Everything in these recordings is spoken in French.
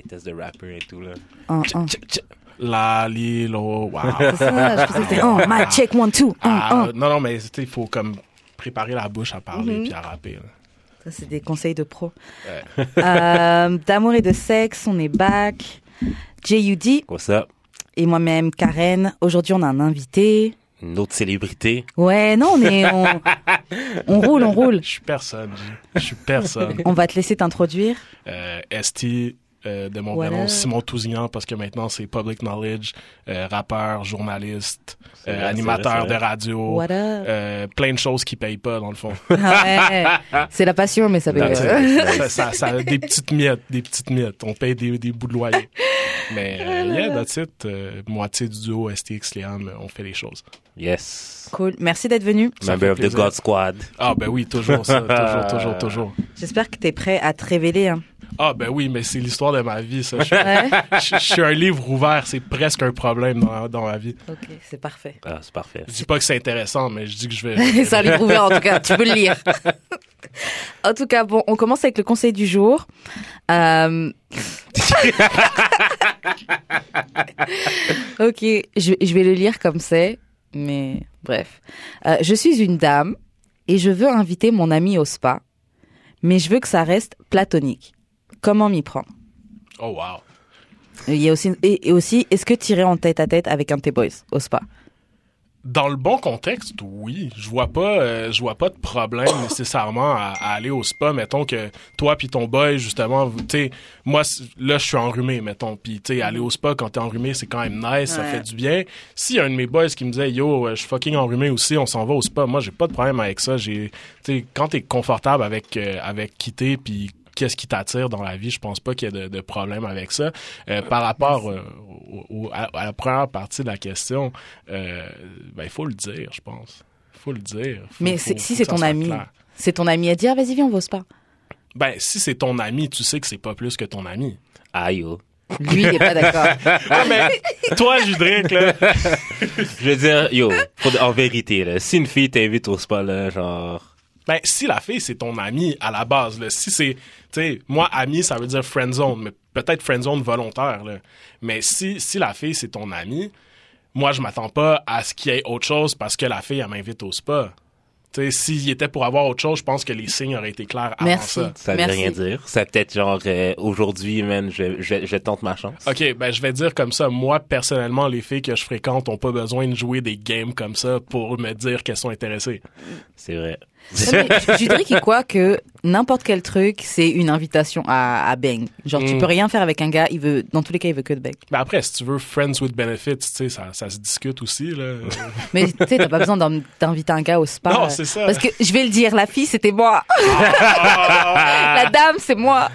tes tests de rapper et tout, là. Un, un. La, li, lo, wow. C'est ça, je pensais que c'était un. Mic check, one, two. Ah, non, non, mais il faut comme préparer la bouche à parler Mhm. puis à rapper. là. Ça, c'est des conseils de pro. Ouais. Euh, D'amour et de sexe, on est back. JUD Quoi ça? et moi-même, Karen. Aujourd'hui, on a un invité. Une autre célébrité. Ouais, non, on est, on, on roule, on roule. Je suis personne. Je suis personne. On va te laisser t'introduire. Euh, ST euh, de mon Voilà. nom, Simon Tousignan, parce que maintenant c'est public knowledge, euh, rappeur, journaliste, euh, vrai, animateur de radio, euh, plein de choses qui payent pas dans le fond. Ah ouais, c'est la passion, mais ça paye. Ça, ça, ça a des petites miettes, des petites miettes. On paye des, des bouts de loyer. Mais euh, yeah, that's it. Euh, moitié du duo STX Liam, on fait les choses. Yes. Cool. Merci d'être venu. Member of the. God Squad. Ah ben oui, toujours ça, toujours, toujours, toujours. J'espère que tu es prêt à te révéler. hein. Ah ben oui, mais c'est l'histoire de ma vie, ça. Je, suis- Ouais. je- je suis un livre ouvert, c'est presque un problème dans, dans ma vie. ok, c'est parfait. Ah, c'est parfait. Je dis pas que c'est intéressant, mais je dis que je vais. C'est un livre ouvert en tout cas, tu peux le lire. En tout cas, bon, on commence avec le conseil du jour. Euh, ok, je, je vais le lire comme c'est, mais bref. Euh, je suis une dame et je veux inviter mon ami au spa, mais je veux que ça reste platonique. Comment m'y prendre? Oh wow. Il y a aussi, et, et aussi, est-ce que tirer en tête à tête avec un de tes boys au spa? Dans le bon contexte, oui. Je vois pas, euh, je vois pas de problème nécessairement à, à aller au spa. Mettons que toi puis ton boy, justement, tu sais, moi là je suis enrhumé, mettons. Puis tu sais, aller au spa quand t'es enrhumé, c'est quand même nice, ça fait du bien. Si y a un de mes boys qui me disait yo, euh, je suis fucking enrhumé aussi, on s'en va au spa. Moi, j'ai pas de problème avec ça. J'ai, tu sais, quand t'es confortable avec euh, avec quitter puis qu'est-ce qui t'attire dans la vie, je pense pas qu'il y ait de, de problème avec ça. Euh, par rapport euh, au- au- à, à la première partie de la question, euh, ben il faut le dire, je pense. Il faut le dire. Faut- Mais faut- si c'est ton ami, c'est ton ami à dire, vas-y, viens, on va au spa. Ben si c'est ton ami, tu sais que c'est pas plus que ton ami. Aïe, oh. Lui, il est pas d'accord. Ah mais toi, Judric, là. Je veux dire, yo, faut- en vérité, là, si une fille t'invite au spa, là, genre, Ben si la fille c'est ton ami à la base, là. Si c'est, tu sais, moi ami ça veut dire friend zone, mais peut-être friend zone volontaire, là. Mais si si la fille c'est ton ami, moi je m'attends pas à ce qu'il y ait autre chose parce que la fille elle m'invite au spa. S'il était pour avoir autre chose, je pense que les signes auraient été clairs avant Merci. ça. ça veut rien dire. C'est peut-être genre, euh, aujourd'hui, man, je, je, je tente ma chance. OK, ben je vais dire comme ça, moi personnellement les filles que je fréquente ont pas besoin de jouer des games comme ça pour me dire qu'elles sont intéressées. C'est vrai. Mais Je dirais qu'il quoi que n'importe quel truc, c'est une invitation à, à bang. Genre, tu Mm. peux rien faire avec un gars, il veut, dans tous les cas, il veut que de bang. Mais après si tu veux friends with benefits, tu sais ça, ça se discute aussi là. Mais tu sais, t'as pas besoin d'inviter un gars au spa. Non, c'est ça. Parce que je vais le dire, la fille, c'était moi. la dame, c'est moi.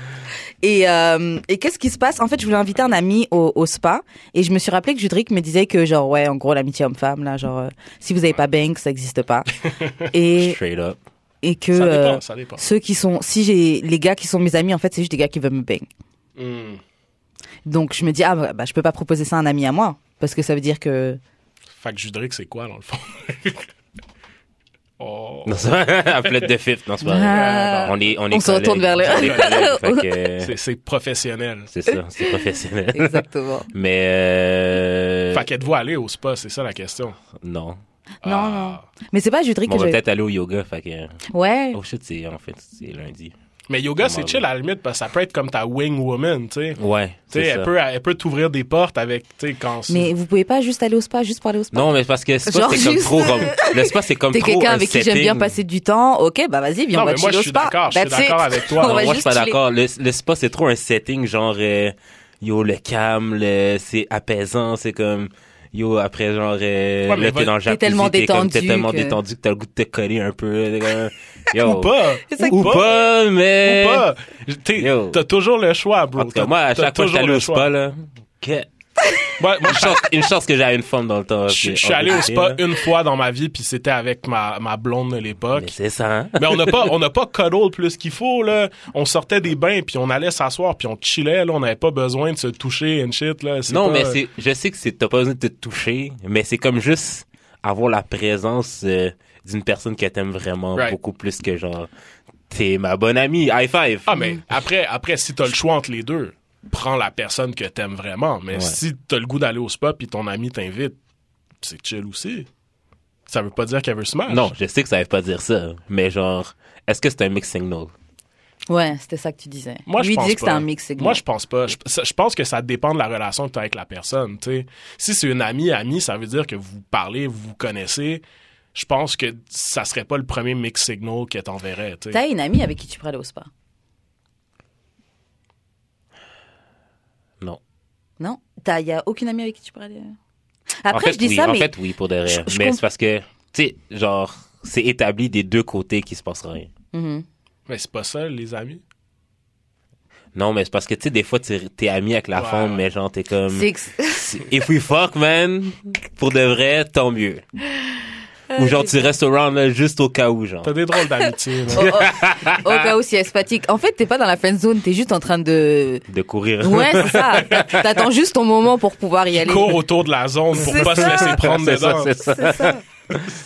Et, euh, et qu'est-ce qui se passe? En fait, je voulais inviter un ami au, au spa et je me suis rappelé que Judric me disait que genre ouais, en gros l'amitié homme-femme là, genre euh, si vous avez pas bang, ça existe pas. et Straight up. et que ça dépend, euh, ça dépend. ceux qui sont si j'ai les gars qui sont mes amis en fait, c'est juste des gars qui veulent me bang. Hmm. Donc je me dis ah bah, bah, je peux pas proposer ça à un ami à moi parce que ça veut dire que Fait que Judric, c'est quoi, dans le fond? oh. Non. À de fifth, non, c'est pas. Ah. On est, on est On se retourne vers le- On que, C'est, professionnel. c'est ça, c'est professionnel. exactement. Mais, euh, Fait qu'êtes-vous allé au spa, c'est ça la question. non. Non Ah. non. Mais c'est pas Judric Bon, on que va je peut-être aller au yoga, fait que, Ouais. oh shit, c'est, en fait, c'est lundi. Mais yoga, c'est chill à la limite, parce que ça peut être comme ta wing woman, tu sais. Ouais, Tu sais, elle peut, elle peut t'ouvrir des portes avec, tu sais, quand Mais vous pouvez pas juste aller au spa juste pour aller au spa? Non, mais parce que le spa, c'est comme trop, rom- le spa, c'est comme T'es trop quelqu'un un avec qui j'aime bien setting. passer du temps. Ok, bah vas-y, viens, Non, on va mais moi, chiller je au suis spa. d'accord, je suis d'accord avec toi. On Non, moi, je suis pas d'accord. Le, le spa, c'est trop un setting, genre, euh, yo, le calme, le- c'est apaisant, c'est comme, yo, après, genre, euh, Ouais, là, t'es dans le T'es jacuzzi, tellement t'es t'es détendu tellement que- détendu que t'as le goût de te coller un peu. t'es yo. Ou pas. Ou pas, mais... Ou pas. T'es- Yo. T'as toujours le choix, bro. En tout cas, T'as- moi, à chaque fois que je le au choix. spa, là, que- Ouais, moi, une chance, une chance que j'avais une femme dans le temps. je suis allé au spa une fois dans ma vie, puis c'était avec ma, ma blonde de l'époque. C'est ça, hein? Mais on n'a pas, on n'a pas cuddle plus qu'il faut, là. On sortait des bains, puis on allait s'asseoir, puis on chillait, là. On n'avait pas besoin de se toucher and shit, là. Non, pas- mais c'est, je sais que c'est, t'as pas besoin de te toucher, mais c'est comme juste avoir la présence euh, d'une personne que t'aimes vraiment Right. beaucoup plus que genre, t'es ma bonne amie, high five. Ah, mais après, après, si t'as le choix entre les deux, prends la personne que t'aimes vraiment. Mais Ouais. si t'as le goût d'aller au spa puis ton ami t'invite, c'est chill aussi. Ça veut pas dire qu'elle veut smash. Non, je sais que ça veut pas dire ça, mais genre, est-ce que c'est un mix signal? Ouais, c'était ça que tu disais. Moi, je Lui il pense disait que c'était un mix signal. Moi, je pense pas. Je, ça- je pense que ça dépend de la relation que tu as avec la personne. tu sais. Si c'est une amie, amie, ça veut dire que vous parlez, vous vous connaissez. Je pense que ça serait pas le premier mix signal que t'enverrais. T'as une amie avec qui tu pourrais aller au spa Non? Il y a aucune amie avec qui tu pourrais aller euh? en Après, fait, je dis oui, ça, en mais fait, oui, pour de vrai. Je- je mais comp- c'est parce que, tu sais, genre, c'est établi des deux côtés qu'il se passe rien. Mhm. Mais c'est pas ça, les amis? Non, mais c'est parce que, tu sais, des fois, tu- t'es ami avec la femme, mais genre, t'es comme... C'est- If we fuck, man, pour de vrai, tant mieux. Ou genre, tu restes around là, juste au cas où, genre. T'as des drôles d'amitié. là. au, au- cas où c'est aspatique. En fait, t'es pas dans la friend zone, t'es juste en train de. De courir. Ouais, c'est ça. T'a- T'attends juste ton moment pour pouvoir y aller. Cours autour de la zone pour pas se laisser prendre dedans. c'est ça. C'est ça.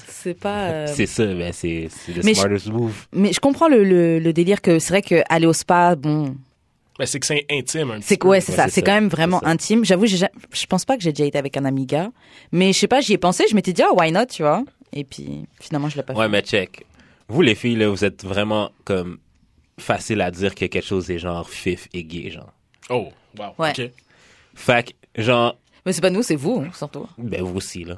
C'est pas. euh, C'est ça, ben, c'est c'est le Mais je- smartest move. Mais je comprends le, le, le délire que c'est vrai que aller au spa, bon, Mais c'est que c'est intime un petit c'est peu. ouais, c'est Ouais, ça, c'est quand même vraiment intime. J'avoue, je pense pas que j'ai déjà été avec un ami gars, mais je sais pas, j'y ai pensé, je m'étais dit ah why not, tu vois? Et puis finalement je l'ai pas Ouais, fait. mais check. Vous, les filles, là, vous êtes vraiment comme facile à dire que quelque chose est genre fif et gay, genre. Oh, wow. Ouais. OK. Fait que, genre, Mais c'est pas nous, c'est vous, hein, surtout. ben, vous aussi, là.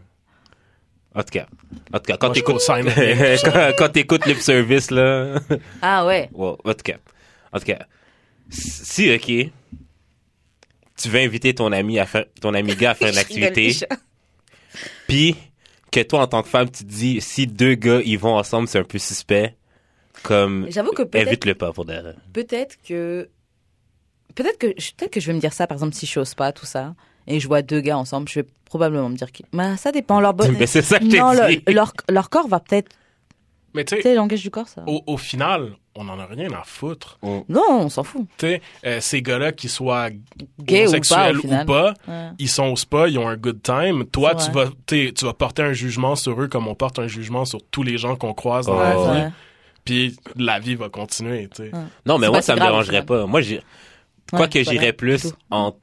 En tout cas, en tout cas, quand t'écoutes, quand, quand t'écoutes lip service, là, Ah ouais. Ouais, en tout cas, en tout cas, si, ok, tu veux inviter ton ami à faire, ton ami gars à faire une activité, puis que toi, en tant que femme, tu te dis, si deux gars, ils vont ensemble, c'est un peu suspect, comme, J'avoue que peut-être évite-le pas pour de peut-être que peut-être que peut-être que je vais me dire ça par exemple si je au spa tout ça et je vois deux gars ensemble, je vais probablement me dire que bah, ça dépend leur bonne Mais c'est ça que non, dit. le- leur leur corps va peut-être Mais tu sais, langage du corps ça. au, au final, on en a rien à foutre. Non, on s'en fout. Tu sais, euh, ces gars-là qui soient Gay ou pas, ou Ouais. ils sont au spa, ils ont un good time. Toi, tu vas, tu vas porter un jugement sur eux comme on porte un jugement sur tous les gens qu'on croise dans la vie. Puis la vie va continuer, tu sais. Non, mais moi, ça me grave, dérangerait pas. Moi, j'ai, quoi Ouais, que j'irais plus en,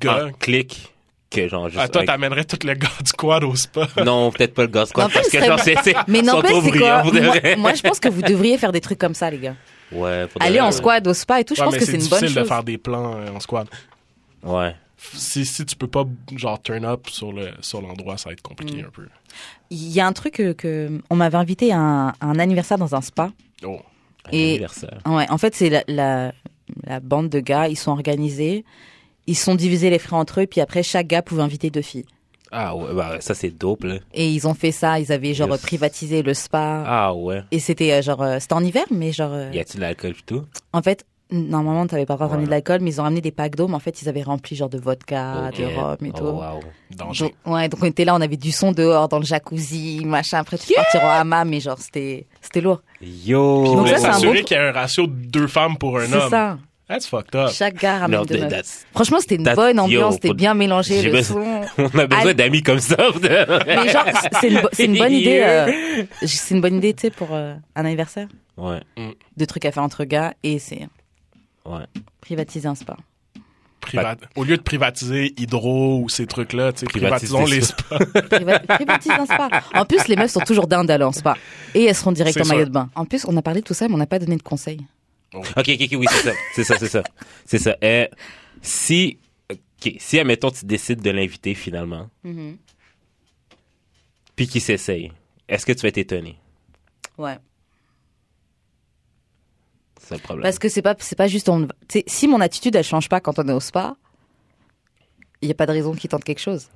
gars, en clic que genre juste. ah, toi, t'amènerais tous les gars du quad au spa. Non, peut-être pas le gars squad Mais en parce que genre, c'est, c'est, Mais ils sont n'empêche trop c'est quoi? moi, moi, je pense que vous devriez faire des trucs comme ça les gars. Ouais, de Aller en squad au spa et tout, je pense mais que c'est c'est une bonne difficile de chose. faire des plans euh, en squad. Ouais. Si, si tu peux pas, genre, turn up sur le sur l'endroit, ça va être compliqué Mm. un peu. Il y a un truc que, que- on m'avait invité à un, à un anniversaire dans un spa. Oh. Un Et- anniversaire. Ouais, en fait, c'est la, la, la bande de gars, ils sont organisés, ils se sont divisés les frais entre eux, puis après, chaque gars pouvait inviter deux filles. Ah ouais, bah, ça c'est dope, là. Et ils ont fait ça, ils avaient genre Yes. privatisé le spa. Ah ouais. Et c'était euh, genre, euh, c'était en hiver, mais genre, euh, Y a-t-il de l'alcool du tout? en fait, normalement, t'avais pas le droit de ramener de l'alcool, mais ils ont ramené des packs d'eau, mais en fait, ils avaient rempli genre de vodka, de rhum et Oh, tout. wow. Danger. Donc, ouais, donc on était là, on avait du son dehors dans le jacuzzi, machin. Après, tu peux partir au hammam, mais genre, c'était, c'était lourd. Yo! Puis Donc ça, c'est un bon- qu'il y a un ratio de deux femmes pour un C'est homme. ça. That's fucked up. Chaque gars ramène Non, deux meufs. Franchement, c'était une that's- bonne ambiance, c'était bien mélangé, j'ai le besoin- son. On a besoin d'amis comme ça. Mais genre, c'est une, bonne idée. euh, c'est une bonne idée, tu sais, pour euh, un anniversaire. Ouais, De trucs à faire entre gars et c'est ouais. privatiser un spa. Priva- Au lieu de privatiser Hydro ou ces trucs-là, tu sais, Privatiser privatisons les spas. Priva- privatise un spa. En plus, les meufs sont toujours dindes d'aller en spa. Et elles seront direct en maillot de bain. En plus, on a parlé de tout ça, mais on n'a pas donné de conseils. Ok, ok, ok, oui, c'est ça. C'est ça, c'est ça. C'est ça. Euh, si, ok, si, admettons, tu décides de l'inviter finalement, puis qu'il s'essaye, est-ce que tu vas être étonné? Ouais. C'est le problème. Parce que c'est pas, c'est pas juste. On... Si mon attitude, elle change pas quand on est au spa, il n'y a pas de raison qu'il tente quelque chose.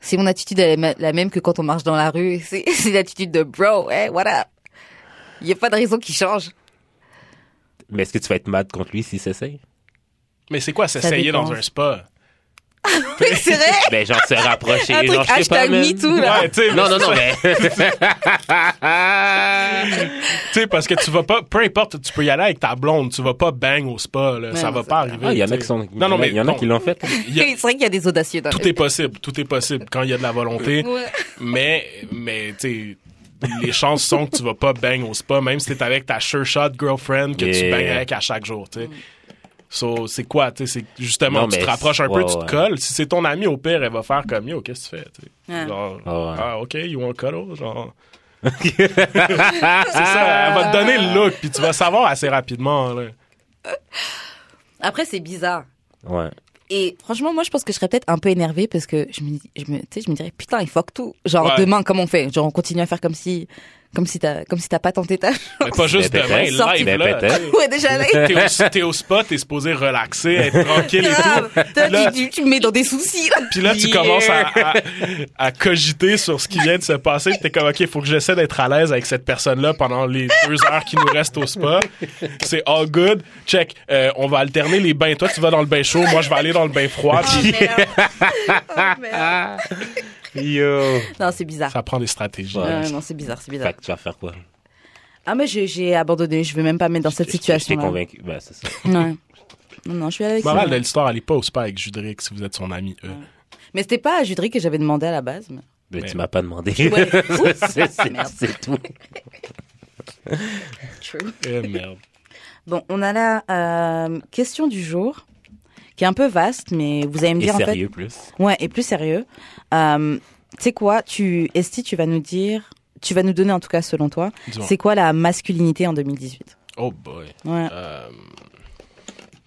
Si mon attitude elle est la même que quand on marche dans la rue, c'est c'est l'attitude de bro, hey, what up? Il n'y a pas de raison qu'il change. Mais est-ce que tu vas être mad contre lui s'il s'essaye? Mais c'est quoi s'essayer dans un spa? c'est vrai? Ben, genre, se rapprocher. Un truc genre, je sais pas, hashtag man. MeToo, là. Ouais, tu sais, Non, non, non, mais. Tu sais, parce que tu vas pas, peu importe, tu peux y aller avec ta blonde, tu vas pas bang au spa, là, ça non, va pas arriver. Ah, il y en a qui sont. Non, non, mais il y en a qui l'ont fait. a- C'est vrai qu'il y a des audacieux dans tout est possible, tout est possible quand il y a de la volonté. Ouais. Mais, mais, tu sais, les chances sont que tu vas pas bang au spa, même si t'es avec ta sure shot girlfriend que tu bangs avec à chaque jour, tu sais. So, c'est quoi, tu sais, c'est justement, Non, tu te rapproches un peu, ouais, tu te ouais. colles. Si c'est ton ami, au pire, elle va faire comme, yo, qu'est-ce que tu fais, tu sais? Ouais. Genre, Ah ouais. ah, ok, you want cuddle, genre. c'est ça, elle va te donner le look, puis tu vas savoir assez rapidement, là. Après, c'est bizarre. Ouais. Et franchement, moi, je pense que je serais peut-être un peu énervée parce que je me, je me, tu sais, je me dirais, putain, il fuck tout. Genre, Ouais. demain, comment on fait? Genre, on continue à faire comme si, comme si t'as, comme si t'as pas tenté ta Mais pas juste Mais demain, live, Mais là. Ouais, déjà, là. T'es au, t'es au spot, t'es supposé relaxer, être tranquille et tout. Là- tu, me mets dans des soucis, là. Puis là, tu Yeah. commences à, à, à cogiter sur ce qui vient de se passer. Puis t'es comme, OK, faut que j'essaie d'être à l'aise avec cette personne-là pendant les deux heures qui nous restent au spa. C'est all good. Check. Euh, on va alterner les bains. Toi, tu vas dans le bain chaud. Moi, je vais aller dans le bain froid. Oh, Puis merde. Oh, merde. Yo. Non, c'est bizarre. ça prend des stratégies. Ouais. Ouais, non, c'est bizarre, c'est bizarre. Fait que tu vas faire quoi? Ah, mais j'ai, abandonné. Je vais même pas me mettre dans cette situation. Je t'ai convaincu. Ben, c'est ça. Ouais. Non, non, je suis avec Morale de l'histoire, allez pas au spa avec Judric si vous êtes son ami. eux. Mais c'était pas à Judry que j'avais demandé à la base. mais- Mais Mais- tu m'as pas demandé. Ouais. c'est c'est- Merde. c'est tout. True. Eh, merde. Bon, on a la euh, question du jour, qui est un peu vaste, mais vous allez me Et dire en fait. sérieux plus. Ouais, et plus sérieux. Euh, tu sais quoi, tu, Esti, tu vas nous dire, tu vas nous donner en tout cas selon toi, c'est quoi la masculinité en 2018 Oh boy. Ouais, Euh,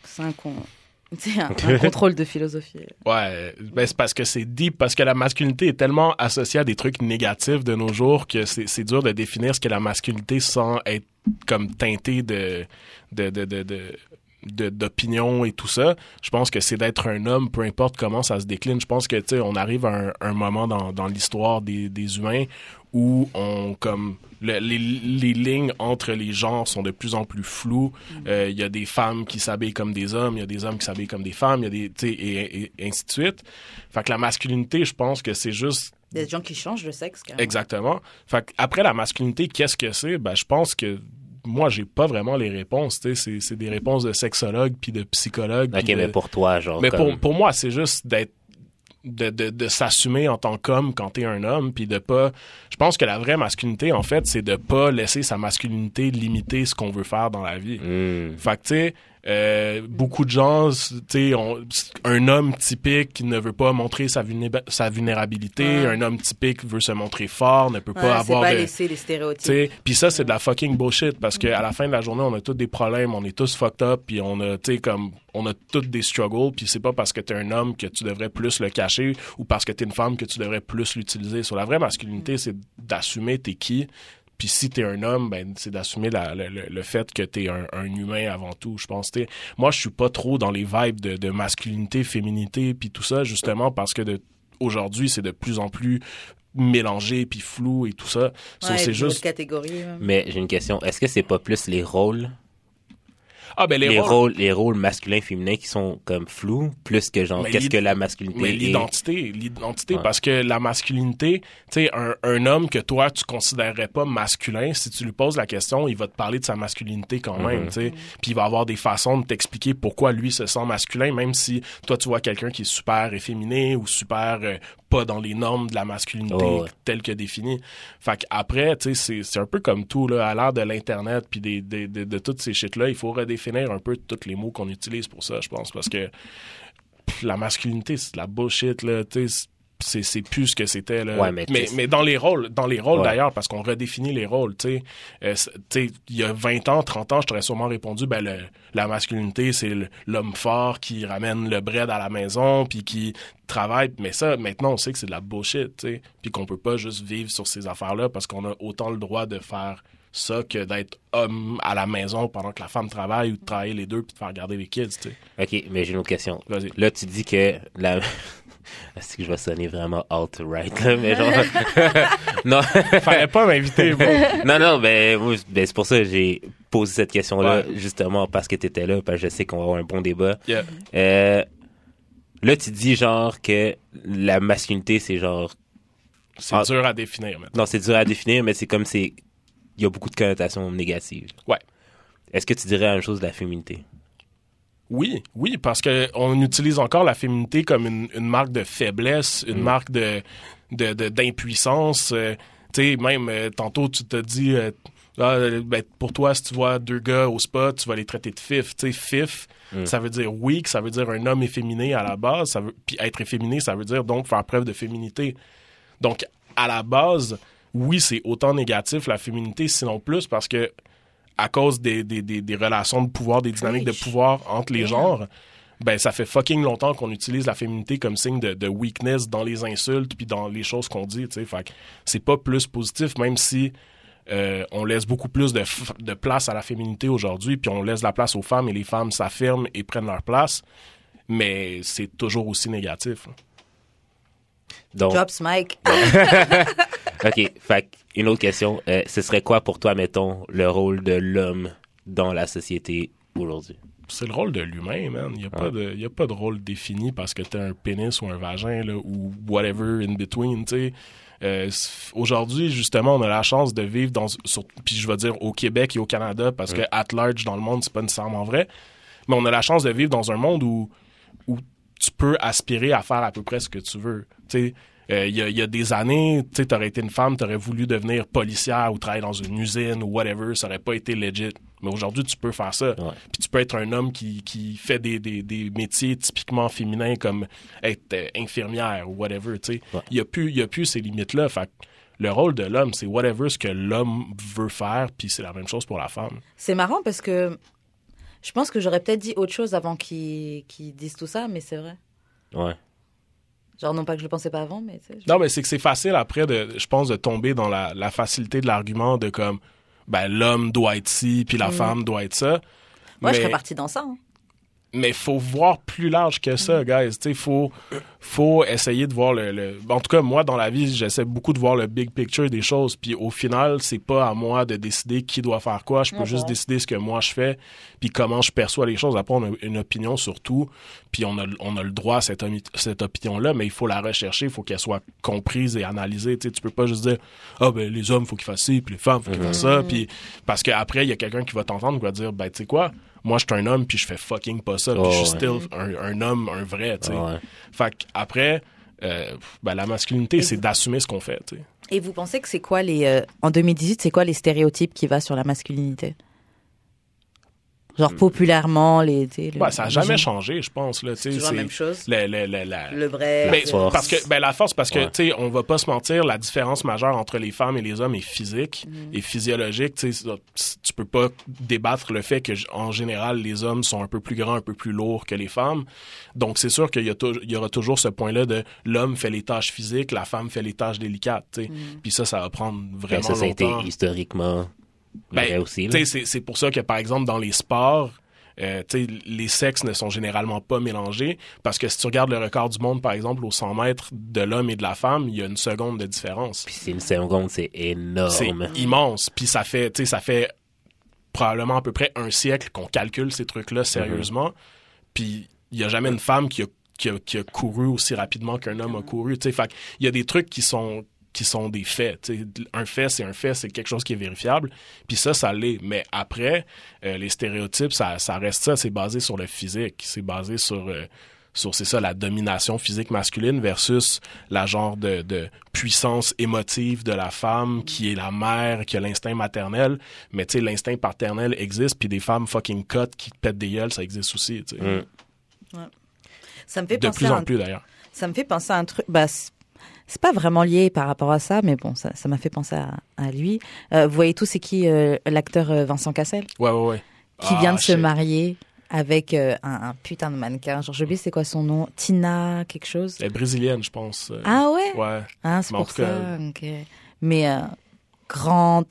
c'est un, con... c'est un, un contrôle de philosophie. Ouais, ben c'est parce que c'est deep, parce que la masculinité est tellement associée à des trucs négatifs de nos jours que c'est dur de définir ce qu'est la masculinité sans être comme teinté de de de, de de- d'opinion et tout ça, je pense que c'est d'être un homme, peu importe comment ça se décline. Je pense que, tu sais, on arrive à un, un moment dans, dans l'histoire des, des humains où on, comme, le- les, les lignes entre les genres sont de plus en plus floues. Euh, Il y a des femmes qui s'habillent comme des hommes, il y a des hommes qui s'habillent comme des femmes, il y a des, tu sais, et, et- ainsi de suite. Fait que la masculinité, je pense que c'est juste Il y a des gens qui changent de sexe, carrément. Exactement. Fait que après la masculinité, qu'est-ce que c'est? Ben, je pense que moi, j'ai pas vraiment les réponses. tu sais. C'est, des réponses de sexologues puis de psychologues. Ok, de- mais pour toi, genre. mais comme- pour, pour moi, c'est juste d'être de, de, de s'assumer en tant qu'homme quand t'es un homme puis de pas je pense que la vraie masculinité en fait c'est de pas laisser sa masculinité limiter ce qu'on veut faire dans la vie Hmm. fait que, tu sais, euh, beaucoup de gens, tu un homme typique qui ne veut pas montrer sa, vulnérabilité, Ouais. un homme typique veut se montrer fort, ne peut pas avoir pas de... laisser les stéréotypes. Puis ça c'est de la fucking bullshit parce que à la fin de la journée on a tous des problèmes, on est tous fucked up, puis on a tu sais comme on a tous des struggles, puis c'est pas parce que t'es un homme que tu devrais plus le cacher ou parce que t'es une femme que tu devrais plus l'utiliser. Sur la vraie masculinité, c'est d'assumer t'es qui. Puis si t'es un homme, ben c'est d'assumer la- le, le- le fait que t'es un, un humain avant tout. Je pense. t'sais. Moi, je suis pas trop dans les vibes de, de masculinité, féminité, puis tout ça, justement parce que de aujourd'hui, c'est de plus en plus mélangé puis flou et tout ça. So, c'est juste ouais. Mais j'ai une question. Est-ce que c'est pas plus les rôles, ah ben les, les, rôles- rôles, les rôles masculins, féminins qui sont comme flous, plus que genre qu'est-ce que la masculinité Mais est? l'identité, l'identité, Ouais. parce que la masculinité, tu sais, un, un homme que toi, tu considérerais pas masculin, si tu lui poses la question, il va te parler de sa masculinité quand même, Mhm. tu sais. Puis il va avoir des façons de t'expliquer pourquoi lui se sent masculin, même si toi, tu vois quelqu'un qui est super efféminé ou super euh, pas dans les normes de la masculinité Oh, ouais. telles que définies. Fait qu'après, tu sais, c'est- un peu comme tout, là, à l'ère de l'Internet puis des, des- de, de toutes ces shit-là, il faut redéfinir un peu tous les mots qu'on utilise pour ça, je pense, parce que la masculinité, c'est de la bullshit, là, tu sais, c'est c'est plus ce que c'était là. Ouais, mais mais, dans les rôles, dans les rôles Ouais. d'ailleurs, parce qu'on redéfinit les rôles, tu sais. Euh, il y a 20 ans, 30 ans, je t'aurais sûrement répondu, ben le- la masculinité, c'est l'homme fort qui ramène le bread à la maison, puis qui travaille. Mais ça, maintenant, on sait que c'est de la bullshit, tu sais, puis qu'on peut pas juste vivre sur ces affaires-là parce qu'on a autant le droit de faire ça que d'être homme à la maison pendant que la femme travaille ou de travailler les deux puis de faire garder les kids, tu sais. Ok, mais j'ai une autre question. Vas-y. Là, tu dis que la. Est-ce que je vais sonner vraiment alt-right, là, mais genre. non. Fallait pas m'inviter, non, non, ben, ben, c'est pour ça que j'ai posé cette question-là, Ouais. justement parce que t'étais là, parce que je sais qu'on va avoir un bon débat. Yeah. Euh, là, tu dis genre que la masculinité, c'est genre. C'est Ah. dur à définir maintenant. Non, c'est dur à définir, mais c'est comme c'est. Il y a beaucoup de connotations négatives. Ouais. Est-ce que tu dirais la même chose de la féminité? Oui, oui, parce que on utilise encore la féminité comme une, une marque de faiblesse, une Mm. marque de de- de- d'impuissance. euh, tu sais, même euh, tantôt tu te dis, euh, Ah, ben, pour toi, si tu vois deux gars au spa, tu vas les traiter de fif. Tu sais, fif, Mm. ça veut dire weak, ça veut dire un homme efféminé à la base. Ça veut, puis être efféminé, ça veut dire donc faire preuve de féminité. Donc, à la base, oui, c'est autant négatif la féminité, sinon plus, parce que à cause des, des, des, des relations de pouvoir, des dynamiques de pouvoir entre les genres, ben ça fait fucking longtemps qu'on utilise la féminité comme signe de, de weakness dans les insultes puis dans les choses qu'on dit, tu sais. C'est pas plus positif, même si euh, on laisse beaucoup plus de, de place à la féminité aujourd'hui, puis on laisse la place aux femmes et les femmes s'affirment et prennent leur place, mais c'est toujours aussi négatif. Donc, Drops Mike. OK. Fait une autre question. Euh, ce serait quoi pour toi, mettons, le rôle de l'homme dans la société aujourd'hui? C'est le rôle de l'humain, man. Il n'y a, pas de- y a pas de rôle défini parce que tu un pénis ou un vagin là, ou whatever in between. tu sais. Euh, Aujourd'hui, justement, on a la chance de vivre dans. Sur, puis je vais dire au Québec et au Canada parce que at large dans le monde, c'est pas nécessairement vrai. Mais on a la chance de vivre dans un monde où, où tu peux aspirer à faire à peu près ce que tu veux. Tu sais, euh, il y, a, il y a des années, tu aurais été une femme, tu aurais voulu devenir policière ou travailler dans une usine ou whatever, ça aurait pas été legit. Mais aujourd'hui, tu peux faire ça. Ouais. Puis tu peux être un homme qui, qui fait des, des, des métiers typiquement féminins comme être euh, infirmière ou whatever. tu sais. Ouais. Il n'y a, plus- il y a plus ces limites-là. Fait que le rôle de l'homme, c'est whatever ce que l'homme veut faire, puis c'est la même chose pour la femme. C'est marrant parce que je pense que j'aurais peut-être dit autre chose avant qu'ils disent tout ça, mais c'est vrai. Ouais. Genre, non pas que je le pensais pas avant, mais tu sais. je- Non, mais c'est que c'est facile après, de, je pense, de tomber dans la, la facilité de l'argument de comme, ben, l'homme doit être ci, puis la femme doit être ça. Moi, je mais, serais partie dans ça. hein. Mais faut voir plus large que ça, guys. Tu sais, faut, faut essayer de voir le, le- En tout cas, moi, dans la vie, j'essaie beaucoup de voir le big picture des choses. Puis au final, c'est pas à moi de décider qui doit faire quoi. Je peux juste décider ce que moi je fais, puis comment je perçois les choses. Après, on a une opinion sur tout, puis on a, on a le droit à cette, opinion-là, mais il faut la rechercher, il faut qu'elle soit comprise et analysée. Tu sais, tu peux pas juste dire, ah ben les hommes, faut qu'ils fassent ci, puis les femmes, faut qu'ils fassent ça, puis parce qu'après, il y a quelqu'un qui va t'entendre, qui va dire, ben tu sais quoi, moi je suis un homme, puis je fais fucking pas ça, puis Oh, je suis ouais. still un, un homme, un vrai, tu sais. Ouais. Fait qu'après, euh, ben, la masculinité, c'est d'assumer ce qu'on fait, tu sais. Et vous pensez que c'est quoi les. euh, en 2018, c'est quoi les stéréotypes qui va sur la masculinité? Genre, populairement, les. tu sais, le- Ouais, ça a les jamais changé, je pense, là, tu sais. toujours la c'est même chose. le- le- le- la- Le vrai. Ben, force. parce que ben la force parce que Ouais. tu sais on va pas se mentir la différence majeure entre les femmes et les hommes est physique Mm. et physiologique tu tu peux pas débattre le fait que en général les hommes sont un peu plus grands un peu plus lourds que les femmes donc c'est sûr qu'il y, a il y aura toujours ce point là de l'homme fait les tâches physiques la femme fait les tâches délicates tu sais Mm. puis ça ça va prendre vraiment Ben, ça, ça a été historiquement Ben, c'est c'est pour ça que, par exemple, dans les sports, euh, les sexes ne sont généralement pas mélangés parce que si tu regardes le record du monde, par exemple, aux 100 mètres de l'homme et de la femme, il y a une seconde de différence. Puis c'est une seconde, c'est C'est énorme. immense. Puis ça fait, ça fait probablement à peu près un siècle qu'on calcule ces trucs-là sérieusement. Puis il y a jamais une femme qui a, qui a, qui a couru aussi rapidement qu'un homme a couru. Fait il y a des trucs qui sont qui sont des faits. Un fait, c'est un fait, c'est quelque chose qui est vérifiable. Puis ça, ça l'est. Mais après, euh, les stéréotypes, ça, ça reste ça. C'est basé sur le physique. C'est basé sur... euh, sur c'est ça la domination physique masculine versus la genre de, de puissance émotive de la femme qui est la mère qui a l'instinct maternel mais tu sais l'instinct paternel existe puis des femmes fucking cut qui pètent des gueules ça existe aussi. Mm. Ça me fait de penser plus à en un plus d'ailleurs Ça me fait penser à un truc. Bah, c'est- pas vraiment lié par rapport à ça, mais bon, ça ça m'a fait penser à, à lui. Euh, vous voyez tous, c'est qui euh, l'acteur euh, Vincent Cassel? Ouais ouais ouais qui Ah, vient de se shit. marier avec euh, un, un putain de mannequin. Genre, j'ai oublié c'est quoi son nom Tina quelque chose. elle est brésilienne je pense Ah ouais? ouais Ah, c'est pour ça. Mais grande.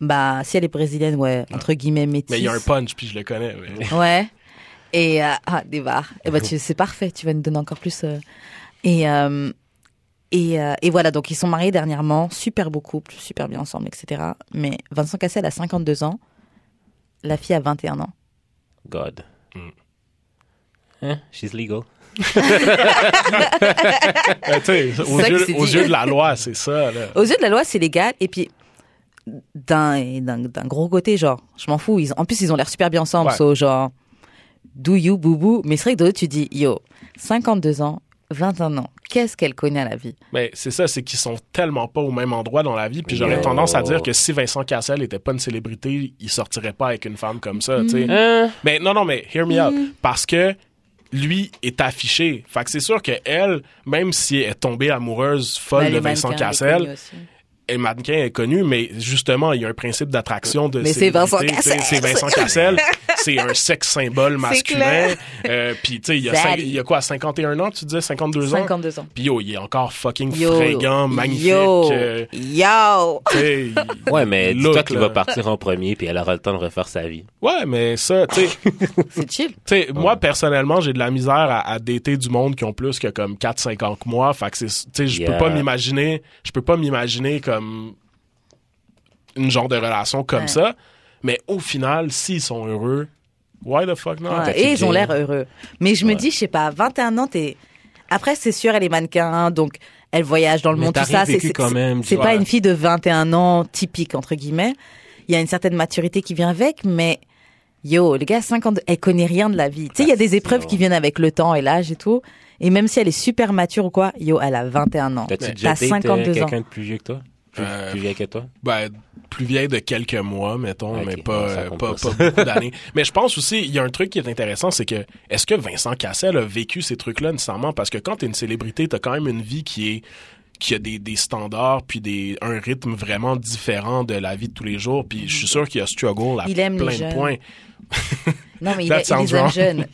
bah, si elle est brésilienne, ouais, entre guillemets métisse. mais il y a un punch puis je le connais mais- Ouais. Et ah, des barres. Et bah, tu, c'est parfait. Tu vas nous donner encore plus. Et et, euh, et voilà. Donc ils sont mariés dernièrement, super beau couple, super bien ensemble, etc. Mais Vincent Cassel a 52 ans, la fille a 21 ans. God. Mm. Hein? She's legal. Euh, tu sais, aux, yeux, aux yeux de la loi c'est ça là. Aux yeux de la loi, c'est légal. Et puis d'un gros côté, genre, je m'en fous. Ils, en plus, ils ont l'air super bien ensemble. Ouais. So, genre, do you, boubou. Mais c'est vrai que de l'autre, tu dis, yo, 52 ans, 21 ans. Qu'est-ce qu'elle connaît à la vie? Mais c'est ça, c'est qu'ils sont tellement pas au même endroit dans la vie. Puis j'aurais tendance à dire que si Vincent Cassel était pas une célébrité, il sortirait pas avec une femme comme ça, tu sais. Hein? Mais non, non, mais hear me out. Parce que lui est affiché. Fait que c'est sûr que elle, même si elle est tombée amoureuse folle Ben, de Vincent Cassel, et mannequin est connu, mais justement, il y a un principe d'attraction de Mais c'est Vincent. Cassel. C'est Vincent Cassel. C'est un sexe symbole masculin. clair. Euh, Puis, tu sais, il y a cinq- il y a quoi, 51 ans, tu disais, 52 ans? 52 ans. Puis yo, il est encore fucking Yo. magnifique. Yo. euh, Yo. Ouais, mais dis-toi qu'il va partir en premier, puis elle aura le temps de refaire sa vie. Ouais, mais ça, tu sais, C'est chill. tu sais, moi, personnellement, j'ai de la misère à, à dater du monde qui ont plus que comme 4-5 ans que moi. Fait que c'est, tu sais, je peux Yeah. pas m'imaginer, je peux pas m'imaginer comme une genre de relation comme Ouais. ça. Mais au final, s'ils sont heureux, why the fuck not? Ouais, et ils ont l'air heureux. Mais je me dis, je sais pas, 21 ans, t'es. Après, c'est sûr, elle est mannequin, donc elle voyage dans le Mais monde, tout ça. C'est quand même, c'est pas une fille de 21 ans typique, entre guillemets. Il y a une certaine maturité qui vient avec, mais yo, le gars, 50, elle connaît rien de la vie. Tu sais, il y a des épreuves sûr. qui viennent avec le temps et l'âge et tout. Et même si elle est super mature ou quoi, yo, elle a 21 ans. T'as déjà date, euh, 52 ans. quelqu'un de plus vieux que toi? Plus, Euh, plus vieille que toi? Ben, plus vieille de quelques mois, mettons, mais pas, euh, pas, pas, pas beaucoup d'années. mais je pense aussi, il y a un truc qui est intéressant, c'est que est-ce que Vincent Cassel a vécu ces trucs-là nécessairement? Parce que quand t'es une célébrité, t'as quand même une vie qui est qui a des, des standards puis des un rythme vraiment différent de la vie de tous les jours puis je suis sûr qu'il y a struggle à Il aime les plein de points. Non, mais il, That est- il les aime jeunes.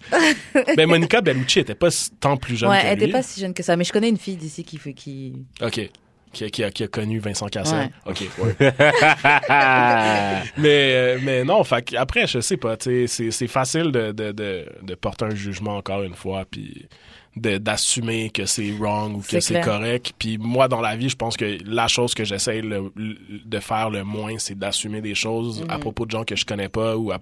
Mais Monica Bellucci était pas tant plus jeune ouais, que elle lui. était pas si jeune que ça. Mais je connais une fille d'ici qui fait qui. OK. Qui, a- qui a, qui a connu Vincent Cassel. Ouais. OK, ouais. mais, euh, mais non, fait après, je sais pas, c'est, facile de, de, de, de porter un jugement encore une fois, puis d'assumer que c'est wrong ou que C'est correct. Puis moi, dans la vie, je pense que la chose que j'essaie de faire le moins, c'est d'assumer des choses à propos de gens que je connais pas ou à-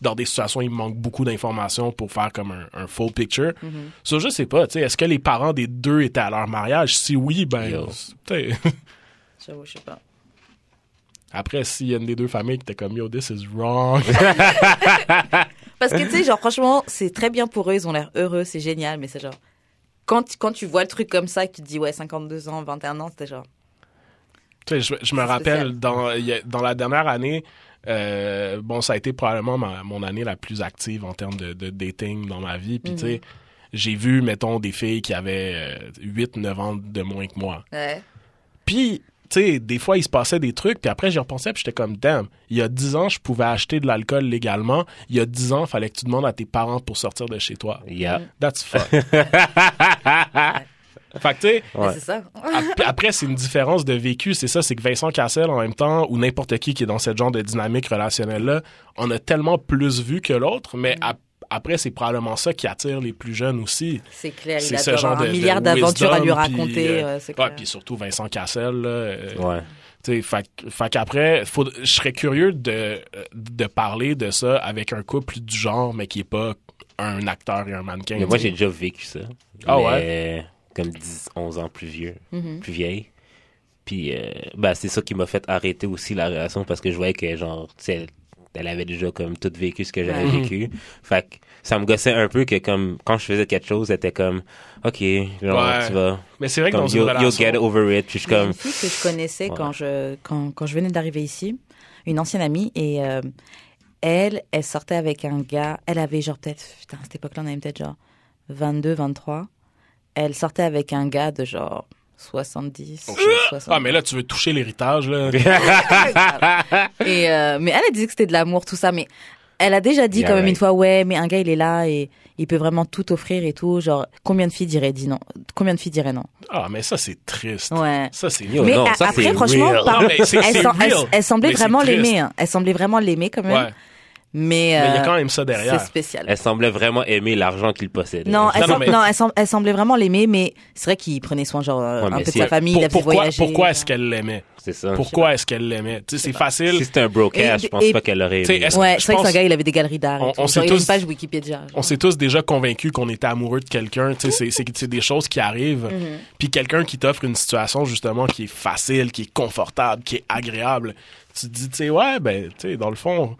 dans des situations où il me manque beaucoup d'informations pour faire comme un, un full picture. Mm-hmm. Ça, je sais pas, tu sais, est-ce que les parents des deux étaient à leur mariage? Si oui, ben, J'avoue, je sais pas. Après, s'il y a une des deux familles qui était comme Yo, this is wrong. Parce que tu sais, genre, franchement, c'est très bien pour eux, ils ont l'air heureux, c'est génial, mais c'est genre. Quand, tu- quand tu vois le truc comme ça et que tu te dis, ouais, 52 ans, 21 ans, c'était genre. tu sais, je, je me rappelle, spécial. dans, dans la dernière année, euh, bon, ça a été probablement ma- mon année la plus active en termes de, de dating dans ma vie. Puis, tu sais, j'ai vu, mettons, des filles qui avaient 8-9 ans de moins que moi. Ouais. Puis, tu sais, des fois, il se passait des trucs, puis après, j'y repensais, puis j'étais comme, damn, il y a 10 ans, je pouvais acheter de l'alcool légalement. Il y a 10 ans, il fallait que tu demandes à tes parents pour sortir de chez toi. Yeah. That's fuck. fait que, tu sais, Après, c'est une différence de vécu. C'est ça, c'est que Vincent Cassel, en même temps, ou n'importe qui qui est dans ce genre de dynamique relationnelle-là, on a tellement plus vu que l'autre, mais Mm. Après, c'est probablement ça qui attire les plus jeunes aussi. C'est clair, il C'est a ce genre avoir de un milliard d'aventures à lui puis, raconter. euh, ouais, ouais, puis surtout Vincent Cassel, là. euh, Ouais. tu sais, fait, fait qu'après, faut- je serais curieux de, de parler de ça avec un couple du genre, mais qui est pas un acteur et un mannequin. Mais moi, j'ai déjà vécu ça. Ah mais Comme 10, 11 ans plus vieux, Mhm. plus vieille. Puis, euh, bah, c'est ça qui m'a fait arrêter aussi la relation parce que je voyais que, genre, tu sais, elle, avait déjà comme tout vécu ce que j'avais vécu. Fait que ça me gossait un peu que, comme, quand je faisais quelque chose, elle était comme, OK, genre, Ouais. tu vas. Mais c'est vrai que Comme, dans une you'll, you'll relation... get over it. Puis je suis comme, une fille que je connaissais Ouais. quand, je, quand, quand je venais d'arriver ici, une ancienne amie, et euh, elle, elle sortait avec un gars, elle avait genre peut-être, putain, à cette époque-là, on avait peut-être genre 22, 23. Elle sortait avec un gars de genre 70, Oh, shit. 60. Ah, mais là, tu veux toucher l'héritage, là. Et euh, mais elle a dit que c'était de l'amour, tout ça, mais elle a déjà dit Yeah, quand même right. une fois, ouais, mais un gars il est là et il peut vraiment tout offrir et tout. Genre, combien de filles diraient dit non? Combien de filles diraient non? Ah, mais ça, c'est triste. Ouais. Ça, c'est... Mais non, a- ça, après, franchement, real. par- Non, mais c'est- elle, semblait Mais vraiment l'aimer. hein. Elle semblait vraiment l'aimer quand même. Ouais. Mais, Mais il y a euh, quand même ça derrière. c'est spécial. elle semblait vraiment aimer l'argent qu'il possédait. Non, elle, Non, non, sem- mais- non, elle, sem- elle semblait vraiment l'aimer, mais c'est vrai qu'il prenait soin genre Ouais, un peu de sa famille, Pour- il la pourquoi voyager. pourquoi est-ce qu'elle l'aimait? C'est ça. Pourquoi est-ce qu'elle l'aimait? Tu sais, c'est facile. Si c'était un Et- je pense et- pas qu'elle aurait aimé. est-ce- Ouais, je c'est vrai que c'est un gars, il avait des galeries d'art. On- on une tous- page Wikipédia. On s'est tous déjà convaincus qu'on était amoureux de quelqu'un. Tu sais, c'est- des choses qui arrivent. Mhm. Puis quelqu'un qui t'offre une situation, justement, qui est facile, qui est confortable, qui est agréable. Tu te dis, tu sais, ouais, ben, tu sais, dans le fond,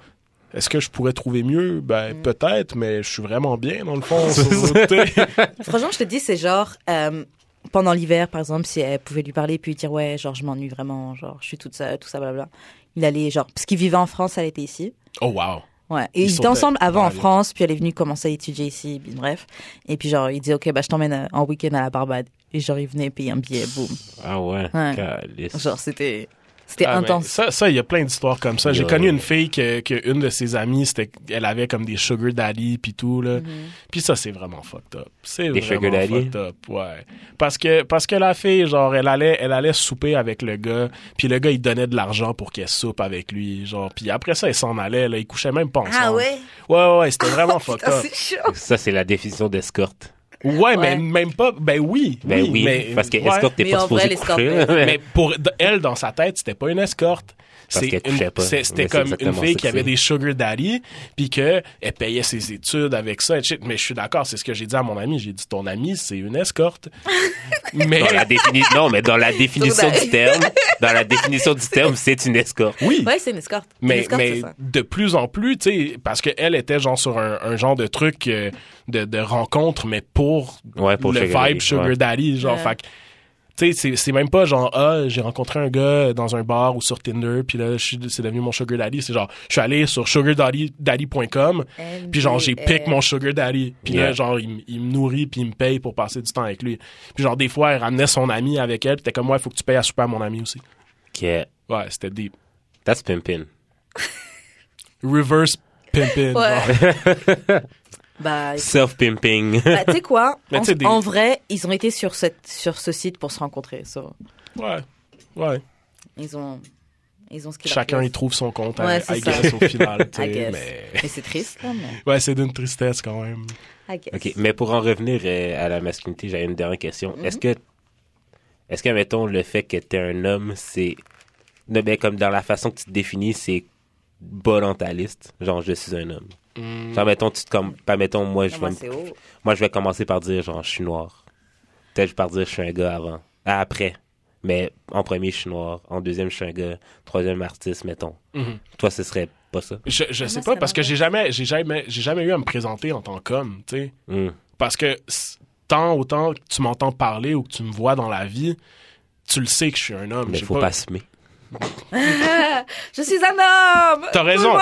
Est-ce que je pourrais trouver mieux? Ben, Mm. peut-être, mais je suis vraiment bien, dans le fond. Franchement, je te dis, c'est genre, euh, pendant l'hiver, par exemple, si elle pouvait lui parler puis lui dire, ouais, genre, je m'ennuie vraiment, genre, je suis toute seule, tout ça, blablabla. Il allait, genre, parce qu'il vivait en France, elle était ici. oh, wow. Ouais. Et Ils étaient ensemble avant en France, puis elle est venue commencer à étudier ici, puis bref. Et puis, genre, il disait, ok, bah, je t'emmène euh, en week-end à la Barbade. Et genre, il venait payer un billet, boum. Ah ouais. Ouais. Genre, c'était, c'était Ah, mais intense. Ça, ça, il y a plein d'histoires comme ça. J'ai connu une fille que, que une de ses amies, c'était, elle avait comme des sugar daddy puis tout là. Mhm. Puis ça, c'est vraiment fucked up. C'est Des vraiment sugar daddy? fucked up, ouais. Parce que parce que la fille, genre, elle allait, elle allait souper avec le gars, puis le gars il donnait de l'argent pour qu'elle soupe avec lui, genre. Puis après ça, elle s'en allait, là, ils couchaient même pas ensemble. Ah ouais? Ouais, ouais, ouais, c'était vraiment fucked up. c'est chaud. Ça, c'est la définition d'escorte. Ouais, mais même pas. Ben oui. Ben oui, mais, parce que ouais. escorte, t'es Mais pas supposé l'escorte, coucher. ouais. Mais pour elle, dans sa tête, c'était pas une escorte. Qu'elle C'était comme une fille qui avait des sugar daddy, puis que elle payait ses études avec ça. et shit. Mais je suis d'accord, c'est ce que j'ai dit à mon ami. J'ai dit ton ami, c'est une escorte. mais Dans la défini- non, mais dans la définition du terme, dans la définition du terme, c'est une escorte. oui. Ouais, c'est une escorte. Une Mais, escorte, mais de plus en plus, tu sais, parce qu'elle était genre sur un, un genre de truc euh, de, de rencontre, mais pour, Ouais, pour le Sugar vibe Daddy, Sugar ouais. Daddy. Genre, Ouais. fait tu sais, c'est- c'est même pas genre, ah, j'ai rencontré un gars dans un bar ou sur Tinder, puis là, c'est devenu mon Sugar Daddy. C'est genre, je suis allé sur sugardaddy.com, puis genre, j'ai pick mon Sugar Daddy. Puis là, genre, il, il me nourrit, puis il me paye pour passer du temps avec lui. Puis genre, des fois, elle ramenait son ami avec elle, puis t'es comme, ouais, faut que tu payes à souper à mon ami aussi. Ok. Ouais, c'était deep. That's pimpin'. Reverse pimpin'. Ouais. bah, Self-pimping. bah, tu sais quoi? Mais en, des- vrai, ils ont été sur, cette, sur ce site pour se rencontrer. so, Ouais. Ouais. ils ont, ils ont ce qu'ils Chacun y trouve son compte, Ouais, I, c'est I ça. guess, au final. tu I sais, guess. mais... Mais c'est triste, là, mais Ouais, c'est d'une tristesse quand même. I guess. OK, mais pour en revenir euh, à la masculinité, j'avais une dernière question. Mhm. Est-ce que, est-ce que, mettons, le fait que t'es un homme, c'est, de- ben, comme dans la façon que tu te définis, c'est bas dans ta liste? Genre, je suis un homme. Genre, mettons, tu te comme, pas, mettons, moi, je Non, vais, moi, me- je vais commencer par dire, genre, je suis noir. Peut-être par dire, je suis un gars avant. Ah, après. Mais en premier, je suis noir. En deuxième, je suis un gars. Troisième, artiste, mettons. Mhm. Toi, ce serait pas ça? Je, je Ah, sais pas, parce que j'ai jamais, j'ai jamais, j'ai jamais eu à me présenter en tant qu'homme, tu sais. Hmm. Parce que tant autant que tu m'entends parler ou que tu me vois dans la vie, tu le sais que je suis un homme. Mais faut pas assumer. Je suis un homme! T'as raison.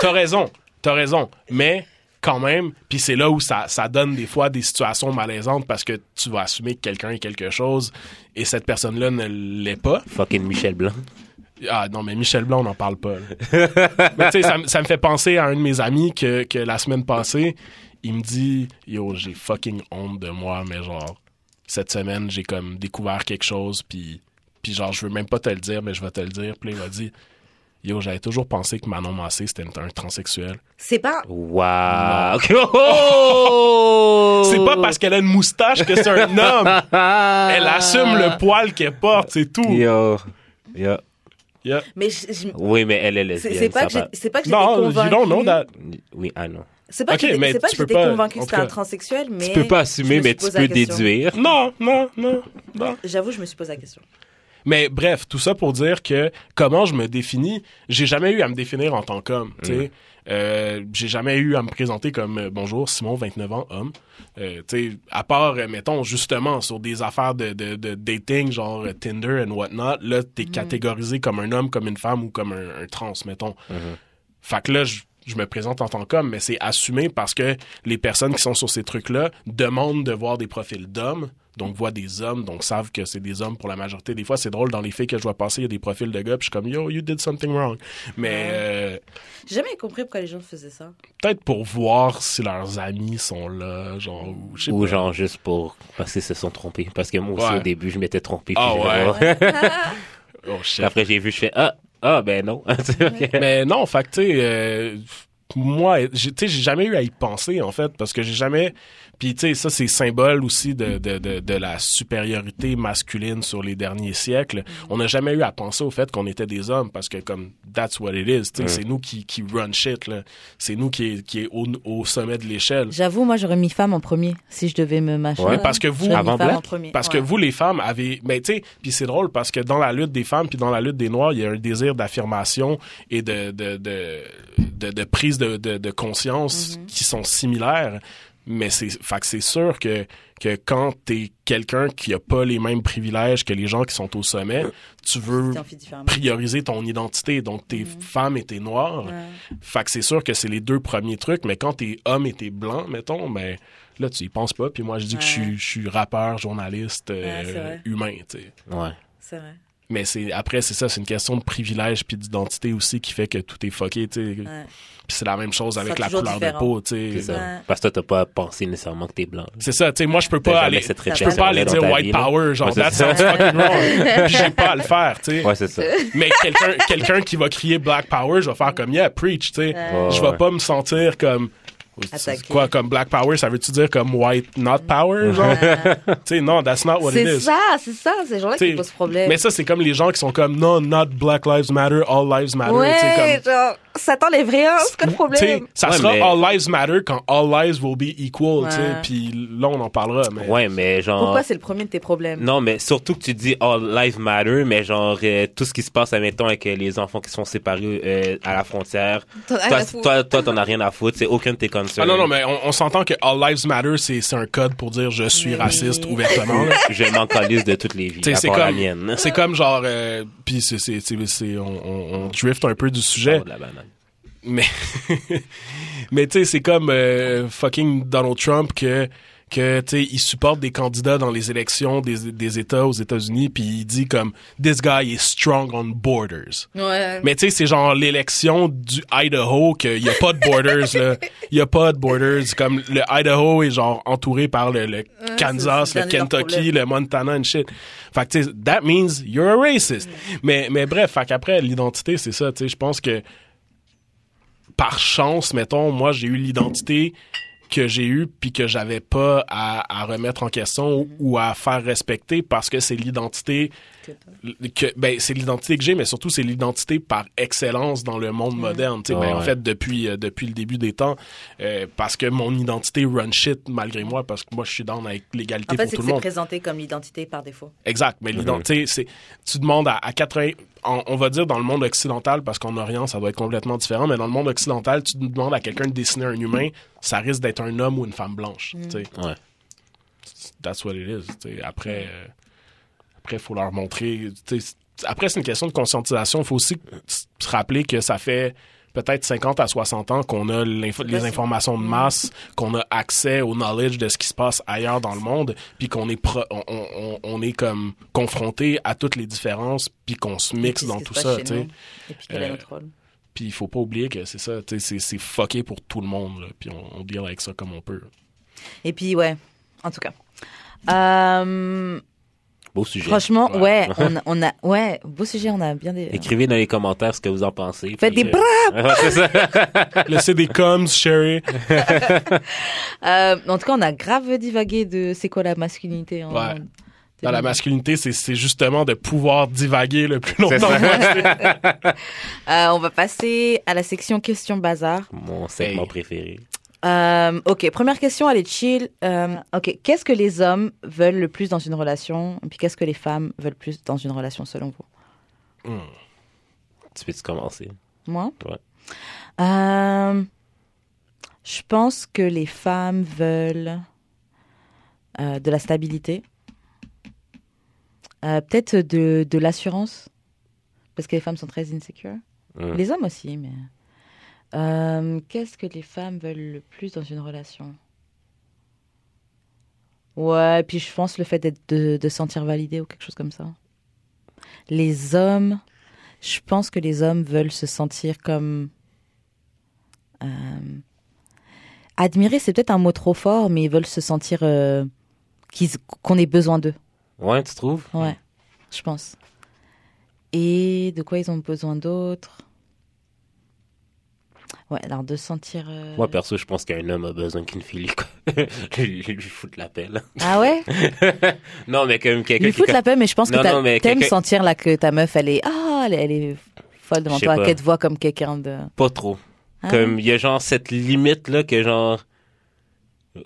T'as raison. T'as raison. Mais quand même, puis c'est là où ça, ça donne des fois des situations malaisantes parce que tu vas assumer que quelqu'un est quelque chose et cette personne-là ne l'est pas. Fucking Michel Blanc. Ah non, mais Michel Blanc, on n'en parle pas. mais tu sais, ça, me- ça me fait penser à un de mes amis que, que la semaine passée, il me dit Yo, j'ai fucking honte de moi, mais genre, cette semaine, j'ai comme découvert quelque chose, puis, puis genre, je veux même pas te le dire, mais je vais te le dire. Puis il m'a dit Yo, j'avais toujours pensé que Manon Massé, c'était un transsexuel. C'est pas. Wow. Oh! C'est pas parce qu'elle a une moustache que c'est un homme. Elle assume le poil qu'elle porte, c'est tout. Yo. Yo. Yeah. Mais je- je- Oui, mais elle est lesbienne. c'est pas que pas que j'étais Non, you convaincue. don't know that. Oui, ah non. C'est pas Ok, que j'étais- mais c'est pas tu que j'étais pas- convaincue que c'était un transsexuel, mais. Tu peux pas assumer, me mais tu peux déduire. Non, non, non, non. J'avoue, je me suis posé la question. Mais bref, tout ça pour dire que comment je me définis, j'ai jamais eu à me définir en tant qu'homme. Euh, j'ai jamais eu à me présenter comme euh, bonjour Simon 29 ans homme. Euh, tu à part euh, mettons justement sur des affaires de, de, de dating genre euh, Tinder and whatnot, là t'es catégorisé comme un homme, comme une femme ou comme un, un trans mettons. Fait que là je je me présente en tant qu'homme, mais c'est assumé parce que les personnes qui sont sur ces trucs-là demandent de voir des profils d'hommes, donc voient des hommes, donc savent que c'est des hommes pour la majorité. Des fois, c'est drôle, dans les filles que je vois passer, il y a des profils de gars, puis je suis comme, yo, you did something wrong. Mais euh, J'ai jamais compris pourquoi les gens faisaient ça. peut-être pour voir si leurs amis sont là, genre, ou je sais Ou pas. genre juste pour. Parce qu'ils se sont trompés. Parce que moi aussi, Ouais. au début, je m'étais trompé. Ah puis j'ai- Oh, shit. Après, j'ai vu, je fais Ah, ah, ben non. Mais non, fait que, tu sais, euh, moi, j'ai- tu sais, j'ai jamais eu à y penser, en fait, parce que j'ai jamais... Puis, tu sais, ça, c'est symbole aussi de, de, de, de la supériorité masculine sur les derniers siècles. On n'a jamais eu à penser au fait qu'on était des hommes, parce que, comme, that's what it is, tu sais, c'est nous qui, qui run shit, là. C'est nous qui est, qui est au, au sommet de l'échelle. J'avoue, moi, j'aurais mis femme en premier si je devais me mâcher. Ouais, parce que vous- Avant Black? en premier. Parce Ouais. que vous, les femmes, avez... Mais tu sais, puis c'est drôle parce que dans la lutte des femmes puis dans la lutte des Noirs, il y a un désir d'affirmation et de, de, de, de, de prise de, de conscience Mhm. qui sont similaires. Mais c'est, fait que c'est sûr que, que quand t'es quelqu'un qui a pas les mêmes privilèges que les gens qui sont au sommet, tu veux prioriser ton identité. Donc, t'es femme et t'es noire. Ouais. Fait que c'est sûr que c'est les deux premiers trucs, mais quand t'es homme et t'es blanc, mettons, ben là, tu y penses pas. Puis moi, je dis que je Ouais. suis, je suis rappeur, journaliste, euh, Ouais, humain, tu sais. Ouais. C'est vrai. Mais c'est après, c'est ça, c'est une question de privilège puis d'identité aussi qui fait que tout est fucké, tu sais. Ouais. Puis c'est la même chose avec la couleur différent. de peau, tu C'est sais. Ouais. Parce que toi, t'as pas pensé nécessairement que t'es blanc. C'est ça, tu sais, moi, je peux pas aller, je peux pas aller dire white vie, là. power, genre, Ouais, c'est that ça. sounds fucking wrong. Puis j'ai pas à le faire, tu sais. Ouais, c'est ça. Mais quelqu'un quelqu'un qui va crier Black Power, je vais faire comme yeah, preach, tu sais. Ouais. Je vais pas me sentir comme c'est Attaqué. quoi comme Black Power, ça veut-tu dire comme white not power genre? Tu sais non, that's not what it C'est is. ça, c'est ça, ces gens-là qui posent problème. Mais ça c'est comme les gens qui sont comme non, not Black Lives Matter, all lives matter, ouais, tu sais comme genre, ça t'enlève rien, c'est quoi le T'sais, problème? ça Ouais, sera mais- all lives matter quand all lives will be equal, tu sais, puis là on en parlera mais Ouais, mais genre. Pourquoi c'est le premier de tes problèmes? Non, mais surtout que tu dis All Lives Matter, mais genre euh, tout ce qui se passe, admettons, avec euh, les enfants qui sont séparés euh, à la frontière. Toi, toi, toi, t'en as rien à foutre. C'est aucun de tes Ah non non, mais on, on s'entend que all lives matter c'est c'est un code pour dire je suis raciste ouvertement. là. Je m'en calisse de toutes les vies. À c'est part la comme mienne. c'est comme genre euh, puis c'est c'est c'est c'est- on, on, on drift un peu du sujet Oh, de la banane. mais mais tu sais c'est comme euh, fucking Donald Trump que que tu sais il supporte des candidats dans les élections des, des États aux États-Unis puis il dit comme this guy is strong on borders. Ouais. mais tu sais c'est genre l'élection du Idaho que y a pas de borders là. Il y a pas de borders. Comme le Idaho est genre entouré par le, le Kansas le Kentucky le Montana and shit. Fait que tu sais that means you're a racist. Mais mais bref fait qu'après l'identité c'est ça tu sais. Je pense que par chance, mettons, moi, j'ai eu l'identité que j'ai eue puis que j'avais pas à, remettre en question ou à faire respecter parce que c'est l'identité que ben c'est l'identité que j'ai mais surtout c'est l'identité par excellence dans le monde moderne tu sais ben, Ouais, en fait depuis euh, depuis le début des temps euh, parce que mon identité run shit malgré moi parce que moi je suis dans avec l'égalité En fait, pour c'est tout le c'est monde présenté comme l'identité par défaut. Exact, mais l'identité, c'est tu demandes à, à 80 on, on va dire dans le monde occidental parce qu'en Orient ça doit être complètement différent, mais dans le monde occidental, tu demandes à quelqu'un de dessiner un humain, ça risque d'être un homme ou une femme blanche, tu sais. Ouais. That's what it is, tu sais. Après euh, après faut leur montrer, après c'est une question de conscientisation, il faut aussi se rappeler que ça fait peut-être 50 à 60 ans qu'on a les informations de masse, qu'on a accès au knowledge de ce qui se passe ailleurs dans le monde, puis qu'on est pro- on, on- on- on est comme confronté à toutes les différences, puis qu'on se mixe dans tout ça, puis Euh? Puis il faut pas oublier que c'est ça, c'est c'est fucké pour tout le monde, puis on, on deal avec ça comme on peut. Et puis, ouais, en tout cas. Euh, Beau sujet. franchement, Ouais. ouais, on, a- on a, ouais, beau sujet, on a bien des. Écrivez dans les commentaires ce que vous en pensez. Faites des euh, bras! Laissez des coms, Sherry. Euh, en tout cas, on a grave divagué de c'est quoi la masculinité. en- Ouais. Dans la masculinité, c'est c'est justement de pouvoir divaguer le plus longtemps. Euh, on va passer à la section questions bazar. Mon segment Hey. préféré. Euh, ok, première question, elle est chill. Euh, ok, qu'est-ce que les hommes veulent le plus dans une relation? Et puis qu'est-ce que les femmes veulent plus dans une relation selon vous? Tu peux-tu commencer? Moi? Ouais. Euh, Je pense que les femmes veulent de la stabilité. Peut-être de, de l'assurance. Parce que les femmes sont très insecures. Hum. Les hommes aussi, mais. Euh, Qu'est-ce que les femmes veulent le plus dans une relation? Ouais, puis je pense le fait de, de se sentir validé ou quelque chose comme ça. Les hommes, je pense que les hommes veulent se sentir comme euh, admirer, c'est peut-être un mot trop fort, mais ils veulent se sentir euh, qu'ils- qu'on ait besoin d'eux. Ouais, tu trouves? Ouais, je pense. Et de quoi ils ont besoin d'autre? Ouais, alors de sentir. euh, Moi, perso, je pense qu'un homme a besoin qu'une fille lui, lui, lui foute la pelle. Ah ouais? Non, mais comme quelqu'un Lui qui... foutre la paix, mais je pense que Non, mais t'aimes quelqu'un- sentir là que ta meuf, elle est. Ah, elle est, elle est folle devant toi, qu'elle te voit comme quelqu'un de. Pas trop. Ah Comme, il y a genre cette limite-là que genre...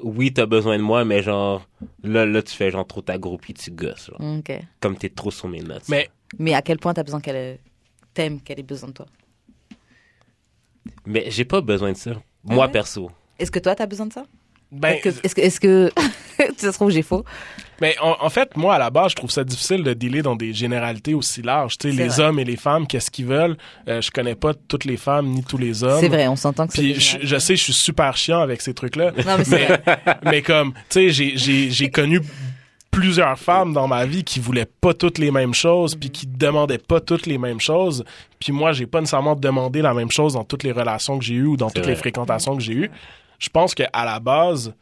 Oui, t'as besoin de moi, mais genre... Là, là, tu fais genre trop ta groupie, tu gosses. Genre. Ok. Comme t'es trop sur mes notes. Mais Mais à quel point t'as besoin qu'elle t'aime, qu'elle ait besoin de toi? Mais j'ai pas besoin de ça. Moi, ouais? perso. Est-ce que toi, t'as besoin de ça? Ben, Est-ce que, est-ce que, est-ce que, ça se trouve, j'ai faux? Mais en, en fait, moi, à la base, je trouve ça difficile de dealer dans des généralités aussi larges. Tu sais, les vrai. hommes et les femmes, qu'est-ce qu'ils veulent? Euh, je connais pas toutes les femmes ni tous les hommes. C'est vrai, on s'entend que c'est. Puis je, je sais, je suis super chiant avec ces trucs-là. Non, mais c'est vrai. mais comme, tu sais, j'ai, j'ai, j'ai connu plusieurs femmes dans ma vie qui voulaient pas toutes les mêmes choses, puis qui demandaient pas toutes les mêmes choses. Puis moi, j'ai pas nécessairement demandé la même chose dans toutes les relations que j'ai eues ou dans toutes vrai. les fréquentations que j'ai eues. Je pense qu'à la base,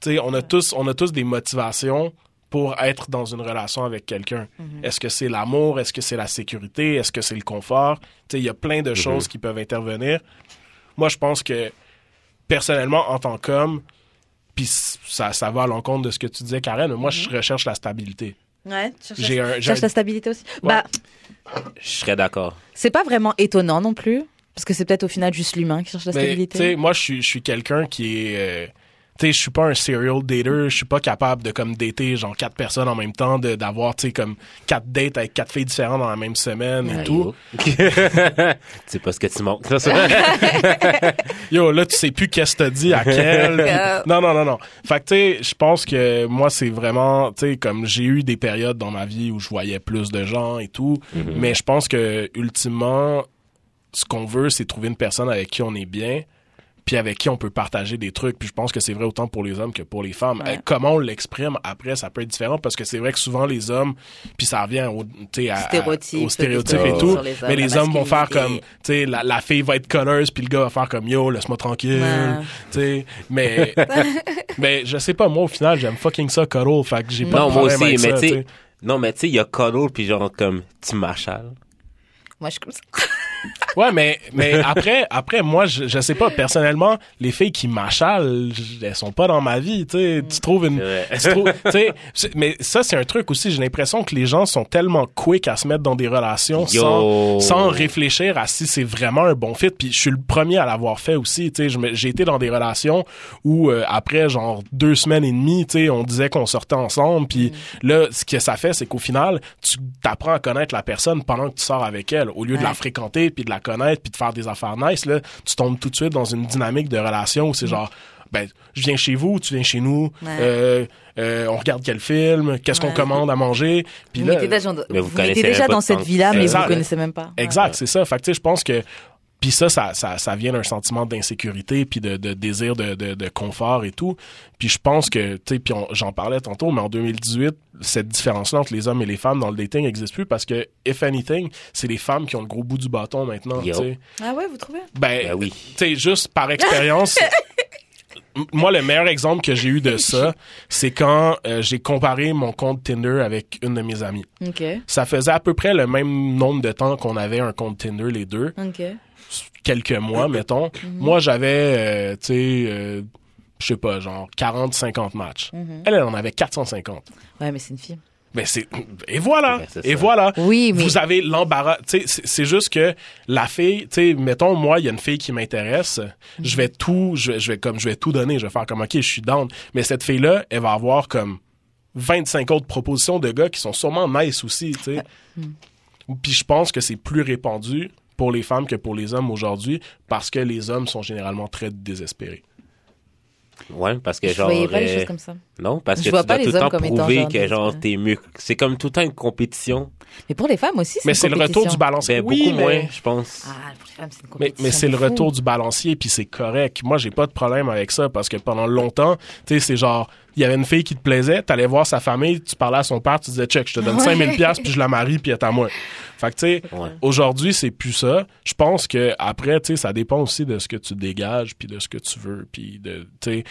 tu sais, on a tous, on a tous des motivations pour être dans une relation avec quelqu'un. Est-ce que c'est l'amour? Est-ce que c'est la sécurité? Est-ce que c'est le confort? Tu sais, il y a plein de choses qui peuvent intervenir. Moi, je pense que personnellement, en tant qu'homme, puis ça, ça va à l'encontre de ce que tu disais, Karen, mais moi, je recherche la stabilité. Ouais, tu cherches, J'ai un- cherches la stabilité aussi. Ouais. Bah, Je serais d'accord. c'est pas vraiment étonnant non plus. Parce que c'est peut-être au final juste l'humain qui cherche la Mais, tu stabilité. sais, moi, je suis, je suis quelqu'un qui est... euh, tu sais, je suis pas un serial dater, je suis pas capable de comme dater genre quatre personnes en même temps, de d'avoir tu sais comme quatre dates avec quatre filles différentes dans la même semaine et Ouais, tout. yo. tu sais pas ce que tu manques. Ça, c'est- Yo, là, tu sais plus qu'est-ce que t'as dit à quel. Non, non, non, non. Fait que, tu sais, je pense que moi, c'est vraiment, tu sais, comme j'ai eu des périodes dans ma vie où je voyais plus de gens et tout. Mais je pense que, ultimement, ce qu'on veut, c'est trouver une personne avec qui on est bien puis avec qui on peut partager des trucs. Puis je pense que c'est vrai autant pour les hommes que pour les femmes. Ouais. Euh, comment on l'exprime après, ça peut être différent parce que c'est vrai que souvent les hommes, puis ça revient au, à- à- Stéréotypes, aux stéréotypes des et tout, les hommes, mais les hommes vont faire comme, tu sais, la, la fille va être colleuse puis le gars va faire comme yo, laisse-moi tranquille. Ouais. Tu sais, mais, mais je sais pas, moi au final, j'aime fucking ça, cuddle, fait que j'ai pas non, de moi problème aussi, avec mais ça, tu tu sais. sais. Non, mais tu sais, il y a cuddle, puis genre comme tu marchales. Moi, je suis comme ça. Ouais, mais, mais après, après, moi, je, je sais pas, personnellement, les filles qui m'achalent, elles sont pas dans ma vie, tu sais. Tu trouves une, tu trouves- mais ça, c'est un truc aussi, j'ai l'impression que les gens sont tellement quick à se mettre dans des relations Yo. sans, sans réfléchir à si c'est vraiment un bon fit. Puis je suis le premier à l'avoir fait aussi, tu sais. J'ai été dans des relations où, euh, après, genre, deux semaines et demie, tu sais, on disait qu'on sortait ensemble. Puis là, ce que ça fait, c'est qu'au final, tu t'apprends à connaître la personne pendant que tu sors avec elle. Au lieu de la fréquenter, puis de la connaître, puis de faire des affaires nice, là, tu tombes tout de suite dans une dynamique de relation où c'est genre, ben, je viens chez vous, tu viens chez nous, Ouais. euh, euh, on regarde quel film, qu'est-ce qu'on commande à manger, puis Vous là, vous vous connaissez mettez déjà dans cette vie-là, mais Exact. vous connaissez même pas. Exact, c'est ça. Fait que, tu sais, je pense que. Puis ça, ça, ça, ça vient d'un sentiment d'insécurité, puis de, de désir de, de, de confort et tout. Puis je pense que, tu sais, puis j'en parlais tantôt, mais en 2018, cette différence-là entre les hommes et les femmes dans le dating n'existe plus parce que, if anything, c'est les femmes qui ont le gros bout du bâton maintenant. Ah ouais, vous trouvez? Ben, Ben oui. tu sais, juste par expérience, moi, le meilleur exemple que j'ai eu de ça, c'est quand euh, j'ai comparé mon compte Tinder avec une de mes amies. Ok, Ça faisait à peu près le même nombre de temps qu'on avait un compte Tinder, les deux. ok. Quelques mois, mettons. Moi, j'avais, euh, tu sais, euh, je sais pas, genre 40, 50 matchs. Elle, elle en avait 450. Ouais, mais c'est une fille. Ben c'est et voilà Ben, et ça. voilà Oui, mais- vous avez l'embarras tu sais c'est- juste que la fille tu sais mettons moi il y a une fille qui m'intéresse je vais tout je vais, je vais comme je vais tout donner je vais faire comme ok je suis down mais cette fille là elle va avoir comme 25 autres propositions de gars qui sont sûrement nice aussi tu sais puis je pense que c'est plus répandu pour les femmes que pour les hommes aujourd'hui parce que les hommes sont généralement très désespérés Ouais, parce que Je genre. voyais pas les euh, choses comme ça. Non, parce Je que vois tu pas dois tout le temps hommes comme étant prouver genre que genre t'es mieux. C'est comme tout le temps une compétition. Mais pour les femmes aussi, c'est mais c'est le retour du balancier Ben, oui beaucoup mais- moins, je pense. Ah, pour les femmes, c'est une Mais, compétition. mais c'est le retour du balancier, puis c'est correct. Moi, j'ai pas de problème avec ça parce que pendant longtemps, tu sais, c'est genre, il y avait une fille qui te plaisait, t'allais voir sa famille, tu parlais à son père, tu disais, check, je te donne 5000 pièces puis je la marie, puis elle est à moi. Fait que, tu sais, Ouais. aujourd'hui, c'est plus ça. Je pense que après, tu sais, ça dépend aussi de ce que tu dégages, puis de ce que tu veux, puis de, tu sais,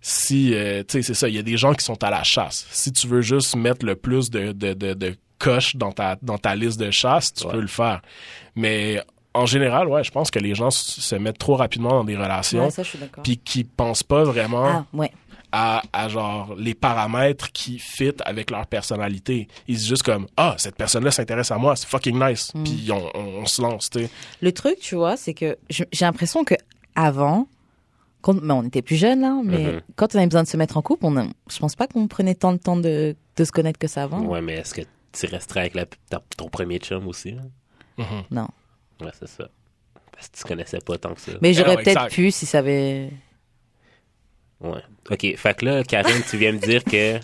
si, euh, tu sais, c'est ça, il y a des gens qui sont à la chasse. Si tu veux juste mettre le plus de, de, de, de coches dans ta, dans ta liste de chasse, tu Ouais. peux le faire. Mais en général, ouais, je pense que les gens se mettent trop rapidement dans des relations, Ouais, ça, je suis d'accord. puis qui pensent pas vraiment Ah, ouais. À, à genre les paramètres qui fit avec leur personnalité. Ils disent juste comme ah cette personne-là s'intéresse à moi, c'est fucking nice, Mm. puis on, on, on se lance, tu sais. Le truc, tu vois, c'est que j'ai l'impression que avant, quand mais on était plus jeunes, là, mais Mhm. quand on avait besoin de se mettre en couple, on a- je pense pas qu'on prenait tant de temps de, de se connaître que ça avant. Ouais, mais est-ce que tu resterais avec la, ta- ton premier chum aussi? là? Non. Ouais, c'est ça. Parce que tu connaissais pas tant que ça. Mais j'aurais non, peut-être pu si ça avait. Ouais. OK. Fait que là, Karine, tu viens me dire que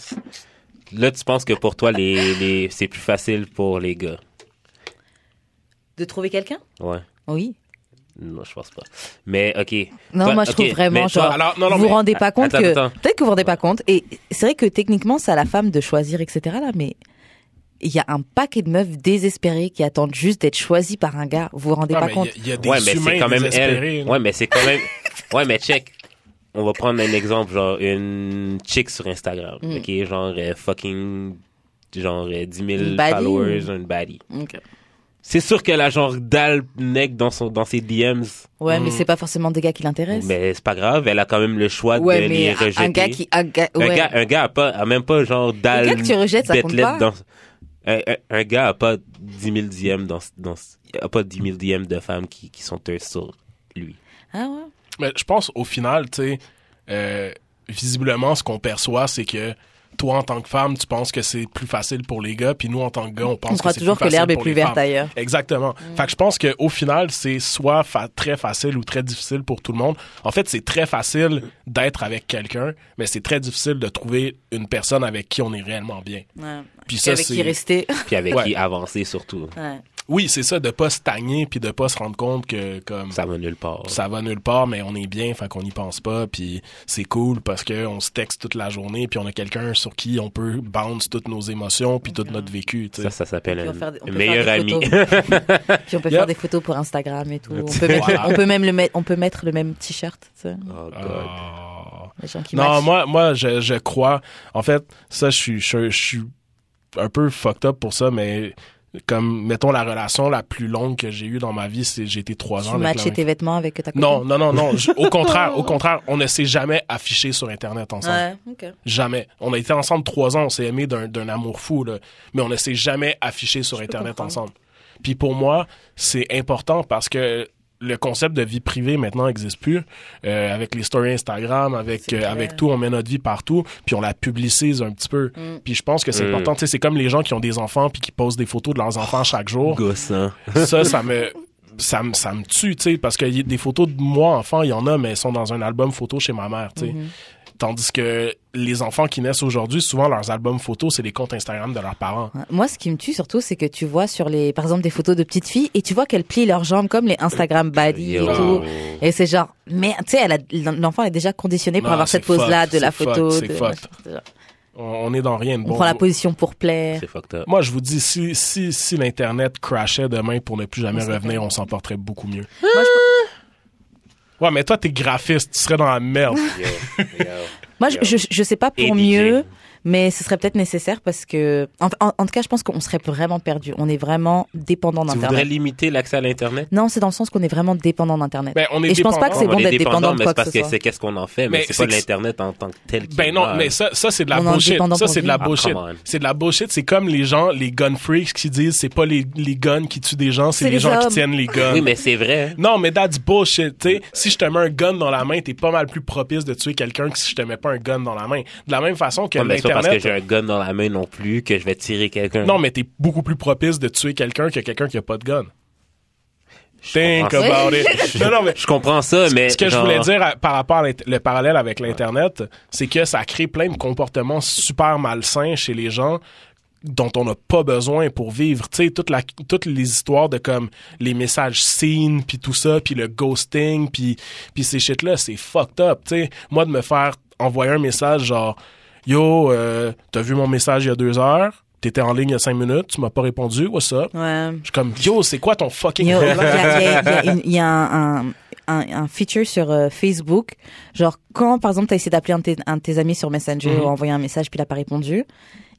là, tu penses que pour toi, les, les... c'est plus facile pour les gars. De trouver quelqu'un? Ouais. Oui. Non, je pense pas. Mais, OK. Non, Toi, moi je trouve vraiment toi- genre. alors, non, non, vous vous mais- rendez pas compte Attends, que attends. peut-être que vous vous rendez pas compte et c'est vrai que techniquement c'est à la femme de choisir etc là mais il y a un paquet de meufs désespérées qui attendent juste d'être choisies par un gars vous vous rendez Ah, pas mais compte? il y a- y, a des Ouais, mais humains c'est quand même désespérés, elle. là. Ouais, mais c'est quand même. Ouais, mais check. On va prendre un exemple, genre une chick sur Instagram. Mm. OK, genre euh, fucking. Genre euh, 10 000 Une followers, une baddie. C'est sûr qu'elle a genre dalle neck dans, son, dans ses DMs. ouais mais Mm. c'est pas forcément des gars qui l'intéressent Mais c'est pas grave, elle a quand même le choix ouais de les mais un- rejeter. un gars qui un gars, Un ouais. gars, un gars a, pas, a même pas genre dalle. gars que tu rejettes, ça compte pas. Dans, un, un- un gars a pas 10 000 DM dans, dans, a pas 10 000 DM de femmes qui, qui sont sur lui. ah ouais Mais je pense au final, tu sais, euh, visiblement, ce qu'on perçoit, c'est que toi, en tant que femme, tu penses que c'est plus facile pour les gars, puis nous, en tant que gars, on pense on que croit c'est toujours plus que l'herbe facile est plus verte ailleurs Exactement. Fait que je pense qu'au final, c'est soit fa- très facile ou très difficile pour tout le monde. En fait, c'est très facile d'être avec quelqu'un, mais c'est très difficile de trouver une personne avec qui on est réellement bien. ouais. Puis Et ça, avec c'est... qui rester Puis avec Ouais. qui avancer surtout. ouais. Oui, c'est ça, de pas stagner, puis de pas se rendre compte que, comme... Ça va nulle part. ça va nulle part, mais on est bien, fait qu'on n'y pense pas, puis c'est cool parce que on se texte toute la journée, puis on a quelqu'un sur qui on peut bounce toutes nos émotions, puis tout notre vécu, tu Ça, sais. ça s'appelle un, meilleur faire ami. puis on peut Yep. faire des photos pour Instagram et tout on peut mettre, Voilà. on peut même le mettre on peut mettre le même t-shirt tu sais oh, God. Ah. les gens qui Non, matchent. moi, moi, je, je crois. En fait, ça, je suis, je, je suis un peu fucked up pour ça, mais comme, mettons, la relation la plus longue que j'ai eue dans ma vie, c'est j'ai été trois ans tu matchais tes vêtements avec ta copine? Non, non, non, non. Je- au contraire, au contraire, on ne s'est jamais affiché sur Internet ensemble. ouais Jamais. On a été ensemble trois ans, on s'est aimé d'un amour fou, là. mais on ne s'est jamais affiché sur Internet ensemble. Puis pour moi, c'est important parce que le concept de vie privée maintenant n'existe plus. Euh, avec les stories Instagram, avec euh, avec tout, on met notre vie partout, puis on la publicise un petit peu. Mm. Puis je pense que c'est Mm. important. Tu sais, c'est comme les gens qui ont des enfants puis qui posent des photos de leurs enfants chaque jour. Gossant. ça, ça me ça me ça me tue, tu sais, parce que y a des photos de moi enfant, il y en a, mais elles sont dans un album photo chez ma mère, tu sais. Mhm. Tandis que les enfants qui naissent aujourd'hui, souvent leurs albums photos, c'est les comptes Instagram de leurs parents. Moi, ce qui me tue surtout, c'est que tu vois sur les, par exemple, des photos de petites filles et tu vois qu'elles plient leurs jambes comme les Instagram baddies Yo. et tout. Et c'est genre, mais tu sais, l'enfant est déjà conditionné pour Non, avoir cette pose-là de la photo. c'est de- fucked. On, on est dans rien de On bon. prend la position pour plaire. C'est. Moi, je vous dis, si, si, si l'Internet crashait demain pour ne plus jamais On revenir, on s'en porterait beaucoup mieux. Moi, je- Ouais, mais toi, t'es graphiste, tu serais dans la merde. Yo, yo. Moi, je, je, je sais pas pour mieux, mais ce serait peut-être nécessaire parce que, en, en- en tout cas, je pense qu'on serait vraiment perdu. On est vraiment dépendant Tu voudrais d'Internet. limiter l'accès à l'Internet? Non, c'est dans le sens qu'on est vraiment dépendant d'Internet. Ben, on est Et je pense pas que c'est On bon d'être dépendant de mais quoi c'est que parce ce que soit. c'est qu'est-ce qu'on en fait, mais, Mais c'est pas que- l'Internet en tant que tel Ben non, mais ça, ça c'est de la bullshit. Ça, c'est de la bullshit. Ah, c'est de la bullshit. C'est comme les gens, les gun freaks qui disent c'est pas les, les guns qui tuent des gens, c'est les gens qui tiennent les guns. Oui, mais c'est vrai. Non, mais that's bullshit, tu sais. Si je te mets un gun dans la main, t'es pas mal plus propice de tuer quelqu'un que si je te mets pas un gun dans la main. De la même façon que Ouais, mais parce que j'ai un gun dans la main non plus que je vais tirer quelqu'un. Non, mais t'es beaucoup plus propice de tuer quelqu'un que quelqu'un qui a pas de gun. Think about it. non, non, mais Je comprends ça, mais. ce que je voulais dire à- par rapport à le parallèle avec l'Internet, c'est que ça crée plein de comportements super malsains chez les gens dont on n'a pas besoin pour vivre. Tu sais, toute la, toutes les histoires de comme les messages seen, puis tout ça, puis le ghosting, puis puis ces shit-là, c'est fucked up. Tu sais, moi, de me faire envoyer un message genre « Yo, euh, t'as vu mon message il y a deux heures? T'étais en ligne il y a cinq minutes, tu m'as pas répondu, what's up? » Ouais. Je suis comme « Yo, c'est quoi ton fucking... Il y a, y y y un, un, un- un feature sur euh, Facebook. Genre, quand, par exemple, t'as essayé d'appeler un, de tes- un de tes amis sur Messenger Mhm. ou envoyer un message, puis il a pas répondu.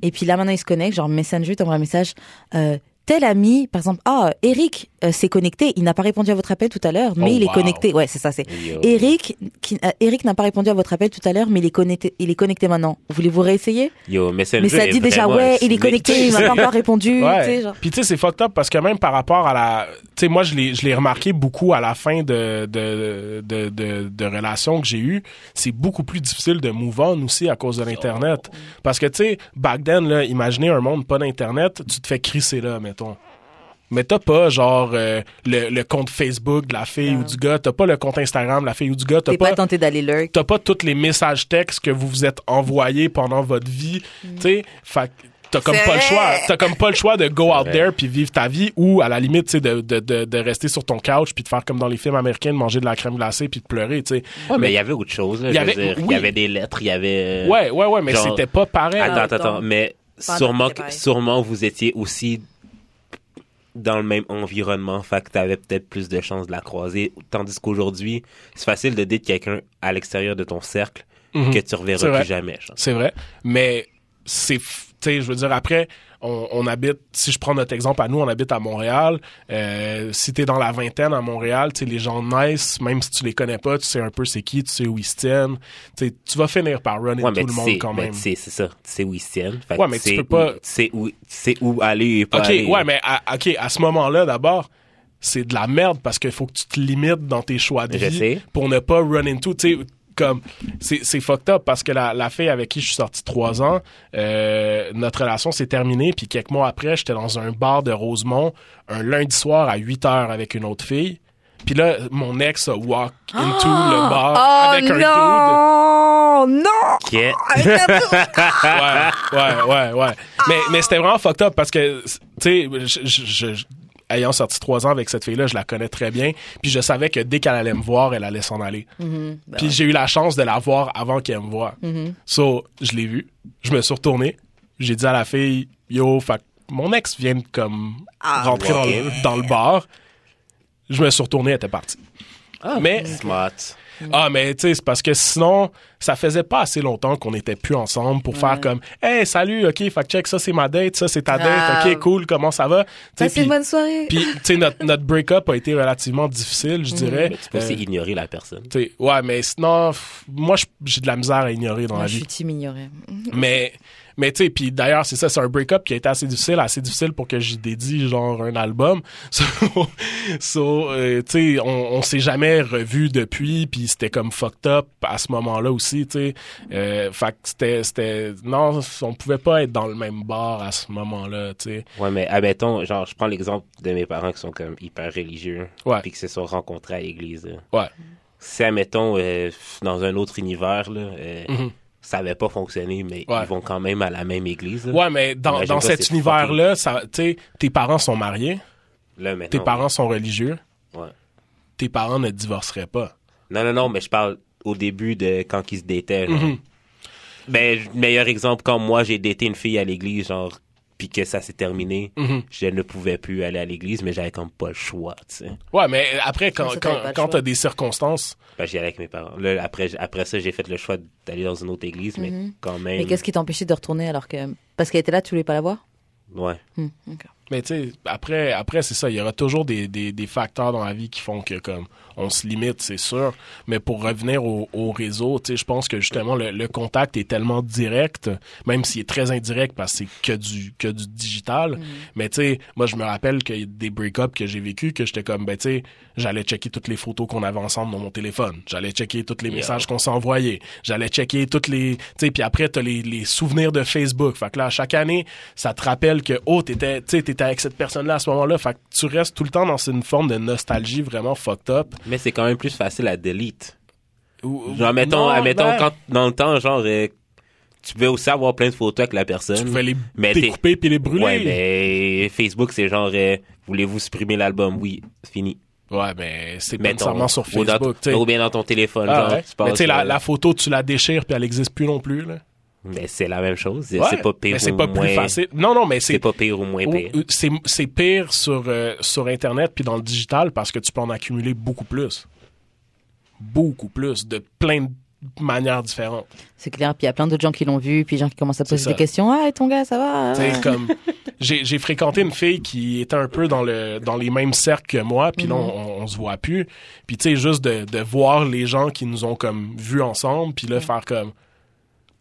Et puis là, maintenant, il se connecte. Genre, Messenger t'envoie un message. Euh, tel ami, par exemple, ah, Eric euh, s'est connecté. Il n'a pas répondu à votre appel tout à l'heure, mais Oh, il est wow. connecté. Ouais, c'est ça, c'est. Yo. Eric, qui, euh, Eric n'a pas répondu à votre appel tout à l'heure, mais il est connecté, il est connecté maintenant. Voulez-vous réessayer? Yo, Messenger Mais ça dit déjà, ouais, il est connecté, il m'a pas encore répondu. Ouais. tu sais, genre. Puis tu sais, c'est fucked up parce que même par rapport à la... Tu sais, moi, je l'ai, je l'ai remarqué beaucoup à la fin de, de, de, de, de relations que j'ai eues. C'est beaucoup plus difficile de move on aussi à cause de l'Internet. Parce que, tu sais, back then, là, imaginez un monde pas d'Internet, tu te fais crisser là, mettons. mais t'as pas genre euh, le, le compte Facebook de la fille ou du gars, t'as pas le compte Instagram de la fille ou du gars, t'as T'es pas pas tenté d'aller lurk. t'as pas tous les messages textes que vous vous êtes envoyés pendant votre vie, tu sais, fait que t'as comme pas le choix, t'as comme pas le choix de go out Ouais. there puis vivre ta vie ou à la limite, tu sais, de, de, de, de rester sur ton couch puis de faire comme dans les films américains, de manger de la crème glacée puis de pleurer, tu sais. Ouais, mais il y avait autre chose. Il y je veux avait- dire. Il oui. y avait des lettres, il y avait. euh, Ouais, ouais, ouais, mais genre- c'était pas pareil. Attends, attends, attends. Mais sûrement, sûrement vous étiez aussi dans le même environnement, fait que t'avais peut-être plus de chances de la croiser. Tandis qu'aujourd'hui, c'est facile de dire quelqu'un à l'extérieur de ton cercle Mhm. que tu reverras plus jamais. C'est vrai. Mais c'est, tu sais, je veux dire, après, on, on habite, si je prends notre exemple à nous, on habite à Montréal. Euh, si t'es dans la vingtaine à Montréal, tu les gens nice, même si tu les connais pas, tu sais un peu c'est qui, tu sais où ils se tiennent. Tu tu vas finir par run Ouais, tout tu le monde sais, quand même. tu c'est ça. Tu sais où ils se tiennent. Fait Ouais, mais tu peux pas- Tu sais où, tu sais où aller et pas OK, aller. ouais, mais à, OK, à ce moment-là, d'abord, c'est de la merde parce qu'il faut que tu te limites dans tes choix de vie pour ne pas run into, tu sais, comme, c'est, c'est fucked up parce que la, la fille avec qui je suis sorti trois ans, euh, notre relation s'est terminée, puis quelques mois après, j'étais dans un bar de Rosemont un lundi soir à 8 heures avec une autre fille. Puis là, mon ex a walk into le bar Oh avec un dude. non! Non! Ouais, ouais, ouais, ouais. Mais, mais c'était vraiment fucked up parce que, tu sais, je- je- je- ayant sorti trois ans avec cette fille-là, je la connais très bien. Puis je savais que dès qu'elle allait me voir, elle allait s'en aller. Ben puis j'ai eu la chance de la voir avant qu'elle me voie. So, je l'ai vue. Je me suis retourné. J'ai dit à la fille, yo, fait que mon ex vient de comme Ah, rentrer dans, le, dans le bar. Je me suis retourné, elle était partie. Ah, Mais- Smart. Ah, mais tu sais, c'est parce que sinon, ça faisait pas assez longtemps qu'on était plus ensemble pour faire comme, hey, salut, ok, que check, ça c'est ma date, ça c'est ta date, Ah. ok, cool, comment ça va? Passez une puis- bonne soirée. Puis, tu sais, notre, notre break-up a été relativement difficile, je dirais. Mais tu peux aussi Euh, ignorer la personne. tu sais, ouais, mais sinon, pff, moi, je- j'ai de la misère à ignorer dans Moi, la je vie. suis team ignoré. Mais, mais tu sais, puis d'ailleurs, c'est ça, c'est un break-up qui a été assez difficile, assez difficile pour que j'y dédie genre un album. So, so, euh, tu sais, on, on s'est jamais revu depuis, puis c'était comme fucked up à ce moment-là aussi, tu sais. Euh, fait que c'était, c'était, non, on pouvait pas être dans le même bar à ce moment-là, tu sais. Ouais, mais admettons, genre, je prends l'exemple de mes parents qui sont comme hyper religieux. Ouais. Puis qui se sont rencontrés à l'église. là. Ouais. Si, admettons, euh, dans un autre univers, là, Mhm. Ça avait pas fonctionné, mais Ouais. ils vont quand même à la même église. là. Ouais, mais dans, dans cet univers-là, tes parents sont mariés, Là, tes parents sont religieux, Ouais. tes parents ne divorceraient pas. Non, non, non, mais je parle au début de quand ils se dataient. genre. Mhm. Ben, meilleur exemple, quand moi j'ai daté une fille à l'église, genre, puis que ça s'est terminé, Mhm. je ne pouvais plus aller à l'église, mais j'avais comme pas le choix, tu sais. Ouais, mais après, quand, ça, quand, t'as des circonstances, Ben, j'y allais avec mes parents. Là, après, après ça, j'ai fait le choix d'aller dans une autre église, mais quand même. Mais qu'est-ce qui t'empêchait de retourner alors que. Parce qu'elle était là, tu voulais pas la voir? Ouais. Ok. Mais tu sais, après, après c'est ça, il y aura toujours des, des, des facteurs dans la vie qui font que, comme, on se limite, c'est sûr. Mais pour revenir au, au réseau, tu sais, je pense que justement, le, le contact est tellement direct, même s'il est très indirect parce que c'est que du, que du digital. Mais tu sais, moi, je me rappelle qu'il y a des break-ups que j'ai vécu que j'étais comme, ben, tu sais, j'allais checker toutes les photos qu'on avait ensemble dans mon téléphone. J'allais checker tous les Yeah. messages qu'on s'est envoyés. J'allais checker toutes les, tu sais, puis après, t'as les, les souvenirs de Facebook. Fait que là, chaque année, ça te rappelle que, oh, t'étais, tu sais, t'étais avec cette personne-là à ce moment-là. Fait que tu restes tout le temps dans une forme de nostalgie vraiment fucked up. Mais c'est quand même plus facile à delete. Ou- Genre, mettons, Non, admettons, ben, quand, dans le temps, genre, euh, tu pouvais aussi avoir plein de photos avec la personne. tu pouvais les mais t'es- découper puis les brûler. Ouais, mais Facebook, c'est genre, euh, voulez-vous supprimer l'album? Oui, fini. Ouais, mais c'est pas nécessairement sur ou dans- Facebook, tu sais. Ou bien dans ton téléphone, Ah genre, ouais. tu Mais tu sais, la, la photo, tu la déchires puis elle existe plus non plus, là. Mais c'est la même chose. Ouais, c'est pas pire mais c'est ou pas moins... plus facile. Non, non, mais C'est c'est pas pire ou moins pire. ou- c'est c'est pire sur euh, sur internet puis dans le digital parce que tu peux en accumuler beaucoup plus. Beaucoup plus de plein de manières différentes. C'est clair. Puis il y a plein d'autres gens qui l'ont vu, puis des gens qui commencent à poser des questions. Ah, et ton gars, ça va? Comme j'ai j'ai fréquenté une fille qui était un peu dans le dans les mêmes cercles que moi, puis là on, on se voit plus. Puis tu sais juste de, de voir les gens qui nous ont comme vus ensemble, puis là faire comme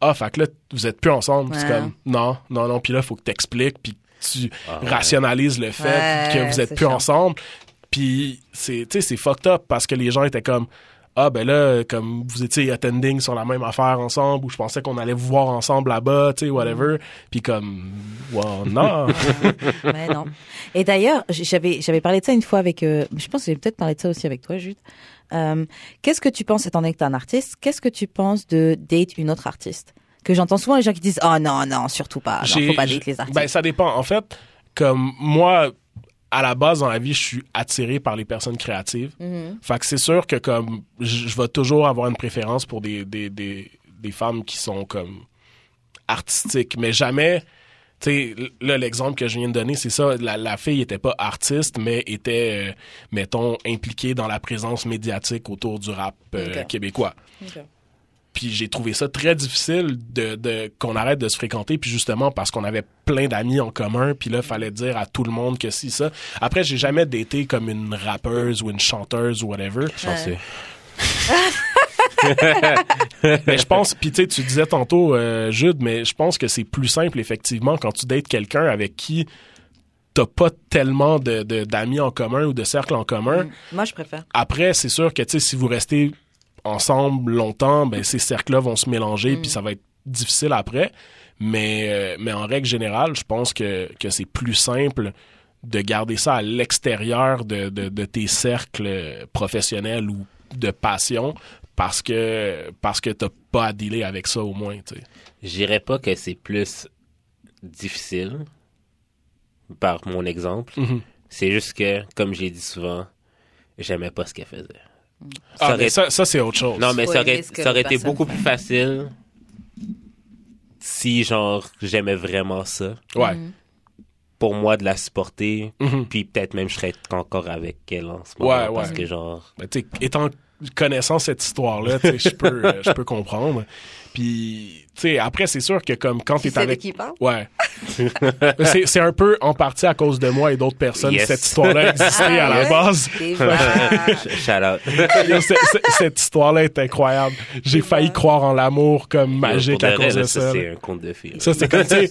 ah fait que là vous êtes plus ensemble, c'est comme non non non, puis là faut que t'expliques puis tu Ah ouais. rationalises le fait Ouais, que vous êtes plus chiant. ensemble. Puis c'est tu sais c'est fucked up parce que les gens étaient comme ah ben là comme vous étiez attending sur la même affaire ensemble ou je pensais qu'on allait vous voir ensemble là-bas tu sais whatever puis comme wow, non Mais non. Et d'ailleurs, j'avais parlé de ça une fois avec. euh, je pense que j'ai peut-être parlé de ça aussi avec toi, Jude. Euh, qu'est-ce que tu penses, étant donné que t'es un artiste, qu'est-ce que tu penses de date une autre artiste? Que j'entends souvent les gens qui disent oh non non surtout pas, J'ai- faut pas date les artistes. ben ça dépend. En fait comme moi à la base dans la vie je suis attiré par les personnes créatives. Mhm. fait que c'est sûr que comme je je vais toujours avoir une préférence pour des, des, des, des femmes qui sont comme artistiques. Mais jamais tu sais là l'exemple que je viens de donner c'est ça la, la fille était pas artiste mais était euh, mettons impliquée dans la présence médiatique autour du rap euh, québécois. Puis j'ai trouvé ça très difficile de, de qu'on arrête de se fréquenter puis justement parce qu'on avait plein d'amis en commun puis là fallait dire à tout le monde que si ça. Après j'ai jamais daté comme une rappeuse ou une chanteuse ou whatever. Chanceux. mais je pense puis tu sais tu disais tantôt euh, Jude mais je pense que c'est plus simple effectivement quand tu dates quelqu'un avec qui t'as pas tellement de, de- d'amis en commun ou de cercles en commun Moi, je préfère. après, c'est sûr que tu sais, si vous restez ensemble longtemps, ben ces cercles-là vont se mélanger, puis ça va être difficile après. Mais, euh, mais en règle générale, je pense que, que c'est plus simple de garder ça à l'extérieur de, de, de tes cercles professionnels ou de passion parce que parce que t'as pas à dealer avec ça au moins, tu sais. J'irais pas que c'est plus difficile par mon exemple. Mhm. C'est juste que, comme j'ai dit souvent, j'aimais pas ce qu'elle faisait. Ça Ah, aurait- ça, ça c'est autre chose. Non, mais Ouais, ça aurait, ça aurait été beaucoup plus facile si, genre, j'aimais vraiment ça. Ouais. Pour moi, de la supporter, Mhm. puis peut-être même je serais encore avec elle en ce moment. Ouais, Parce ouais. que, genre, Ben, tu sais, étant connaissant cette histoire-là, tu sais, je peux, euh, je peux comprendre. Puis, tu sais, après, c'est sûr que comme quand Tu t'es avec... qui parle? Ouais. C'est, un peu en partie à cause de moi et d'autres personnes Yes. cette histoire-là existait Ah, à la ouais? base. Shout out. Cette histoire-là est incroyable. J'ai failli croire en l'amour comme magique Pour à cause de ça. ça, c'est un conte de fille. Ça, c'est comme, tu sais,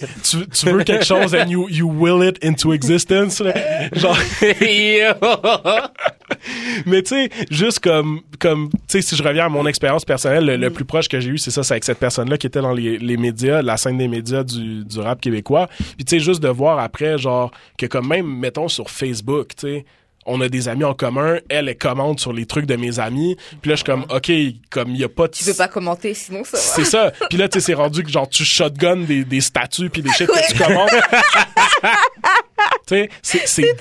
tu, veux quelque chose and you, you will it into existence. Genre, mais tu sais, juste comme, comme, tu sais, si je reviens à mon expérience personnelle, le, le plus proche que j'ai eu, c'est ça, c'est avec cette personne-là qui était dans les, les médias, la scène des médias du, du rap québécois. Puis tu sais, juste de voir après, genre, que comme même, mettons, sur Facebook, tu sais, on a des amis en commun, elle, elle commente sur les trucs de mes amis. Puis là, je suis comme, OK, comme il y a pas de... Tu peux pas commenter, sinon ça va. C'est ça. Puis là, tu sais, c'est rendu que genre tu shotgun des, des statues puis des shit que tu commentes. tu sais, c'est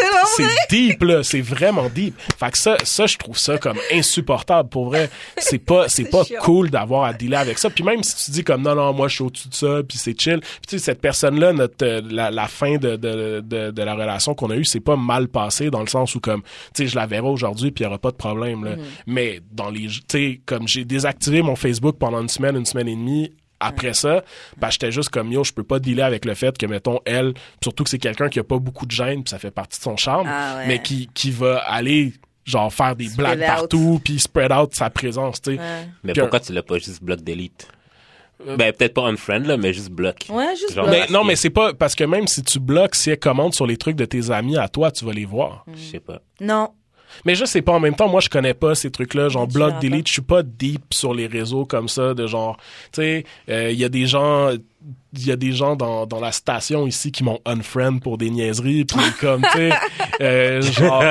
deep là, c'est vraiment deep. Fait que ça ça je trouve ça comme insupportable pour vrai. C'est pas c'est pas chiant. cool d'avoir à dealer avec ça. Puis même si tu dis comme non non, moi je suis au-dessus de ça puis c'est chill. Puis tu sais cette personne là notre euh, la, la fin de, de, de, de la relation qu'on a eue, c'est pas mal passé dans le sens où comme tu sais je la verrai aujourd'hui puis il y aura pas de problème là. Mais dans les tu sais comme j'ai désactivé mon Facebook pendant une semaine, une semaine et demie après ça, ben j'étais juste comme yo, je peux pas dealer avec le fait que mettons elle, surtout que c'est quelqu'un qui a pas beaucoup de gêne, puis ça fait partie de son charme, Ah ouais. mais qui qui va aller genre faire des Spread blagues out. partout puis spread out sa présence, tu sais. Ouais. Mais pourquoi tu l'as pas juste bloc d'élite? Ben, peut-être pas unfriend, là, mais juste bloc. Ouais, juste. Mais non, mais c'est pas parce que même si tu bloques, si elle commente sur les trucs de tes amis à toi, tu vas les voir. Je sais pas. Non. Mais je sais pas, en même temps, moi, je connais pas ces trucs-là, genre verras delete. Je suis pas deep sur les réseaux comme ça, de genre, tu sais, euh, il y a des gens, il y a des gens dans, dans la station ici qui m'ont unfriend pour des niaiseries, puis comme, tu sais, euh, genre,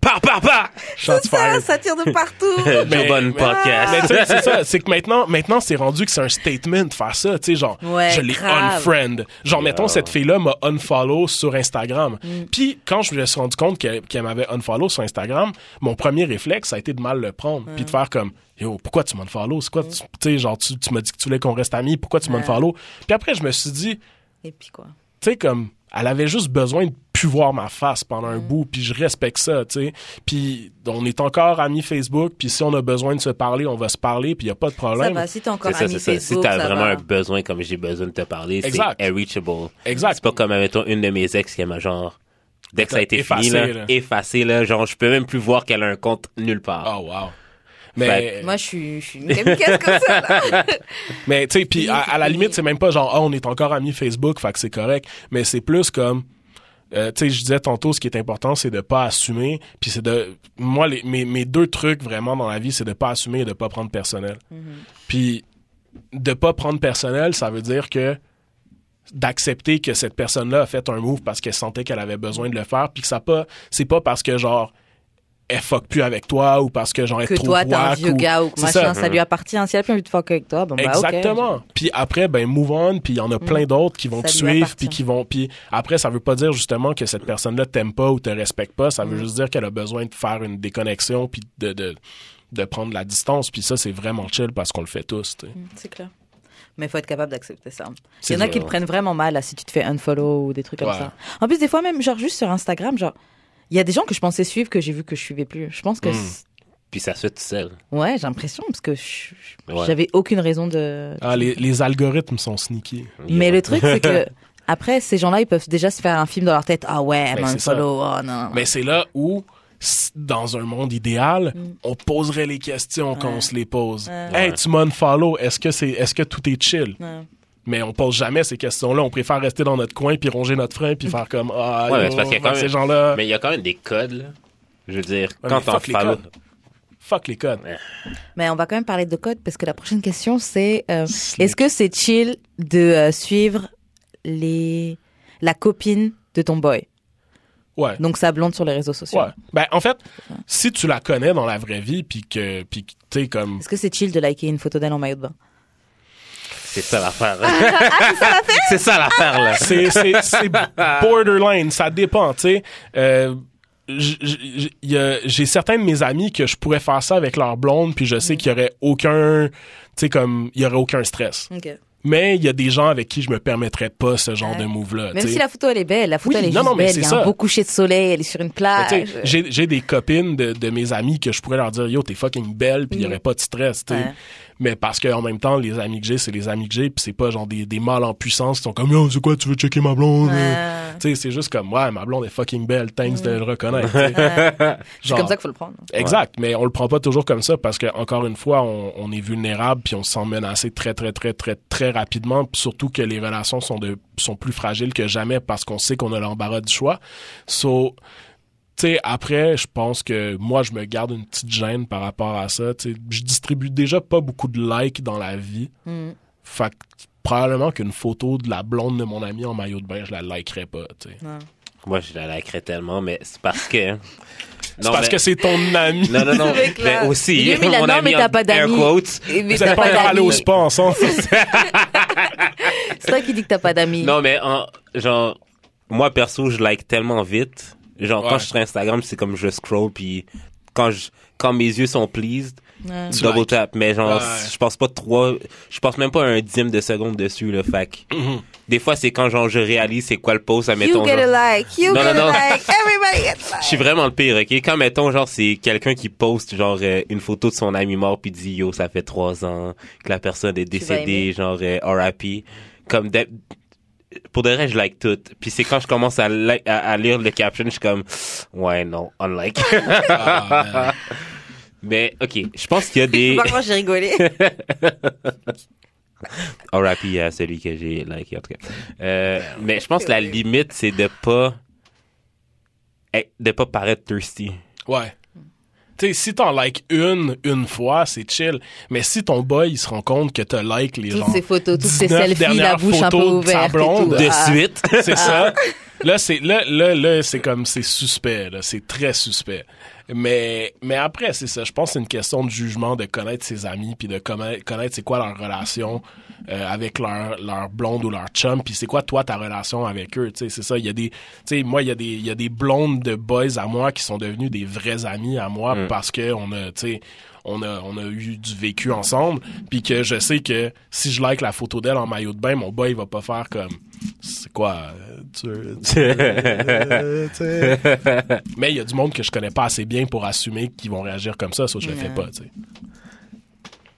par, par, par! Ça, ça tire de partout. Mais- Bonne mais- podcast. Mais tu sais, c'est ça, c'est que maintenant, maintenant, c'est rendu que c'est un statement de faire ça, tu sais, genre, Ouais, je l'ai unfriend. Genre, mettons, cette fille-là m'a unfollow sur Instagram. Mm. Puis, quand je me suis rendu compte qu'elle qu'elle m'avait unfollow sur Instagram, mon premier réflexe, ça a été de mal le prendre. Puis de faire comme, yo, pourquoi tu m'unfollow? C'est quoi, tu tu sais, genre, tu, tu m'as dit que tu voulais qu'on reste amis, pourquoi tu Ouais. m'unfollow? Puis après, je me suis dit, Et puis quoi? tu sais, comme, elle avait juste besoin de plus voir ma face pendant Mm. un bout, puis je respecte ça, tu sais. Puis on est encore amis Facebook, puis si on a besoin de se parler, on va se parler, puis il y a pas de Ça problème. va, si t'es encore C'est ça, ami ça. Si Facebook, t'as ça vraiment va. un besoin comme j'ai besoin de te parler, c'est Exact. unreachable. Exact. C'est pas comme, mettons, une de mes ex qui m'a genre, dès que ça a été Effacé, fini, là, là. effacé, là, genre, je peux même plus voir qu'elle a un compte nulle part. Oh wow. Mais, Moi, je suis, je suis une kamikaze comme ça, là. mais tu sais, puis à, à la limite, c'est même pas genre, ah, on est encore amis Facebook, fait que c'est correct. Mais c'est plus comme, euh, tu sais, je disais tantôt, ce qui est important, c'est de pas assumer. Puis c'est de, moi, les, mes, mes deux trucs vraiment dans la vie, c'est de pas assumer et de pas prendre personnel. Puis de pas prendre personnel, ça veut dire que d'accepter que cette personne-là a fait un move parce qu'elle sentait qu'elle avait besoin de le faire, puis que ça pas, c'est pas parce que genre elle fuck plus avec toi ou parce que genre elle Que est trop toi, t'es un vieux ou- gars ou machin, ça. ça. lui appartient. Si elle a plus envie de fuck avec toi, bon bah. Exactement. Puis après, ben move on. Puis il y en a plein d'autres qui vont Ça te suivre, puis qui vont. Puis après, ça veut pas dire justement que cette personne-là t'aime pas ou te respecte pas. Ça Mm. veut juste dire qu'elle a besoin de faire une déconnexion puis de de, de prendre la distance. Puis ça, c'est vraiment chill parce qu'on le fait tous. Mm, C'est clair. Mais il faut être capable d'accepter ça. Il y en a qui le prennent vraiment mal là, si tu te fais unfollow ou des trucs comme Ouais. ça. En plus, des fois même, genre juste sur Instagram, genre, il y a des gens que je pensais suivre que j'ai vu que je suivais plus. Je pense que, Mm. c'est- Puis ça se fait tout seul. ouais, j'ai l'impression parce que je- je- Ouais. j'avais aucune raison de. Ah, les, les algorithmes sont sneaky. Mais le truc, c'est que après, ces gens-là, ils peuvent déjà se faire un film dans leur tête. Ah ouais, Ben, man, c'est ça. follow, oh non. Mais c'est là où, dans un monde idéal, Mm. on poserait les questions quand on se les pose. Ouais. Hey, tu m'unfollow, est-ce que c'est, est-ce que tout est chill? Ouais. Mais on pose jamais ces questions-là. On préfère rester dans notre coin puis ronger notre frein puis faire comme ah Ouais, yo, c'est parce qu'il y a quand ces gens-là. Mais il y a quand même des codes, là. Je veux dire, Ouais, quand mais t'en fuck les codes. Fuck les codes. Mais on va quand même parler de code parce que la prochaine question, c'est euh, est-ce que c'est chill de euh, suivre les la copine de ton boy? Ouais. Donc sa blonde sur les réseaux sociaux. Ouais. Ben en fait, si tu la connais dans la vraie vie puis que puis comme Est-ce que c'est chill de liker une photo d'elle en maillot de bain? C'est ça l'affaire. Ah, c'est ça l'affaire, là. c'est c'est c'est borderline, ça dépend, tu sais. Euh, j'ai certains de mes amis que je pourrais faire ça avec leur blonde puis je Mm. sais qu'il y aurait aucun tu sais comme il y aurait aucun stress. Ok. Mais il y a des gens avec qui je me permettrais pas ce genre Ouais. de move là, Même si la photo elle est belle, la photo Oui, elle est non, juste non, mais belle. Il y a ça. un beau coucher de soleil, elle est sur une plage. sais, j'ai j'ai des copines de, de mes amis que je pourrais leur dire yo t'es fucking belle puis il y aurait pas de stress tu sais Mm. Ouais. Mais parce que en même temps les amis que j'ai c'est les amis que j'ai puis c'est pas genre des, des mâles en puissance qui sont comme yo c'est quoi tu veux checker ma blonde? Tu sais c'est juste comme ouais ma blonde est fucking belle thanks de le reconnaître. C'est comme ça qu'il faut le prendre. Exact, mais on le prend pas toujours comme ça parce que encore une fois, on, on est vulnérable puis on se sent menacé très très très très très rapidement, surtout que les relations sont de sont plus fragiles que jamais parce qu'on sait qu'on a l'embarras du choix. So sais, après, je pense que moi, je me garde une petite gêne par rapport à ça. Tu sais, je distribue déjà pas beaucoup de likes dans la vie. Mm. Fait que probablement qu'une photo de la blonde de mon ami en maillot de bain, je la likerais pas. tu sais. Ouais. Moi, je la likerais tellement, mais c'est parce que. C'est parce que c'est ton ami. Non, non, non. Mais aussi. Lui mon norme, ami mais t'as pas d'amis. mais Vous pas aller au spa ensemble. C'est toi qui dis que t'as pas d'amis. Non, mais en, genre, moi, perso, je like tellement vite. Genre, quand je suis sur Instagram, c'est comme je scroll, puis quand je, quand mes yeux sont pleased, Ouais. Double tap. Mais genre, Ouais. je passe pas trois, je passe même pas un dixième de seconde dessus, le fac. Mhm. Des fois, c'est quand genre, je réalise c'est quoi le post, à You get genre- a like, you Non, get non, non. a like, everybody gets a Je suis like. vraiment le pire, ok? Quand, mettons, genre, c'est quelqu'un qui poste, genre, euh, une photo de son ami mort, puis dit, yo, ça fait trois ans que la personne est décédée, genre, euh, RIP. Comme, pour de vrai, je like tout. Puis c'est quand je commence à, li- à, à lire le caption, je suis comme, ouais, non, unlike. Man. Mais, ok, je pense qu'il y a des... Par contre, j'ai rigolé. RIP à celui que j'ai liké, en tout cas. Euh, mais je pense que la limite, c'est de pas... de pas paraître thirsty. Ouais. Tu sais, si t'en like une, une fois, c'est chill. Mais si ton boy, il se rend compte que t'as like les Toutes gens. ces photos, toutes ces 19 selfies, la bouche un peu et blonde tout. De Ah. suite. C'est ça. Là, c'est, là, là, là, c'est comme, c'est suspect, là. C'est très suspect. Mais, mais après, c'est ça. Je pense que c'est une question de jugement, de connaître ses amis, puis de connaître, connaître c'est quoi leur relation euh, avec leur, leur blonde ou leur chum, puis c'est quoi, toi, ta relation avec eux? Tu sais, c'est ça. Il y a des, tu sais, moi, il y a des, il y a des blondes de boys à moi qui sont devenus des vrais amis à moi parce que on a, tu sais, on a, on a eu du vécu ensemble, puis que je sais que si je like la photo d'elle en maillot de bain, mon boy, il va pas faire comme, c'est quoi, tu, tu- tu sais. Mais il y a du monde que je connais pas assez bien pour assumer qu'ils vont réagir comme ça, ça je le fais pas, tu sais.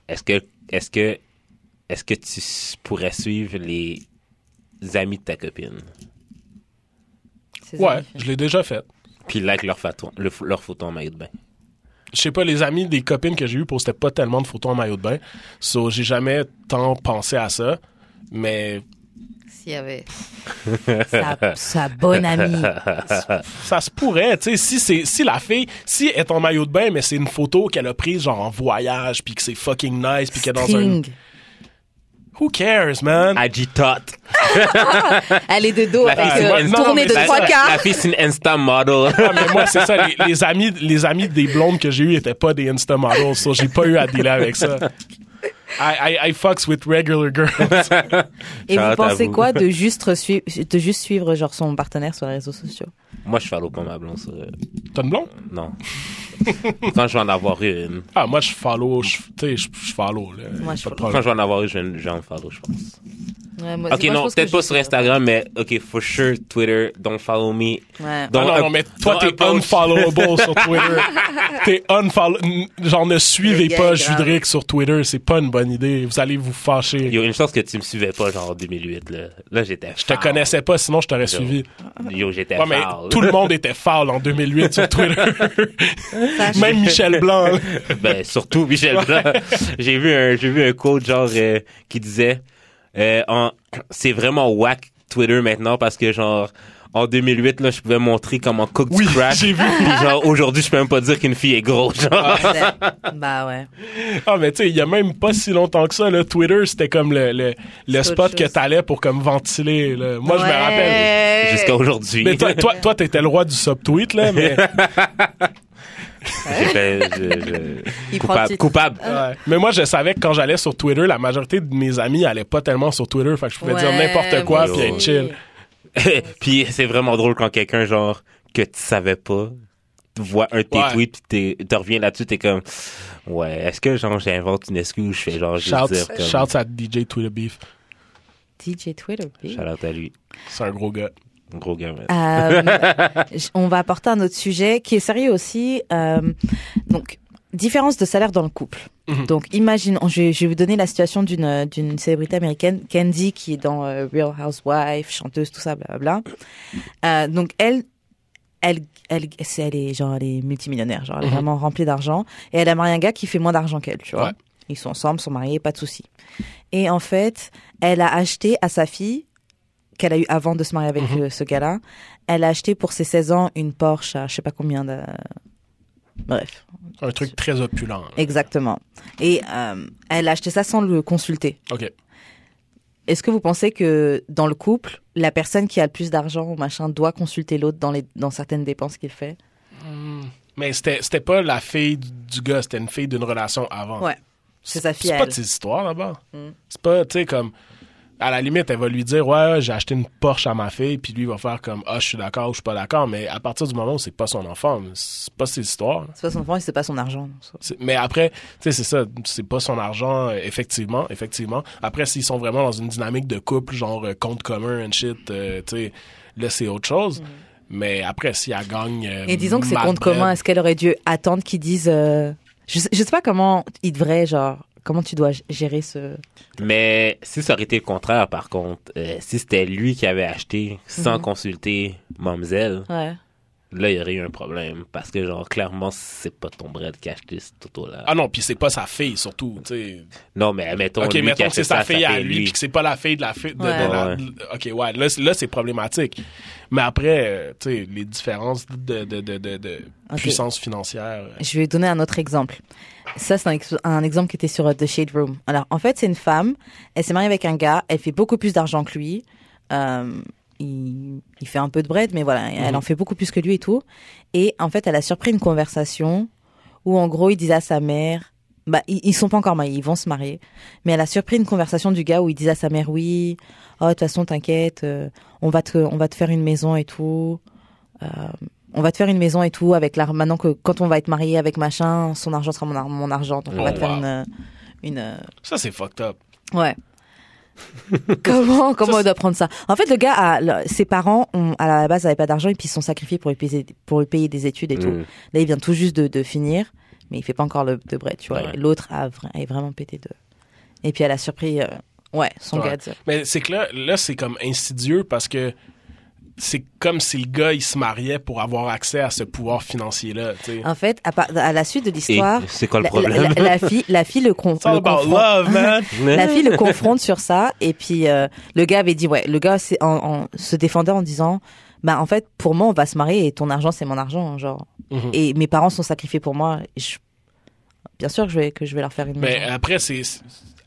Est-ce que, est-ce que, est-ce que tu s- pourrais suivre les amis de ta copine? Ouais, amis. je l'ai déjà fait. Puis like leur photo, le- leur photo en maillot de bain. Je sais pas, les amis des copines que j'ai eues postaient pas tellement de photos en maillot de bain. So, j'ai jamais tant pensé à ça. Mais S'il y avait. sa, sa bonne amie. Ça se pourrait, tu sais, si c'est si la fille, si elle est en maillot de bain, mais c'est une photo qu'elle a prise genre en voyage, puis que c'est fucking nice, puis qu'elle est dans un... Who cares, man? Agitot. Elle est de dos La avec fille, euh, tournée mais de la- trois La quarts. fille, c'est une Insta model. Ah, mais moi, c'est ça, les, les amis, les amis des blondes que j'ai eu étaient pas des Insta models, so j'ai pas eu à dealer avec ça. I, I, I fucks with regular girls. Et vous pensez vous. quoi de juste, suivre, de juste suivre genre son partenaire sur les réseaux sociaux? Moi, je follow pas ma blonde sur... euh, T'as une blonde? Non. Quand je vais en avoir une... Ah, moi, je follow, tu sais, je je follow, là. Moi, je Pas follow. Quand je vais en avoir une, je vais, je vais en follow, je pense. Ouais, moi- Ok, moi, non, peut-être pas sur Instagram, mais ok, for sure, Twitter, don't follow me. Ouais. Ah Don't non, up- non, mais toi, t'es unfollowable sur Twitter. T'es unfollow... Genre, ne suivez pas est grave. Judric sur Twitter, c'est pas une bonne idée. Vous allez vous fâcher. Il y a une chance que tu me suivais pas, genre en 2008, là. Là, j'étais Je te connaissais pas, sinon je t'aurais suivi. Yo, j'étais Ouais, mais tout le monde était foul en 2008 sur Twitter. Même Michel Blanc. là. ben, surtout Michel Blanc. j'ai vu un, j'ai vu un quote, genre, euh, qui disait, euh, en- c'est vraiment whack Twitter maintenant parce que, genre, en 2008, là, je pouvais montrer comment cook Oui, du crack. j'ai vu. Puis genre, aujourd'hui, je peux même pas dire qu'une fille est grosse, genre. bah ouais. Ah, mais tu sais, il y a même pas si longtemps que ça, là, Twitter, c'était comme le, le, le spot que t'allais pour comme ventiler. là. Moi, je me rappelle. Jusqu'à aujourd'hui. Mais toi, toi, toi, t'étais le roi du subtweet, là, mais, J'étais, je- je- coupable. titre. coupable. ouais. mais moi, je savais que quand j'allais sur Twitter, la majorité de mes amis allaient pas tellement sur Twitter, fait que je pouvais dire n'importe quoi puis être chill. puis c'est vraiment drôle quand quelqu'un, genre, que tu savais pas, voit un de tes Ouais. tweets puis t'es- te reviens là-dessus, t'es comme, ouais, est-ce que, genre, j'invente une excuse, je fais genre, juste Shouts, dire comme, shouts à DJ Twitter Beef. DJ Twitter. bitch. shout out à lui. C'est un gros gars. Gros gamin. Euh, on va apporter un autre sujet qui est sérieux aussi. Euh, donc, différence de salaire dans le couple. Mhm. Donc, imagine, je vais, je vais vous donner la situation d'une euh, d'une célébrité américaine, Candy, qui est dans euh, Real Housewife, chanteuse, tout ça, blablabla. Euh, donc, elle, elle, elle, c'est- elle est genre, elle est multimillionnaire, genre, elle est Mhm. vraiment remplie d'argent. Et elle a marié un gars qui fait moins d'argent qu'elle, tu vois. Ouais. Ils sont ensemble, sont mariés, pas de souci. Et en fait, elle a acheté à sa fille, qu'elle a eu avant de se marier avec Mhm. euh, ce gars-là, elle a acheté pour ses 16 ans une Porsche à je sais pas combien de... Bref, Un truc très opulent. exactement. Et euh, elle a acheté ça sans le consulter. OK. Est-ce que vous pensez que dans le couple, la personne qui a le plus d'argent ou machin doit consulter l'autre dans, les, dans certaines dépenses qu'il fait? Mais c'était pas la fille du gars, c'était une fille d'une relation avant. Ouais. C'est sa fille C'est pas ses histoires là-bas. Mm. C'est pas, tu sais, comme. À la limite, elle va lui dire, ouais, j'ai acheté une Porsche à ma fille, puis lui il va faire comme, ah, je suis d'accord ou je suis pas d'accord. Mais à partir du moment où c'est pas son enfant, c'est pas ses histoires. C'est pas son enfant et c'est pas son argent. ça. Mais après, tu sais, c'est ça, c'est pas son argent, effectivement, effectivement. Après, s'ils sont vraiment dans une dynamique de couple, genre euh, compte commun and shit, euh, tu sais, là, c'est autre chose. Mais après, si elle gagne. euh, Et disons que c'est compte commun, est-ce qu'elle aurait dû attendre qu'ils disent... euh, Je, sais, je sais pas comment il devrait, genre, comment tu dois gérer ce... Mais si ça aurait été le contraire, par contre, euh, si c'était lui qui avait acheté sans Mhm. consulter Mamzelle, Ouais. Là, il y aurait eu un problème. Parce que, genre, clairement, c'est pas ton bread qui a acheté cette auto-là. Ah non, puis c'est pas sa fille, surtout, tu sais. Non, mais mettons, Ok, lui mettons a que c'est sa fille à lui, puis que c'est pas la fille de la fille de, de Ouais. la- de- Ok, ouais, là, c'est- là c'est problématique. Mais après, euh, tu sais, les différences de, de, de, de, de Ok. puissance financière. euh, Je vais donner un autre exemple. Ça, c'est un, ex- un exemple qui était sur euh, The Shade Room. Alors, en fait, c'est une femme. Elle s'est mariée avec un gars. Elle fait beaucoup plus d'argent que lui. Euh, il, il fait un peu de bread, mais voilà, elle Mhm. en fait beaucoup plus que lui et tout. Et en fait, elle a surpris une conversation où, en gros, il disait à sa mère, bah, ils, ils sont pas encore mariés, ils vont se marier. Mais elle a surpris une conversation du gars où il disait à sa mère, oui, oh, de toute façon, t'inquiète, euh, on va te, on va te faire une maison et tout. Euh, on va te faire une maison et tout avec l'argent. Maintenant que quand on va être marié avec machin, son argent sera mon, ar- mon argent. Donc on va Oh, te faire une, une, euh, Ça, c'est fucked up. ouais. comment comment on doit prendre ça? En fait, le gars, a, le- ses parents, ont, à la base, n'avaient pas d'argent et puis ils se sont sacrifiés pour lui payer, pour lui payer des études et tout. Mm. Là, il vient tout juste de, de finir, mais il fait pas encore le de bread, tu vois. Ouais. L'autre a vraiment pété de. Et puis elle a surpris, euh, ouais, son Ouais. gars. Mais c'est que là, là c'est comme insidieux parce que c'est comme si le gars il se mariait pour avoir accès à ce pouvoir financier là. En fait, à, la suite de l'histoire, c'est quoi le la, problème? la- la fille, la fille le, con- confronte. love, man. La fille le confronte sur ça et puis euh, le gars avait dit ouais, le gars c'est en, en- se défendait en disant bah en fait pour moi on va se marier et ton argent c'est mon argent genre Mhm. et mes parents sont sacrifiés pour moi et je- bien sûr que je vais que je vais leur faire une Mais maison. après, c'est-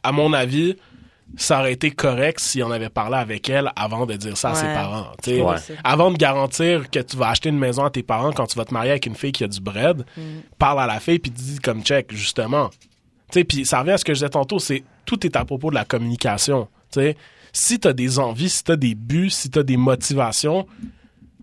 à mon avis, ça aurait été correct si on avait parlé avec elle avant de dire ça à ses parents. tu. Ouais. Avant de garantir que tu vas acheter une maison à tes parents quand tu vas te marier avec une fille qui a du bread, Mm. parle à la fille puis dis comme check justement. Tu puis ça revient à ce que je disais tantôt, c'est tout est à propos de la communication. Tu sais, si t'as des envies, si t'as des buts, si t'as des motivations,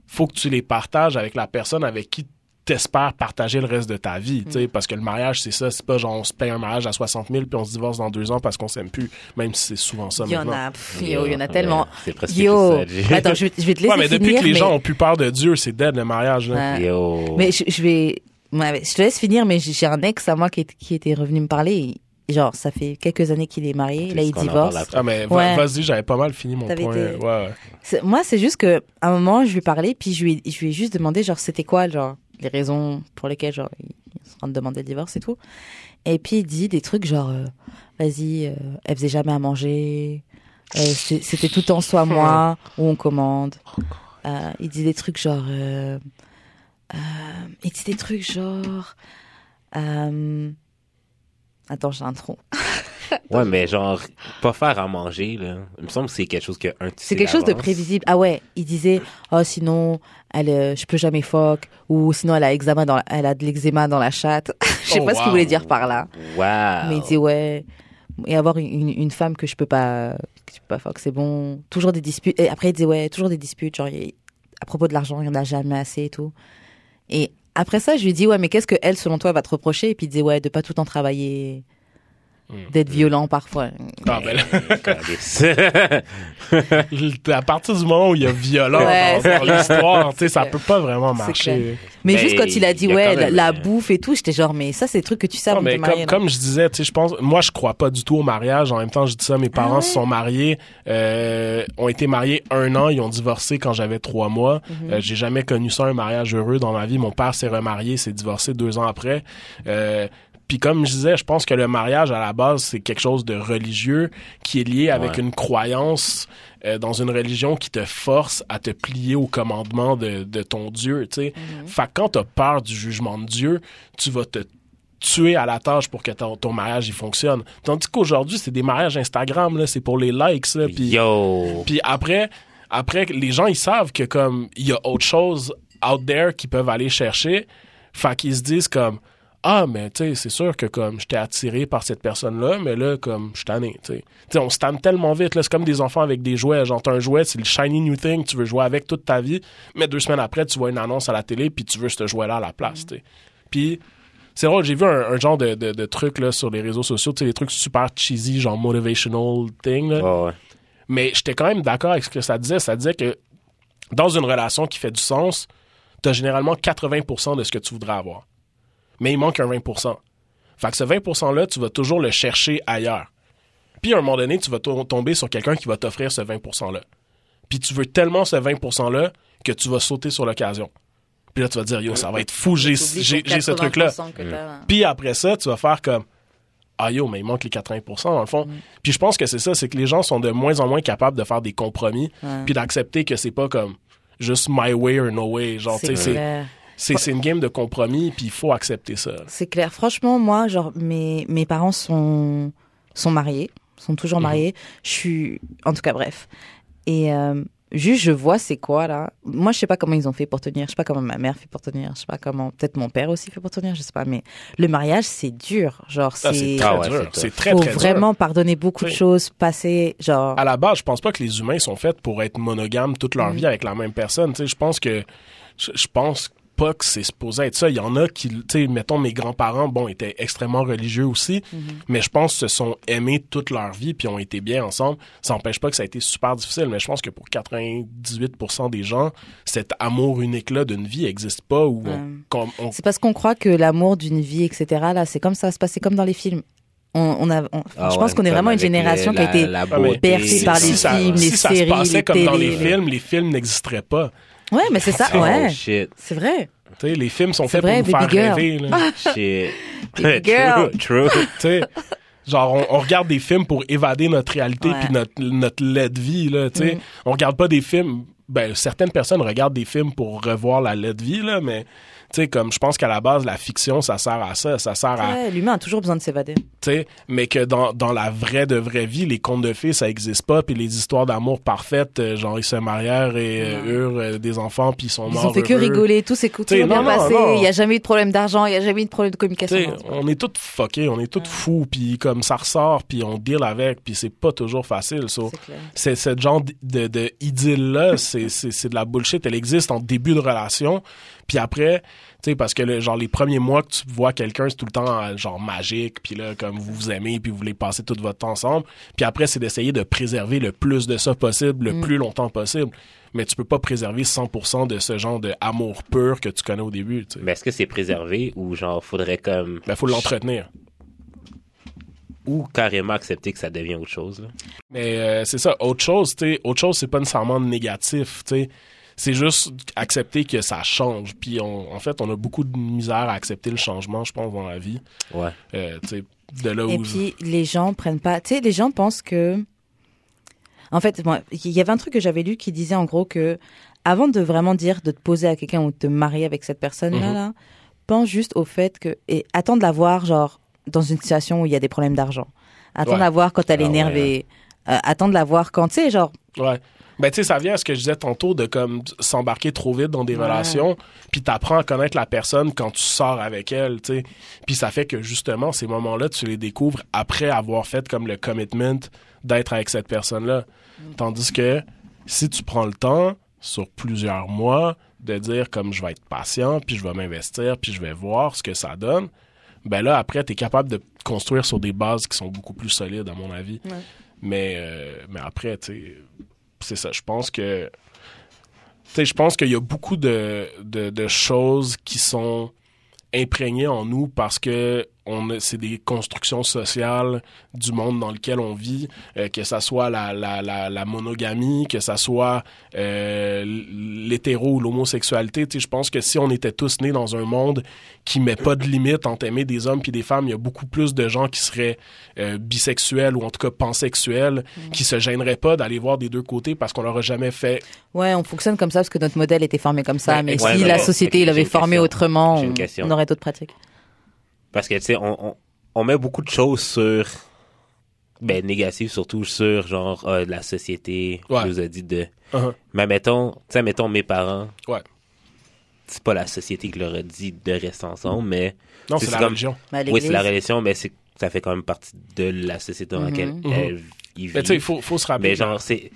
faut que tu les partages avec la personne avec qui t'espères partager le reste de ta vie, tu Mm. sais, parce que le mariage, c'est ça, c'est pas genre on se paye un mariage à 60 000 puis on se divorce dans deux ans parce qu'on s'aime plus, même si c'est souvent ça il y en maintenant. a pff, yo, il y en a Ouais, tellement C'est presque yo tout ça. attends je vais, je vais te laisser Ouais, mais depuis finir que les mais- gens ont plus peur de Dieu, c'est dead le mariage. Là. Ouais. Yo. Mais je, je vais, ouais, je te laisse finir, mais j'ai un ex à moi qui, est- qui était revenu me parler. et genre, ça fait quelques années qu'il est marié, là il divorce. Ah, mais va- Ouais. vas-y, j'avais pas mal fini mon point. été- Ouais, ouais. C'est- Moi, c'est juste que à un moment, je lui ai parlé, puis je lui, ai- je lui ai juste demandé, genre, c'était quoi, genre, les raisons pour lesquelles, genre, il il se rend de demander le divorce et tout. Et puis il dit des trucs genre, euh, vas-y, euh, elle faisait jamais à manger, euh, c'était tout en soi moi où on commande. Euh, il dit des trucs genre, il dit des trucs genre, attends, j'ai un trou. Ouais, mais genre, pas faire à manger, là. Il me semble que c'est quelque chose que un tu C'est quelque chose de prévisible. Ah ouais, il disait oh sinon elle euh, je peux jamais fuck ou sinon elle a eczéma dans elle a de l'eczéma dans la chatte. je sais Oh, pas ce qu'il voulait dire par là. Wow. Mais il dit ouais et avoir une, une, une femme que je peux pas que je peux pas fuck, c'est bon. Toujours des disputes et après il disait ouais, toujours des disputes genre à propos de l'argent, il y en a jamais assez et tout. Et après ça, je lui dis ouais, mais qu'est-ce que elle selon toi va te reprocher? Et puis il disait ouais, de pas tout le temps travailler. D'être violent parfois. Ah, ben là, à partir du moment où il y a violence Ouais, dans, l'histoire, tu sais, ça peut pas vraiment marcher. Mais Mais juste quand il a dit il y a ouais, la, même, la bouffe et tout, j'étais genre mais ça c'est des trucs que tu sais avant de marier. comme, je disais, tu sais, je pense, moi, je crois pas du tout au mariage. En même temps, je dis ça, mes parents Ah ouais? se sont mariés, euh, ont été mariés un an, ils ont divorcé quand j'avais trois mois. Mhm. Euh, j'ai jamais connu ça, un mariage heureux dans ma vie. Mon père s'est remarié, s'est divorcé deux ans après. Euh, puis comme je disais, je pense que le mariage à la base c'est quelque chose de religieux qui est lié avec Ouais. une croyance euh, dans une religion qui te force à te plier au commandement de, de ton Dieu. Tu sais, fait que quand t'as peur du jugement de Dieu, tu vas te tuer à la tâche pour que ton, ton mariage il fonctionne. Tandis qu'aujourd'hui c'est des mariages Instagram là, c'est pour les likes là, puis Yo. puis après, après, les gens, ils savent que comme il y a autre chose out there qu'ils peuvent aller chercher. Fait qu'ils se disent comme ah mais tu sais c'est sûr que comme j'étais attiré par cette personne là mais là comme je suis tanné tu sais on se tanne tellement vite là c'est comme des enfants avec des jouets genre t'as un jouet c'est le shiny new thing tu veux jouer avec toute ta vie mais deux semaines après tu vois une annonce à la télé puis tu veux ce jouet là à la place tu sais puis c'est drôle, j'ai vu un, un genre de, de, de truc là, sur les réseaux sociaux, tu sais, des trucs super cheesy, genre motivational thing. Là. Ouais. Mais j'étais quand même d'accord avec ce que ça disait. Ça disait que dans une relation qui fait du sens, tu as généralement 80% de ce que tu voudrais avoir. Mais il manque un 20%. Fait que ce 20%-là, tu vas toujours le chercher ailleurs. Puis à un moment donné, tu vas to- tomber sur quelqu'un qui va t'offrir ce 20%-là. Puis tu veux tellement ce 20%-là que tu vas sauter sur l'occasion. Puis là, tu vas dire, yo, ça va être fou, j'ai ce truc-là. 80% que t'as. Puis après ça, tu vas faire comme Ah yo, mais il manque les 80% dans le fond. Puis je pense que c'est ça, c'est que les gens sont de moins en moins capables de faire des compromis, Ouais. puis d'accepter que c'est pas comme juste my way or no way. Genre, tu sais, C'est une game de compromis, puis il faut accepter ça. C'est clair. Franchement, moi, genre, mes, mes parents sont, sont mariés, sont toujours Mhm. mariés. Je suis, en tout cas, bref. Et euh, juste, je vois c'est quoi, là. Moi, je sais pas comment ils ont fait pour tenir. Je sais pas comment ma mère fait pour tenir. Je sais pas comment, peut-être mon père aussi fait pour tenir. Je sais pas. Mais le mariage, c'est dur. Genre, Ça, c'est c'est, très Ah ouais, dur. c'est C'est tough. très, faut très dur. vraiment pardonner beaucoup de choses, passer, genre. À la base, je pense pas que les humains sont faits pour être monogames toute leur Mhm. vie avec la même personne. Tu sais, je pense que je, je pense pas que c'est supposé être ça. Il y en a qui, tu sais, mettons mes grands-parents, bon, étaient extrêmement religieux aussi, Mhm. mais je pense se sont aimés toute leur vie puis ont été bien ensemble. Ça n'empêche pas que ça a été super difficile, mais je pense que pour 98% des gens, cet amour unique-là d'une vie n'existe pas ou Ouais. on- C'est parce qu'on croit que l'amour d'une vie, etc., là, c'est comme ça va se passer comme dans les films. on, on a, on- Ah je pense ouais, qu'on est vraiment une génération qui a été la Ah, bercée par les si ça, films, si les ça séries, se passait les comme dans les films, les films n'existeraient pas. Ouais, mais c'est ça, Oh ouais. shit, C'est vrai. Tu sais, les films sont faits vrai, pour nous faire Girl. rêver. là. shit. Baby girl. true, true. Tu sais, genre, on, on regarde des films pour évader notre réalité puis notre, notre lait de vie, là, tu sais. Mm. On regarde pas des films... Ben, certaines personnes regardent des films pour revoir la lait de vie, là, mais... Tu sais, comme je pense qu'à la base, la fiction, ça sert à ça. Ça sert à... Ouais, l'humain a toujours besoin de s'évader. tu sais, mais que dans, dans la vraie de vraie vie, les contes de fées, ça existe pas, puis les histoires d'amour parfaites, euh, genre ils se marièrent et euh, eurent euh, des enfants, puis ils sont Ils morts ont fait que rigoler, tout s'est bien non, passé. Il n'y a jamais eu de problème d'argent, il n'y a jamais eu de problème de communication. On est tous fuckés, on est tous fous, puis comme ça ressort, puis on deal avec, puis c'est pas toujours facile. so. C'est ce genre d- de, de idylle-là, c'est de la bullshit. Elle existe en début de relation, puis après, tu sais, parce que le, genre les premiers mois que tu vois quelqu'un, c'est tout le temps euh, genre magique, puis là, comme vous vous aimez, puis vous voulez passer tout votre temps ensemble. Puis après, c'est d'essayer de préserver le plus de ça possible, le plus longtemps possible. Mais tu peux pas préserver 100% de ce genre de amour pur que tu connais au début, tu sais. Mais est-ce que c'est préservé ou genre faudrait comme Ben, faut l'entretenir. ou carrément accepter que ça devient autre chose là? Mais euh, c'est ça, autre chose, tu sais, autre chose, c'est pas nécessairement négatif, tu sais. C'est juste accepter que ça change. Puis on, en fait, on a beaucoup de misère à accepter le changement, je pense, dans la vie. Ouais. Euh, tu sais, de là Et où. puis, les gens prennent pas. Tu sais, les gens pensent que. En fait, moi, il y avait un truc que j'avais lu qui disait en gros que avant de vraiment dire de te poser à quelqu'un ou de te marier avec cette personne-là, Mhm. là, pense juste au fait que. Et attends de la voir, genre, dans une situation où il y a des problèmes d'argent. Attends Ouais. de la voir quand elle est Ah ouais, énervée. Euh, attends de la voir quand, tu sais, genre. Ouais. Ben, tu sais, ça vient à ce que je disais tantôt de comme s'embarquer trop vite dans des Ouais. relations, puis t'apprends à connaître la personne quand tu sors avec elle, tu sais. Puis ça fait que justement, ces moments-là, tu les découvres après avoir fait comme le commitment d'être avec cette personne-là. Tandis que si tu prends le temps, sur plusieurs mois, de dire comme je vais être patient, puis je vais m'investir, puis je vais voir ce que ça donne, ben là, après, tu es capable de construire sur des bases qui sont beaucoup plus solides, à mon avis. Ouais. Mais, euh, mais après, tu sais, c'est ça. Je pense que. Je pense qu'il y a beaucoup de choses qui sont imprégnées en nous parce que on c'est des constructions sociales du monde dans lequel on vit, euh, que ça soit la, la, la, la monogamie, que ça soit euh, l'hétéro ou l'homosexualité. Tu sais, je pense que si on était tous nés dans un monde qui met pas de limite entre aimer des hommes puis des femmes, il y a beaucoup plus de gens qui seraient euh, bisexuels ou en tout cas pansexuels, qui se gêneraient pas d'aller voir des deux côtés parce qu'on leur a jamais fait. Ouais, on fonctionne comme ça parce que notre modèle était formé comme ça. Ouais, mais ouais, si ouais, la société l'avait formé autrement, on aurait d'autres pratiques. Parce que, tu sais, on, on, on met beaucoup de choses sur. Ben, négatives, surtout sur, genre, ah, la société Ouais. nous a dit de. Uh-huh. Mais mettons, tu sais, mettons mes parents. Ouais. C'est pas la société qui leur a dit de rester ensemble, mais. Non, C'est la comme- religion. Oui, c'est la relation, mais c'est, ça fait quand même partie de la société dans laquelle Mhm. elle- ils Mais tu sais, il faut, faut se rappeler. Mais genre, c'est.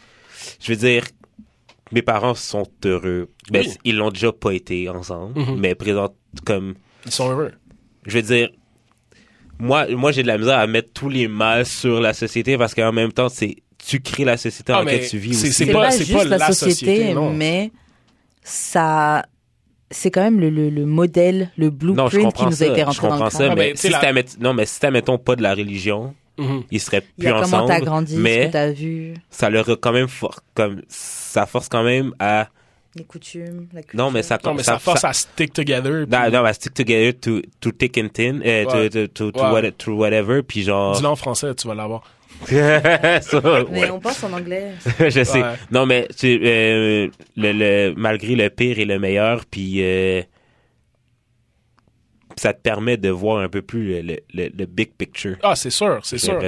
Je veux dire, mes parents sont heureux. Ben, Oui. ils l'ont déjà pas été ensemble, Mhm. mais présent comme. Ils sont heureux. Je veux dire, moi, moi j'ai de la misère à mettre tous les mal sur la société parce qu'en même temps, c'est. Tu crées la société Ah, dans laquelle tu vis c'est- aussi. c'est C'est pas- pas, c'est juste pas la, la société, société, non. mais ça, c'est quand même le, le, le modèle, le Non, blueprint qui nous a été Je rentré dans le ça. Ah, mais ben, si la- non, mais si t'as, mettons, pas de la religion, Mhm. ils seraient Il y plus comment ensemble. t'as grandi, ce mais que t'as vu, ça leur a quand même for- comme, ça force quand même à, les coutumes, la culture. non, mais ça, Non, mais ça, force à stick together. puis- non, non, à stick together to, to thick and thin, euh, to- Ouais. to, to, to, Ouais. what- to whatever, puis genre. Dis-le en français, tu vas l'avoir. Ça, Mais ouais. on pense en anglais. je sais. Non, mais tu, euh, le, le, malgré le pire et le meilleur, puis euh, ça te permet de voir un peu plus le, le, le- big picture. Ah, c'est sûr, c'est sûr.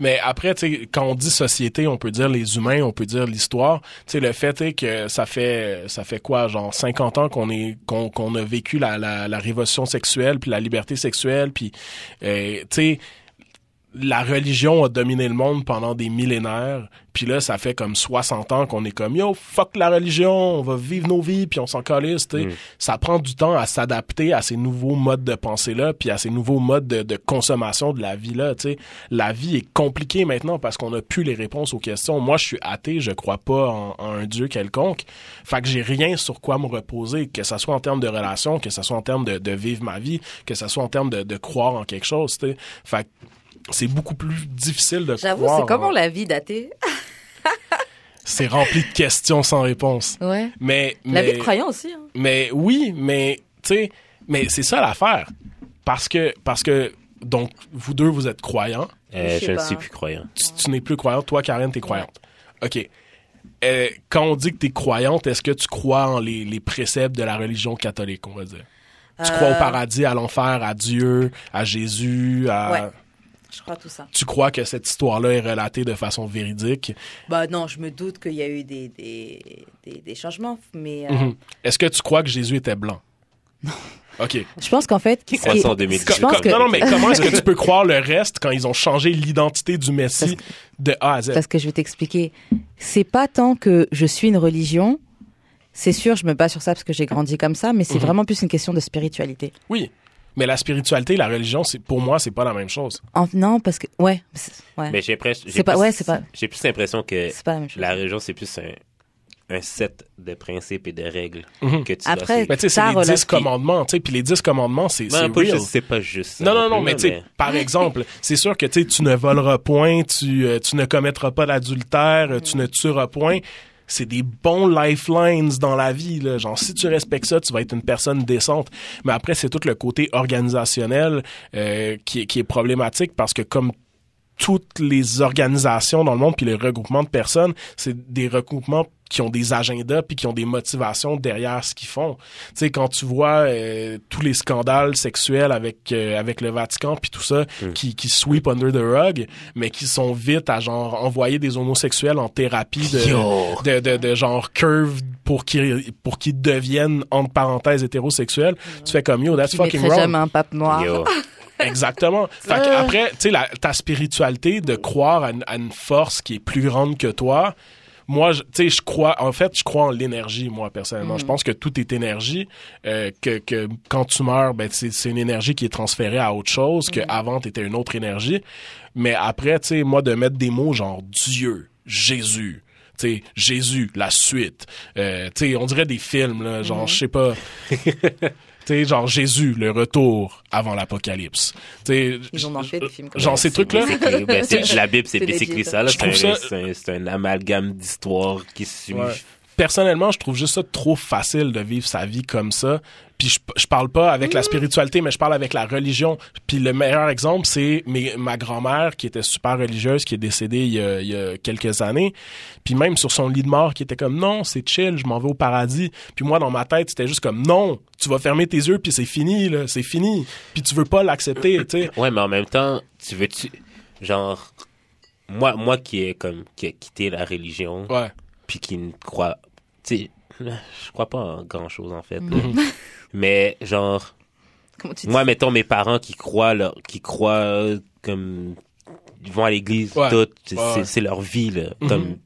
Mais après, tu sais, quand on dit société, on peut dire les humains, on peut dire l'histoire. Tu sais, le fait est que ça fait, ça fait quoi, genre 50 ans qu'on est, qu'on, qu'on a vécu la, la, la révolution sexuelle, puis la liberté sexuelle, puis, euh, tu sais, la religion a dominé le monde pendant des millénaires, puis là, ça fait comme 60 ans qu'on est comme, yo, fuck la religion, on va vivre nos vies, puis on s'en calisse. Mm. Ça prend du temps à s'adapter à ces nouveaux modes de pensée-là, puis à ces nouveaux modes de, de consommation de la vie-là, tu. La vie est compliquée maintenant parce qu'on n'a plus les réponses aux questions. Moi, je suis athée, je crois pas en, en un Dieu quelconque. Fait que j'ai rien sur quoi me reposer, que ça soit en termes de relations, que ça soit en termes de, de vivre ma vie, que ça soit en termes de, de croire en quelque chose, tu. Fait que c'est beaucoup plus difficile de J'avoue, croire. c'est comment en- la vie d'athée C'est rempli de questions sans réponse. Ouais. Mais, La mais, vie de croyant aussi. hein. mais oui, mais tu sais, mais c'est ça l'affaire. Parce que, parce que, donc, vous deux, vous êtes croyants. Euh, Je ne suis plus croyant. Tu, tu n'es plus croyante. Toi, Karen, t'es croyante. OK. Euh, quand on dit que t'es croyante, est-ce que tu crois en les, les préceptes de la religion catholique, on va dire? Tu crois au Euh, paradis, à l'enfer, à Dieu, à Jésus, à... Ouais. Je crois tout ça. Tu crois que cette histoire-là est relatée de façon véridique? Bah non, je me doute qu'il y a eu des, des, des, des changements, mais euh, Mhm. Est-ce que tu crois que Jésus était blanc? Non. OK. je pense qu'en fait, Qui croit en 2010? je pense Com- que Non, non, mais comment est-ce que tu peux croire le reste quand ils ont changé l'identité du Messie de A à Z? parce que je vais t'expliquer, c'est pas tant que je suis une religion. C'est sûr, je me base sur ça parce que j'ai grandi comme ça, mais c'est Mhm. vraiment plus une question de spiritualité. Oui. Mais la spiritualité et la religion, c'est pour moi, c'est pas la même chose. En- non, parce que ouais, Mais j'ai presque- j'ai C'est pas- plus- ouais, c'est pas- J'ai plus l'impression que c'est pas la même chose. la religion, c'est plus un, un set de principes et de règles Mhm. que tu Après, dois suivre. Mais tu sais, c'est les dix commandements, tu sais, puis les dix commandements, c'est c'est Ben, pas real. juste- c'est pas juste ça. Non, non, non, mais tu sais, par exemple, c'est sûr que tu ne voleras point, tu, euh, tu ne commettras pas d'adultère, euh, tu ne tueras point. C'est des bons lifelines dans la vie. Là. Genre, si tu respectes ça, tu vas être une personne décente. Mais après, c'est tout le côté organisationnel euh, qui, qui est problématique parce que comme toutes les organisations dans le monde puis les regroupements de personnes, c'est des regroupements qui ont des agendas puis qui ont des motivations derrière ce qu'ils font. Tu sais quand tu vois euh, tous les scandales sexuels avec euh, avec le Vatican puis tout ça qui qui sweep under the rug mais qui sont vite à genre envoyer des homosexuels en thérapie de de, de, de genre curve pour qu'ils pour qu'ils deviennent entre parenthèses hétérosexuels. Tu fais comme yo that's Je fucking wrong. jamais un pape noir. Yo. Exactement. Fait que après, tu sais, ta spiritualité de croire à une, à une force qui est plus grande que toi, moi, tu sais, je crois, en fait, je crois en l'énergie, moi, personnellement. Je pense que tout est énergie, euh, que, que quand tu meurs, ben, c'est c'est une énergie qui est transférée à autre chose, que avant, t'étais une autre énergie. Mais après, tu sais, moi, de mettre des mots genre Dieu, Jésus, tu sais, Jésus, la suite, euh, tu sais, on dirait des films, là, genre, je sais pas... Sais, genre Jésus, le retour avant l'apocalypse. Tu sais, genre ces trucs-là. C'est- ben, c'est- la Bible, c'est basically ça. là. Ça- c'est un- un amalgame d'histoires qui suivent. Ouais. Personnellement, je trouve juste ça trop facile de vivre sa vie comme ça. Puis je, je parle pas avec la spiritualité, mais je parle avec la religion. Puis le meilleur exemple, c'est ma grand-mère qui était super religieuse, qui est décédée il y, a, il y a quelques années. Puis même sur son lit de mort, qui était comme non, c'est chill, je m'en vais au paradis. Puis moi, dans ma tête, c'était juste comme non, tu vas fermer tes yeux, puis c'est fini, là, c'est fini. Puis tu veux pas l'accepter, tu sais. Ouais, mais en même temps, tu veux-tu. Genre. Moi, moi qui ai comme qui a quitté la religion, Ouais. Puis qui ne croit. Tu sais, je crois pas en grand chose en fait. Mhm. Mais genre. Comment tu dis Moi, mettons mes parents qui croient leur, qui croient euh, comme ils vont à l'église, Ouais. tout, c'est Ouais, ouais. c'est leur vie là. Mhm. Comme tu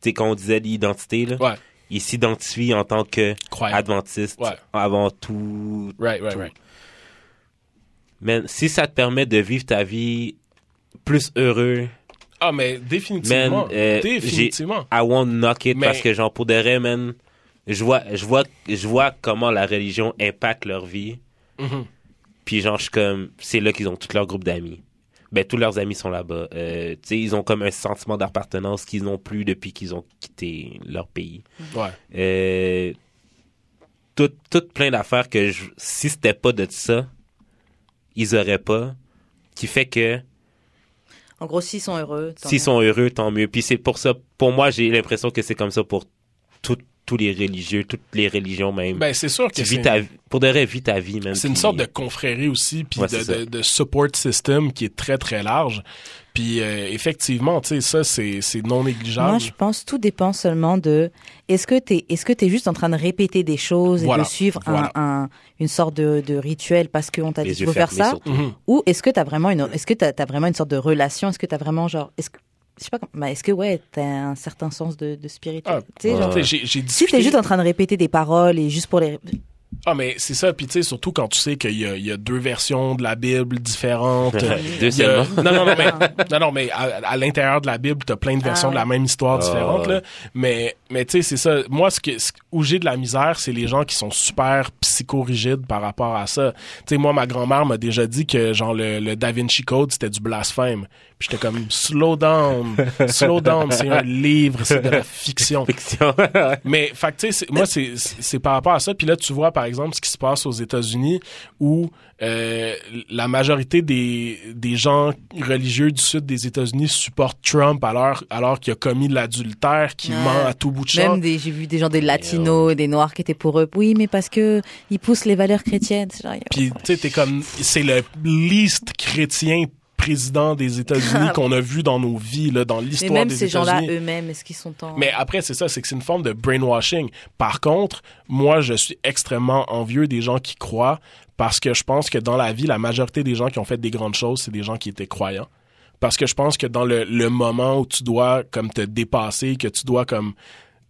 sais quand on disait l'identité là, Ouais. ils s'identifient en tant que Croyant. adventiste Ouais. avant tout. Right, right, tout. right. Mais si ça te permet de vivre ta vie plus heureux, Ah, mais définitivement. Man, euh, définitivement. I won't knock it Mais- parce que genre pour de vrai, man, je vois, je vois, je vois comment la religion impacte leur vie. Mhm. Puis genre, je suis comme, c'est là qu'ils ont tout leur groupe d'amis. Ben, tous leurs amis sont là-bas. Euh, tu sais, ils ont comme un sentiment d'appartenance qu'ils n'ont plus depuis qu'ils ont quitté leur pays. Ouais. Euh, tout, tout plein d'affaires que je- si c'était pas de ça, ils auraient pas. Qui fait que En gros, s'ils sont heureux. tant s'ils mieux. sont heureux, tant mieux. Puis c'est pour ça, pour moi, j'ai l'impression que c'est comme ça pour tout- tous les religieux, toutes les religions même. Ben, c'est sûr que c'est ta, pour de vrai, vis ta vie, même. c'est une puis- sorte de confrérie aussi, puis Ouais, de, de support system qui est très, très large. Puis euh, effectivement, tu sais, ça, c'est c'est non négligeable. Moi, je pense que tout dépend seulement de est-ce que tu es, est-ce que es juste en train de répéter des choses Voilà, et de suivre un- voilà. un, une sorte de, de rituel parce qu'on t'a dit qu'il faut faire ça? Mhm. ou est-ce que tu as vraiment une est-ce que t'as as vraiment une sorte de relation? Est-ce que tu as vraiment genre est-ce que je sais pas comment- bah, est-ce que ouais tu as un certain sens de, de spiritualité Ah, Tu sais, ouais. genre, J'ai j'ai si tu discuté... es juste en train de répéter des paroles et juste pour les Ah, mais c'est ça. Puis, tu sais, surtout quand tu sais qu'il y a, il y a deux versions de la Bible différentes. Deux Il y a- seulement. Non, non, non, mais, non, non, mais à, à l'intérieur de la Bible, t'as plein de versions Ah, de la même histoire Ah, différentes, ouais. là. Mais, mais tu sais, c'est ça. Moi, ce que, ce- où j'ai de la misère, c'est les gens qui sont super psychorigides par rapport à ça. Tu sais, moi, ma grand-mère m'a déjà dit que, genre, le, le Da Vinci Code, c'était du blasphème. Puis j'étais comme, slow down, slow down, c'est un livre, c'est de la fiction. Fiction. Mais, fait que, tu sais, c'est- moi, c'est, par rapport à ça. Puis là, tu vois, par exemple, ce qui se passe aux États-Unis où euh, la majorité des, des gens religieux du sud des États-Unis supportent Trump alors, alors qu'il a commis de l'adultère, qu'il Ouais. ment à tout bout de champ. Même des, j'ai vu des gens des latinos et des noirs qui étaient pour eux. Oui, mais parce que ils poussent les valeurs chrétiennes. Genre, Puis, tu sais, t'es comme, c'est le least chrétien président des États-Unis qu'on a vu dans nos vies, là, dans mais l'histoire même des ces gens-là États-Unis. eux-mêmes, est-ce qu'ils sont en. Mais après, c'est ça, c'est que c'est une forme de brainwashing. Par contre, moi, je suis extrêmement envieux des gens qui croient parce que je pense que dans la vie, la majorité des gens qui ont fait des grandes choses, c'est des gens qui étaient croyants. Parce que je pense que dans le, le moment où tu dois comme te dépasser, que tu dois comme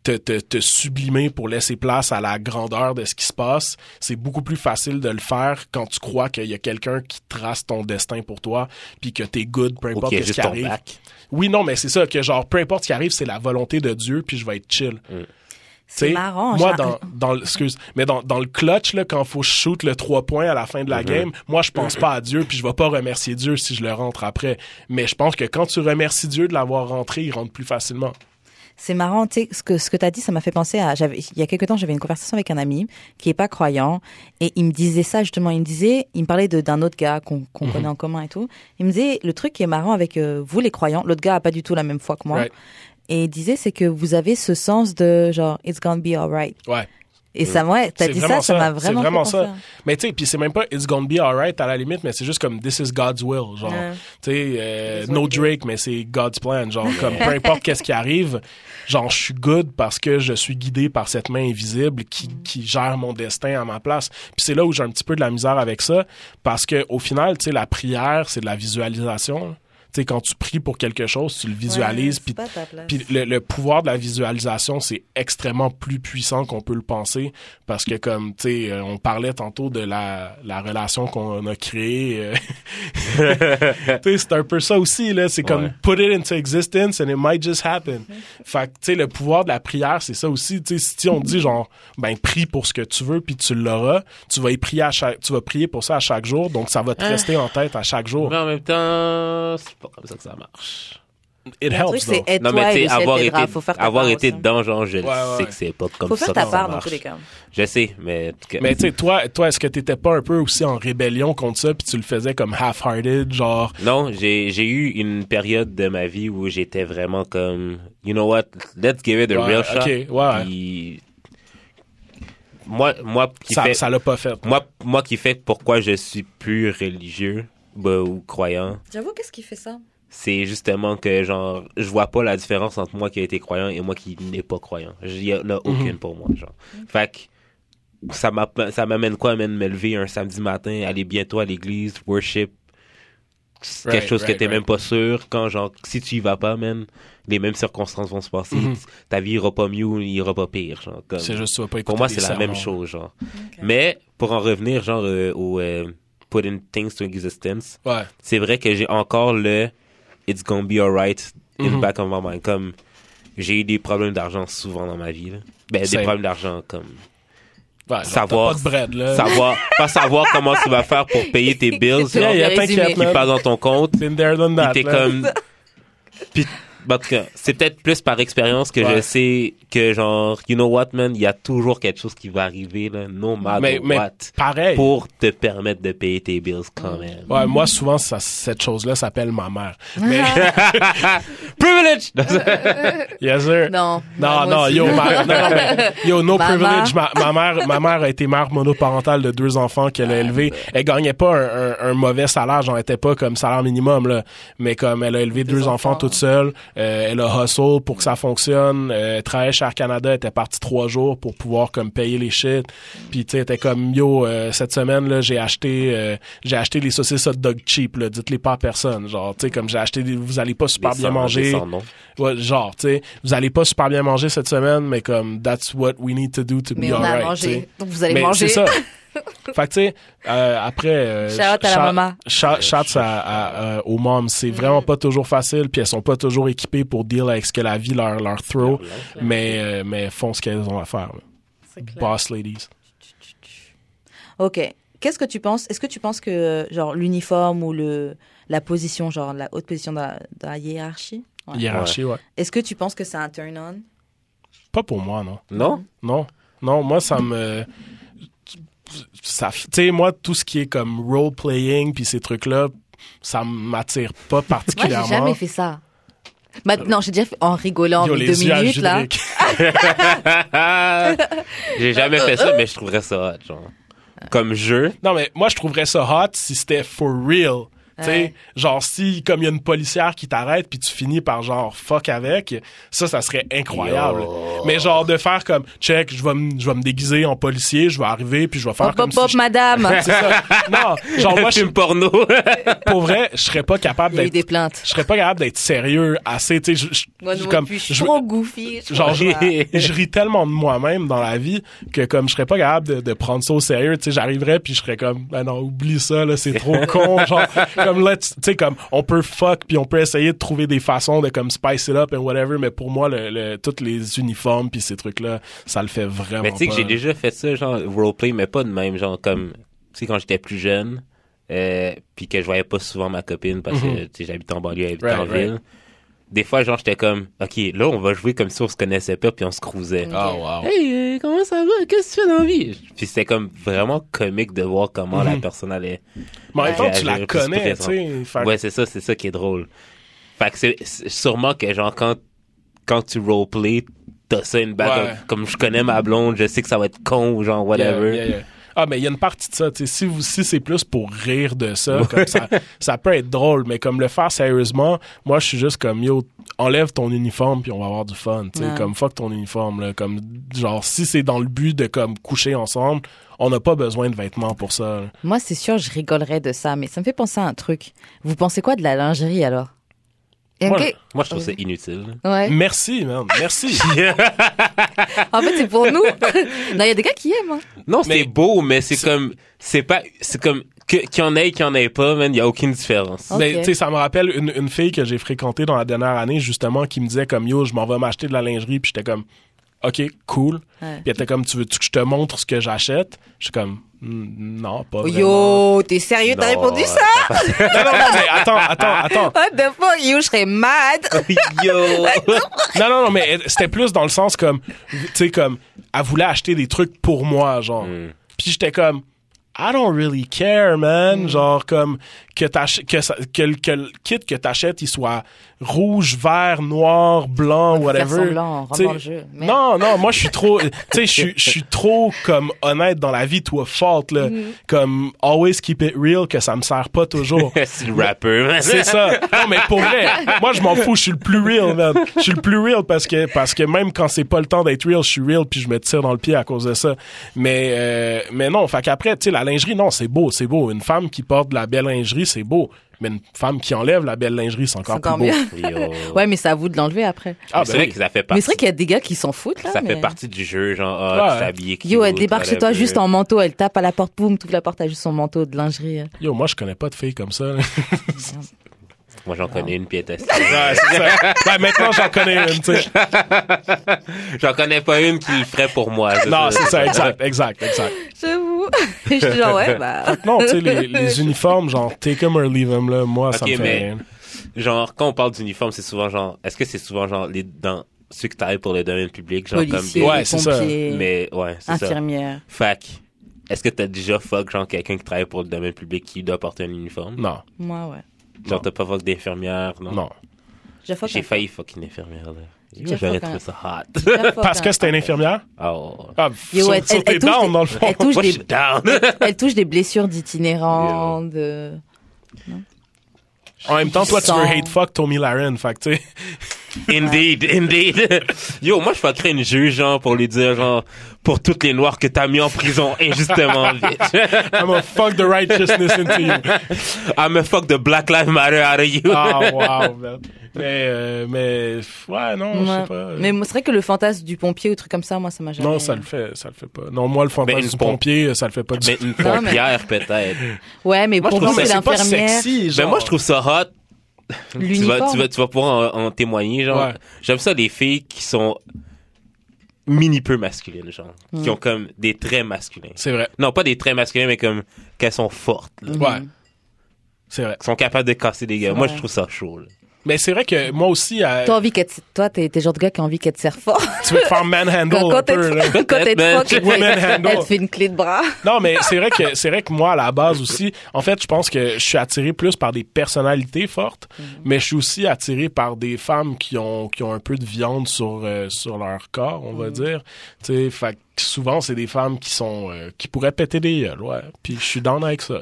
te, te, te sublimer pour laisser place à la grandeur de ce qui se passe, c'est beaucoup plus facile de le faire quand tu crois qu'il y a quelqu'un qui trace ton destin pour toi, puis que t'es good, peu importe ce juste qui ton arrive. bac. Oui, non, mais c'est ça, que genre, peu importe ce qui arrive, c'est la volonté de Dieu, puis je vais être chill. c'est T'sais, marrant. Moi, genre- dans, excuse, mais dans, dans le clutch, là, quand faut shoot le trois points à la fin de la game, moi, je pense pas à Dieu, puis je vais pas remercier Dieu si je le rentre après. Mais je pense que quand tu remercies Dieu de l'avoir rentré, il rentre plus facilement. C'est marrant, tu sais, ce que, ce que tu as dit, ça m'a fait penser à. J'avais, il y a quelque temps, j'avais une conversation avec un ami qui est pas croyant et il me disait ça justement. Il me disait, il me parlait d'un autre gars qu'on, Mhm. qu'on connaît en commun et tout. Il me disait, le truc qui est marrant avec euh, vous, les croyants, l'autre gars a pas du tout la même foi que moi. Right. Et il disait, c'est que vous avez ce sens de genre, it's gonna be alright. Ouais. Et ça, ouais, t'as C'est dit ça, vraiment ça m'a C'est vraiment, vraiment fait ça. Mais tu sais, puis c'est même pas It's gonna be alright à la limite, mais c'est juste comme This is God's will, genre. Ouais. Tu sais, euh, no. Drake, mais c'est God's plan, genre comme peu importe qu'est-ce qui arrive, genre je suis good parce que je suis guidé par cette main invisible qui, qui gère mon destin à ma place. Puis c'est là où j'ai un petit peu de la misère avec ça parce que au final, tu sais, la prière, c'est de la visualisation. Tu sais, quand tu pries pour quelque chose, tu le visualises, Ouais, puis le, le pouvoir de la visualisation, c'est extrêmement plus puissant qu'on peut le penser parce que comme tu sais, euh, on parlait tantôt de la, la relation qu'on a créée. euh, tu sais, c'est un peu ça aussi là. C'est comme Ouais. put it into existence and it might just happen. Fait que tu sais, le pouvoir de la prière, c'est ça aussi. Tu sais, si on te dit genre, ben prie pour ce que tu veux puis tu l'auras, tu vas y prier à chaque, tu vas prier pour ça à chaque jour, donc ça va te Hein? rester en tête à chaque jour. Mais en même temps, c'est pas comme ça que ça marche. It helps c'est aide-toi Non, mais tu sais, avoir été, Faut faire ta avoir été dedans, genre, je Ouais, ouais. sais que c'est pas comme Faut ça faire ta que ça part dans marche. tous les cas. Je sais, mais en tout cas, Mais tu sais, toi, toi est-ce que t'étais pas un peu aussi en rébellion contre ça, puis tu le faisais comme half-hearted, genre... Non, j'ai j'ai eu une période de ma vie où j'étais vraiment comme, you know what, let's give it a Ouais, real shot. ouais. Puis, moi, moi qui Ça, fait, ça l'a pas fait. moi, moi qui fait pourquoi je suis plus religieux bah, ou croyant, J'avoue, qu'est-ce qui fait ça? c'est justement que genre, je vois pas la différence entre moi qui a été croyant et moi qui n'est pas croyant. Il y en a aucune Mhm. pour moi, genre. Fait que ça m'a- ça m'amène quoi, man, me lever un samedi matin, aller bientôt à l'église, worship, quelque Right, chose que t'es right. même pas sûr quand genre si tu y vas pas man les mêmes circonstances vont se passer Mhm. ta vie ira pas mieux il ira pas pire genre comme C'est juste, pas écouter pour moi c'est la sermons. même chose genre mais pour en revenir genre euh, au euh, putting things to existence Ouais. c'est vrai que j'ai encore le it's gonna be alright in Mhm. the back of my mind comme j'ai eu des problèmes d'argent souvent dans ma vie là. ben des problèmes d'argent comme Ouais, Savoir- pas de bread, là. savoir pas savoir comment tu vas faire pour payer tes bills genre, Yeah, yeah, Résumé. t'inquiète, qui passe dans ton compte Been there, done that, Puis t'es comme. Puis, en tout cas, c'est peut-être plus par expérience que je Ouais. sais que, genre, you know what, man, il y a toujours quelque chose qui va arriver, là, no matter Mais, mais what, pareil. pour te permettre de payer tes bills quand même. Ouais, moi, souvent, ça, cette chose-là s'appelle ma mère. Mais, Privilege! yes, sir. Non. Non, non, yo, ma, non, non, mais, yo, no Maman. privilege. Ma, ma mère, ma mère a été mère monoparentale de deux enfants qu'elle a élevés. Elle gagnait pas un, un, un mauvais salaire, j'en étais pas comme salaire minimum, là. Mais comme elle a élevé deux, enfants, enfants. toute seule, euh, elle a hustle pour que ça fonctionne. Euh, elle travaillait chez Air Canada, elle était partie trois jours pour pouvoir comme payer les shit. Puis tu sais, était comme yo, euh, cette semaine là, j'ai acheté, euh, j'ai acheté les saucisses hot dog cheap. Là, dites-les pas à personne. Genre, tu sais, comme j'ai acheté, des, vous allez pas super bien sans- manger. Ouais, genre, tu sais, vous allez pas super bien manger cette semaine, mais comme that's what we need to do to Mais be on a alright. vous allez Mais manger. c'est ça. fait que tu sais, euh, après. Euh, Shout out à la maman. shout- à, à- à- aux moms, c'est vraiment pas toujours facile, puis elles sont pas toujours équipées pour deal avec ce que la vie leur leur throw, mais euh, mais font ce qu'elles ont à faire. Boss ladies. Ok. Qu'est-ce que tu penses Est-ce que tu penses que genre l'uniforme ou le la position, genre la haute position dans la, dans la hiérarchie, Ouais. Hiérarchie, ouais. est-ce que tu penses que c'est un turn on? Pas pour moi, non. Non? Non, non, moi ça me ça tu sais moi tout ce qui est comme role playing puis ces trucs là ça m'attire pas Moi, j'ai particulièrement. jamais fait ça. Maintenant, j'ai déjà fait en rigolant Yo, mais deux yeux à minutes là. J'ai jamais fait ça, mais je trouverais ça hot, genre. Comme jeu. Non, mais moi, je trouverais ça hot si c'était for real. Tu sais, Ouais. genre si comme il y a une policière qui t'arrête puis tu finis par genre fuck avec, ça ça serait incroyable. Yo. Mais genre de faire comme check, je vais me je vais me déguiser en policier, je vais arriver puis je vais faire Hop comme hop si hop, je- madame. Ça. Non, genre moi je film porno. pour vrai, je serais pas capable d'être des plaintes. je serais pas capable d'être sérieux assez, tu sais, je- comme je suis trop goofy. genre je, ris tellement de moi-même dans la vie que comme je serais pas capable de, de prendre ça au sérieux tu sais j'arriverais puis je serais comme ben non oublie ça là c'est trop con genre comme let's tu sais comme on peut fuck puis on peut essayer de trouver des façons de comme spice it up and whatever mais pour moi le, le tous les uniformes puis ces trucs là ça le fait vraiment mais tu sais que j'ai déjà fait ça, genre roleplay, mais pas de même, genre comme, tu sais, quand j'étais plus jeune, euh, puis que je voyais pas souvent ma copine parce que, sais, j'habitais en banlieue, elle Right, en ville. Des fois, genre, j'étais comme, OK, là, on va jouer comme si on se connaissait pas, puis on se cruisait. oh wow Hey, euh, comment ça va? Qu'est-ce que tu fais dans la vie? Puis c'était comme vraiment comique de voir comment la Mhm. personne allait. mais en même temps tu la connais tu sais fait Ouais, c'est ça, c'est ça qui est drôle. Fait que c'est c'est sûrement que genre quand quand tu roleplay, t'as ça une bague Ouais. comme je connais ma blonde, je sais que ça va être con ou genre whatever. Yeah, yeah, yeah. Ah, mais il y a une partie de ça. tu sais, Si, vous, si c'est plus pour rire de ça, comme ça, ça peut être drôle, mais comme le faire sérieusement, moi, je suis juste comme, yo, enlève ton uniforme puis on va avoir du fun. tu sais, Ouais. Comme, fuck ton uniforme. Là, comme, genre, si c'est dans le but de comme coucher ensemble, on n'a pas besoin de vêtements pour ça. là. Moi, c'est sûr, je rigolerais de ça, mais ça me fait penser à un truc. Vous pensez quoi de la lingerie alors? Moi, Ok. moi, je trouve ça inutile. Ouais. Merci, man. Merci. En fait, c'est pour nous. non, il y a des gars qui aiment. hein. Non, c'est beau, mais c'est comme c'est pas c'est comme qu'il y en ait qu'il y en ait pas, man, il y a aucune différence. Mais tu sais, ça me rappelle une, une fille que j'ai fréquentée dans la dernière année, justement, qui me disait comme yo, je m'en vais m'acheter de la lingerie, puis j'étais comme OK, cool. Ouais. Puis elle était comme tu veux que je te montre ce que j'achète? Je suis comme non, pas vraiment. Yo, t'es sérieux, t'as répondu ça? Non, non, non, mais attends, attends, attends. What the fuck, yo, je serais mad. Yo. Non, non, non, mais c'était plus dans le sens comme, tu sais, comme, elle voulait acheter des trucs pour moi, genre. Mm. Puis j'étais comme, I don't really care, man. Genre, comme, que, t'ach- que, ça- que, le- que le kit que t'achètes, il soit rouge, vert, noir, blanc, whatever. le jeu. Non, non, moi je suis trop, tu sais, je suis- je suis trop comme honnête dans la vie, toi faute là, Mm-hmm. comme always keep it real que ça me sert pas toujours. c'est le rapper, man. C'est ça. Non, mais pour vrai, moi, je m'en fous. Je suis le plus real, man. Je suis le plus real parce que, parce que même quand c'est pas le temps d'être real, je suis real puis je me tire dans le pied à cause de ça. Mais, euh, mais non, fait qu'après, tu sais, la lingerie, non, c'est beau, c'est beau. Une femme qui porte de la belle lingerie, c'est beau. Mais une femme qui enlève la belle lingerie, c'est encore, C'est encore plus beau. mieux. Yo. Ouais, mais c'est à vous de l'enlever après. Ah, c'est ben vrai oui. que ça fait Mais c'est vrai qu'il y a des gars qui s'en foutent, là. ça mais- fait partie du jeu, genre, ah, Ouais. tu t'es habillé Yo, elle débarque chez toi juste en manteau, elle tape à la porte, boum, toute la porte a juste son manteau de lingerie. Yo, moi, je connais pas de filles comme ça. Moi, j'en connais une pièce. Ouais, c'est ça. Ben, maintenant, j'en connais une, tu sais. J'en connais pas une qui le ferait pour moi. Non, c'est ça, exact, exact, exact. J'avoue. Je suis genre, ouais, bah. Non, tu sais, les, les uniformes, genre, take them or leave them, là, moi, ça me fait mais- rien. Genre, quand on parle d'uniforme, c'est souvent genre, est-ce que c'est souvent genre les, dans ceux que travaillent pour le domaine public, genre Policiers, Ouais, c'est ça. pompiers, comme, mais ouais, c'est ça. infirmières. Fac. Est-ce que t'as déjà fuck genre quelqu'un qui travaille pour le domaine public qui doit porter un uniforme? Non, Moi, ouais. Genre t'as pas fuck d'infirmière, non? non. J'ai failli fuck une infirmière là. J'aurais trouvé ça hot. Parce que c'était une infirmière? Oh. Ah, Yo, elle- elle- elle touche down, des- dans le fond. Elle touche Moi, je des, suis down. elle touche des blessures d'itinérants, de... En même temps, toi, tu veux hate fuck Tommy Laren, fait que tu sais. Indeed, indeed. Yo, moi, je fuckerais une juge, genre, pour lui dire, genre, pour toutes les noirs que t'as mis en prison injustement, bitch. I'm gonna fuck the righteousness into you. I'm a fuck the Black Lives Matter out of you. Ah, wow, man. Mais, euh, mais, ouais, non, je sais pas. Mais c'est vrai que le fantasme du pompier ou truc comme ça, moi, ça m'a jamais. non, ça le fait, ça le fait pas. Non, moi, le fantasme Ben, une du pompier, ça le fait pas du Mais tout. une mais- pompière, peut-être. Ouais, mais Moi, je pour trouve moi, ça- c'est l'infirmière. sexy, Ben, moi, je trouve ça hot. Tu vas, tu vas, tu vas pouvoir en, en témoigner, genre. Ouais. J'aime ça, les filles qui sont mini peu masculines, genre. Mm. Qui ont comme des traits masculins. C'est vrai, Non, pas des traits masculins, mais comme qu'elles sont fortes, là. ouais. C'est vrai. Qui sont capables de casser des gars. Moi, je trouve ça chaud, là. Mais c'est vrai que moi aussi, euh, Toi, envie te- toi, t'es, le genre de gars qui a envie qu'elle te serre fort. tu veux te faire manhandle Quand, un quand peu, là. t'es, quand t'es Ben, elle, te fait- handle. elle te fait une clé de bras. Non, mais c'est vrai que c'est vrai que moi à la base aussi, en fait, je pense que je suis attiré plus par des personnalités fortes, mais je suis aussi attiré par des femmes qui ont qui ont un peu de viande sur euh, sur leur corps, on va dire. Tu sais, fait que souvent c'est des femmes qui sont euh, qui pourraient péter des gueules, ouais. Puis je suis down avec ça.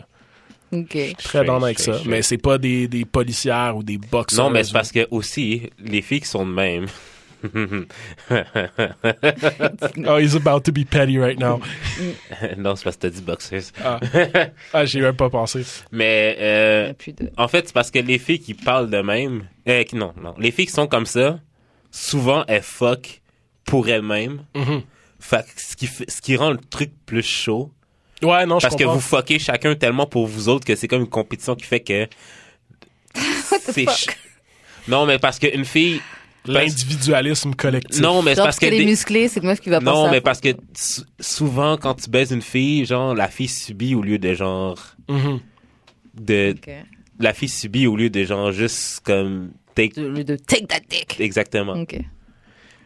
Ok. Très Straight, down avec ça, mais c'est pas des des policières ou des boxeurs. Non, mais c'est parce que aussi, les filles qui sont de même. Oh, he's about to be petty right now. non, c'est parce que t'as dit boxers. Ah, ah j'y ai même pas pensé. Mais, euh, de... en fait, c'est parce que les filles qui parlent de même, euh, qui- non, non, les filles qui sont comme ça, souvent elles fuck pour elles-mêmes. Mhm. Fait que ce qui, ce qui rend le truc plus chaud. Ouais, non, je Parce que vous fuckez chacun tellement pour vous autres que c'est comme une compétition qui fait que. c'est ch- Non, mais parce qu'une fille. L'individualisme collectif. Non, mais Genre, parce que. des- musclée, c'est une meuf qui va Non, mais parce que sou- souvent, quand tu baises une fille, genre, la fille subit au lieu de genre. Mhm. de. La fille subit au lieu de genre juste comme. Take... De, de take that dick. Exactement. Ok.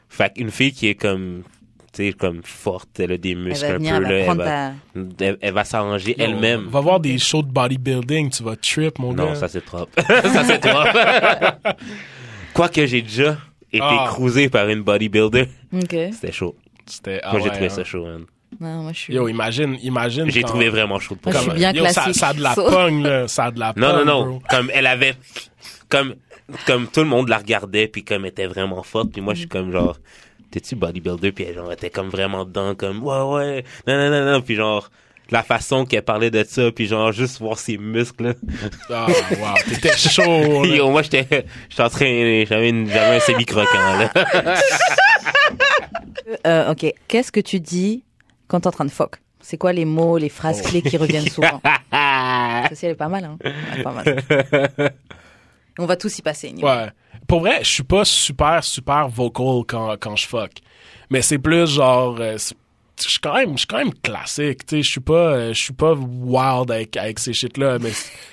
Fait qu'une fille qui est comme. Tu sais, comme forte, elle a des muscles un peu, elle va là. Elle va, ta... elle, elle va s'arranger elle-même. Va voir des shows de bodybuilding, tu vas trip, mon Non, gars. ça c'est trop. ça c'est trop. Quoique j'ai déjà été Ah. cruisé par une bodybuilder. Ok. C'était chaud. C'était, ah moi j'ai ouais, trouvé hein. ça chaud, man. Non, moi, je suis... Yo, imagine, imagine. J'ai trouvé vraiment chaud pour Moi, je ça. suis bien yo, ça, classique. ça a de la pogne, là. Ça a de la Non, non, pogne, non. bro. Comme elle avait. Comme, comme tout le monde la regardait, puis comme elle était vraiment forte, puis moi je suis comme genre. T'es-tu bodybuilder? Puis elle genre, était comme vraiment dedans, comme ouais, ouais. Non, non, non, non. Puis genre. La façon qu'elle parlait de ça, puis genre juste voir ses muscles. là. Ah, wow, t'étais chaud, là. Yo, moi j'étais, j'étais en train, j'avais, une- j'avais un semi croquant là. Euh, ok. Qu'est-ce que tu dis quand t'es en train de fuck? C'est quoi les mots, les phrases clés qui reviennent souvent? Celle-ci, elle est pas mal, hein. Elle est pas mal. On va tous y passer. Ouais. Pour vrai, je suis pas super, super vocal quand, quand je fuck. Mais c'est plus genre, euh, c'est- je suis quand même, je suis quand même classique, tu sais, je suis pas, euh, je suis pas wild avec, avec ces shit-là, mais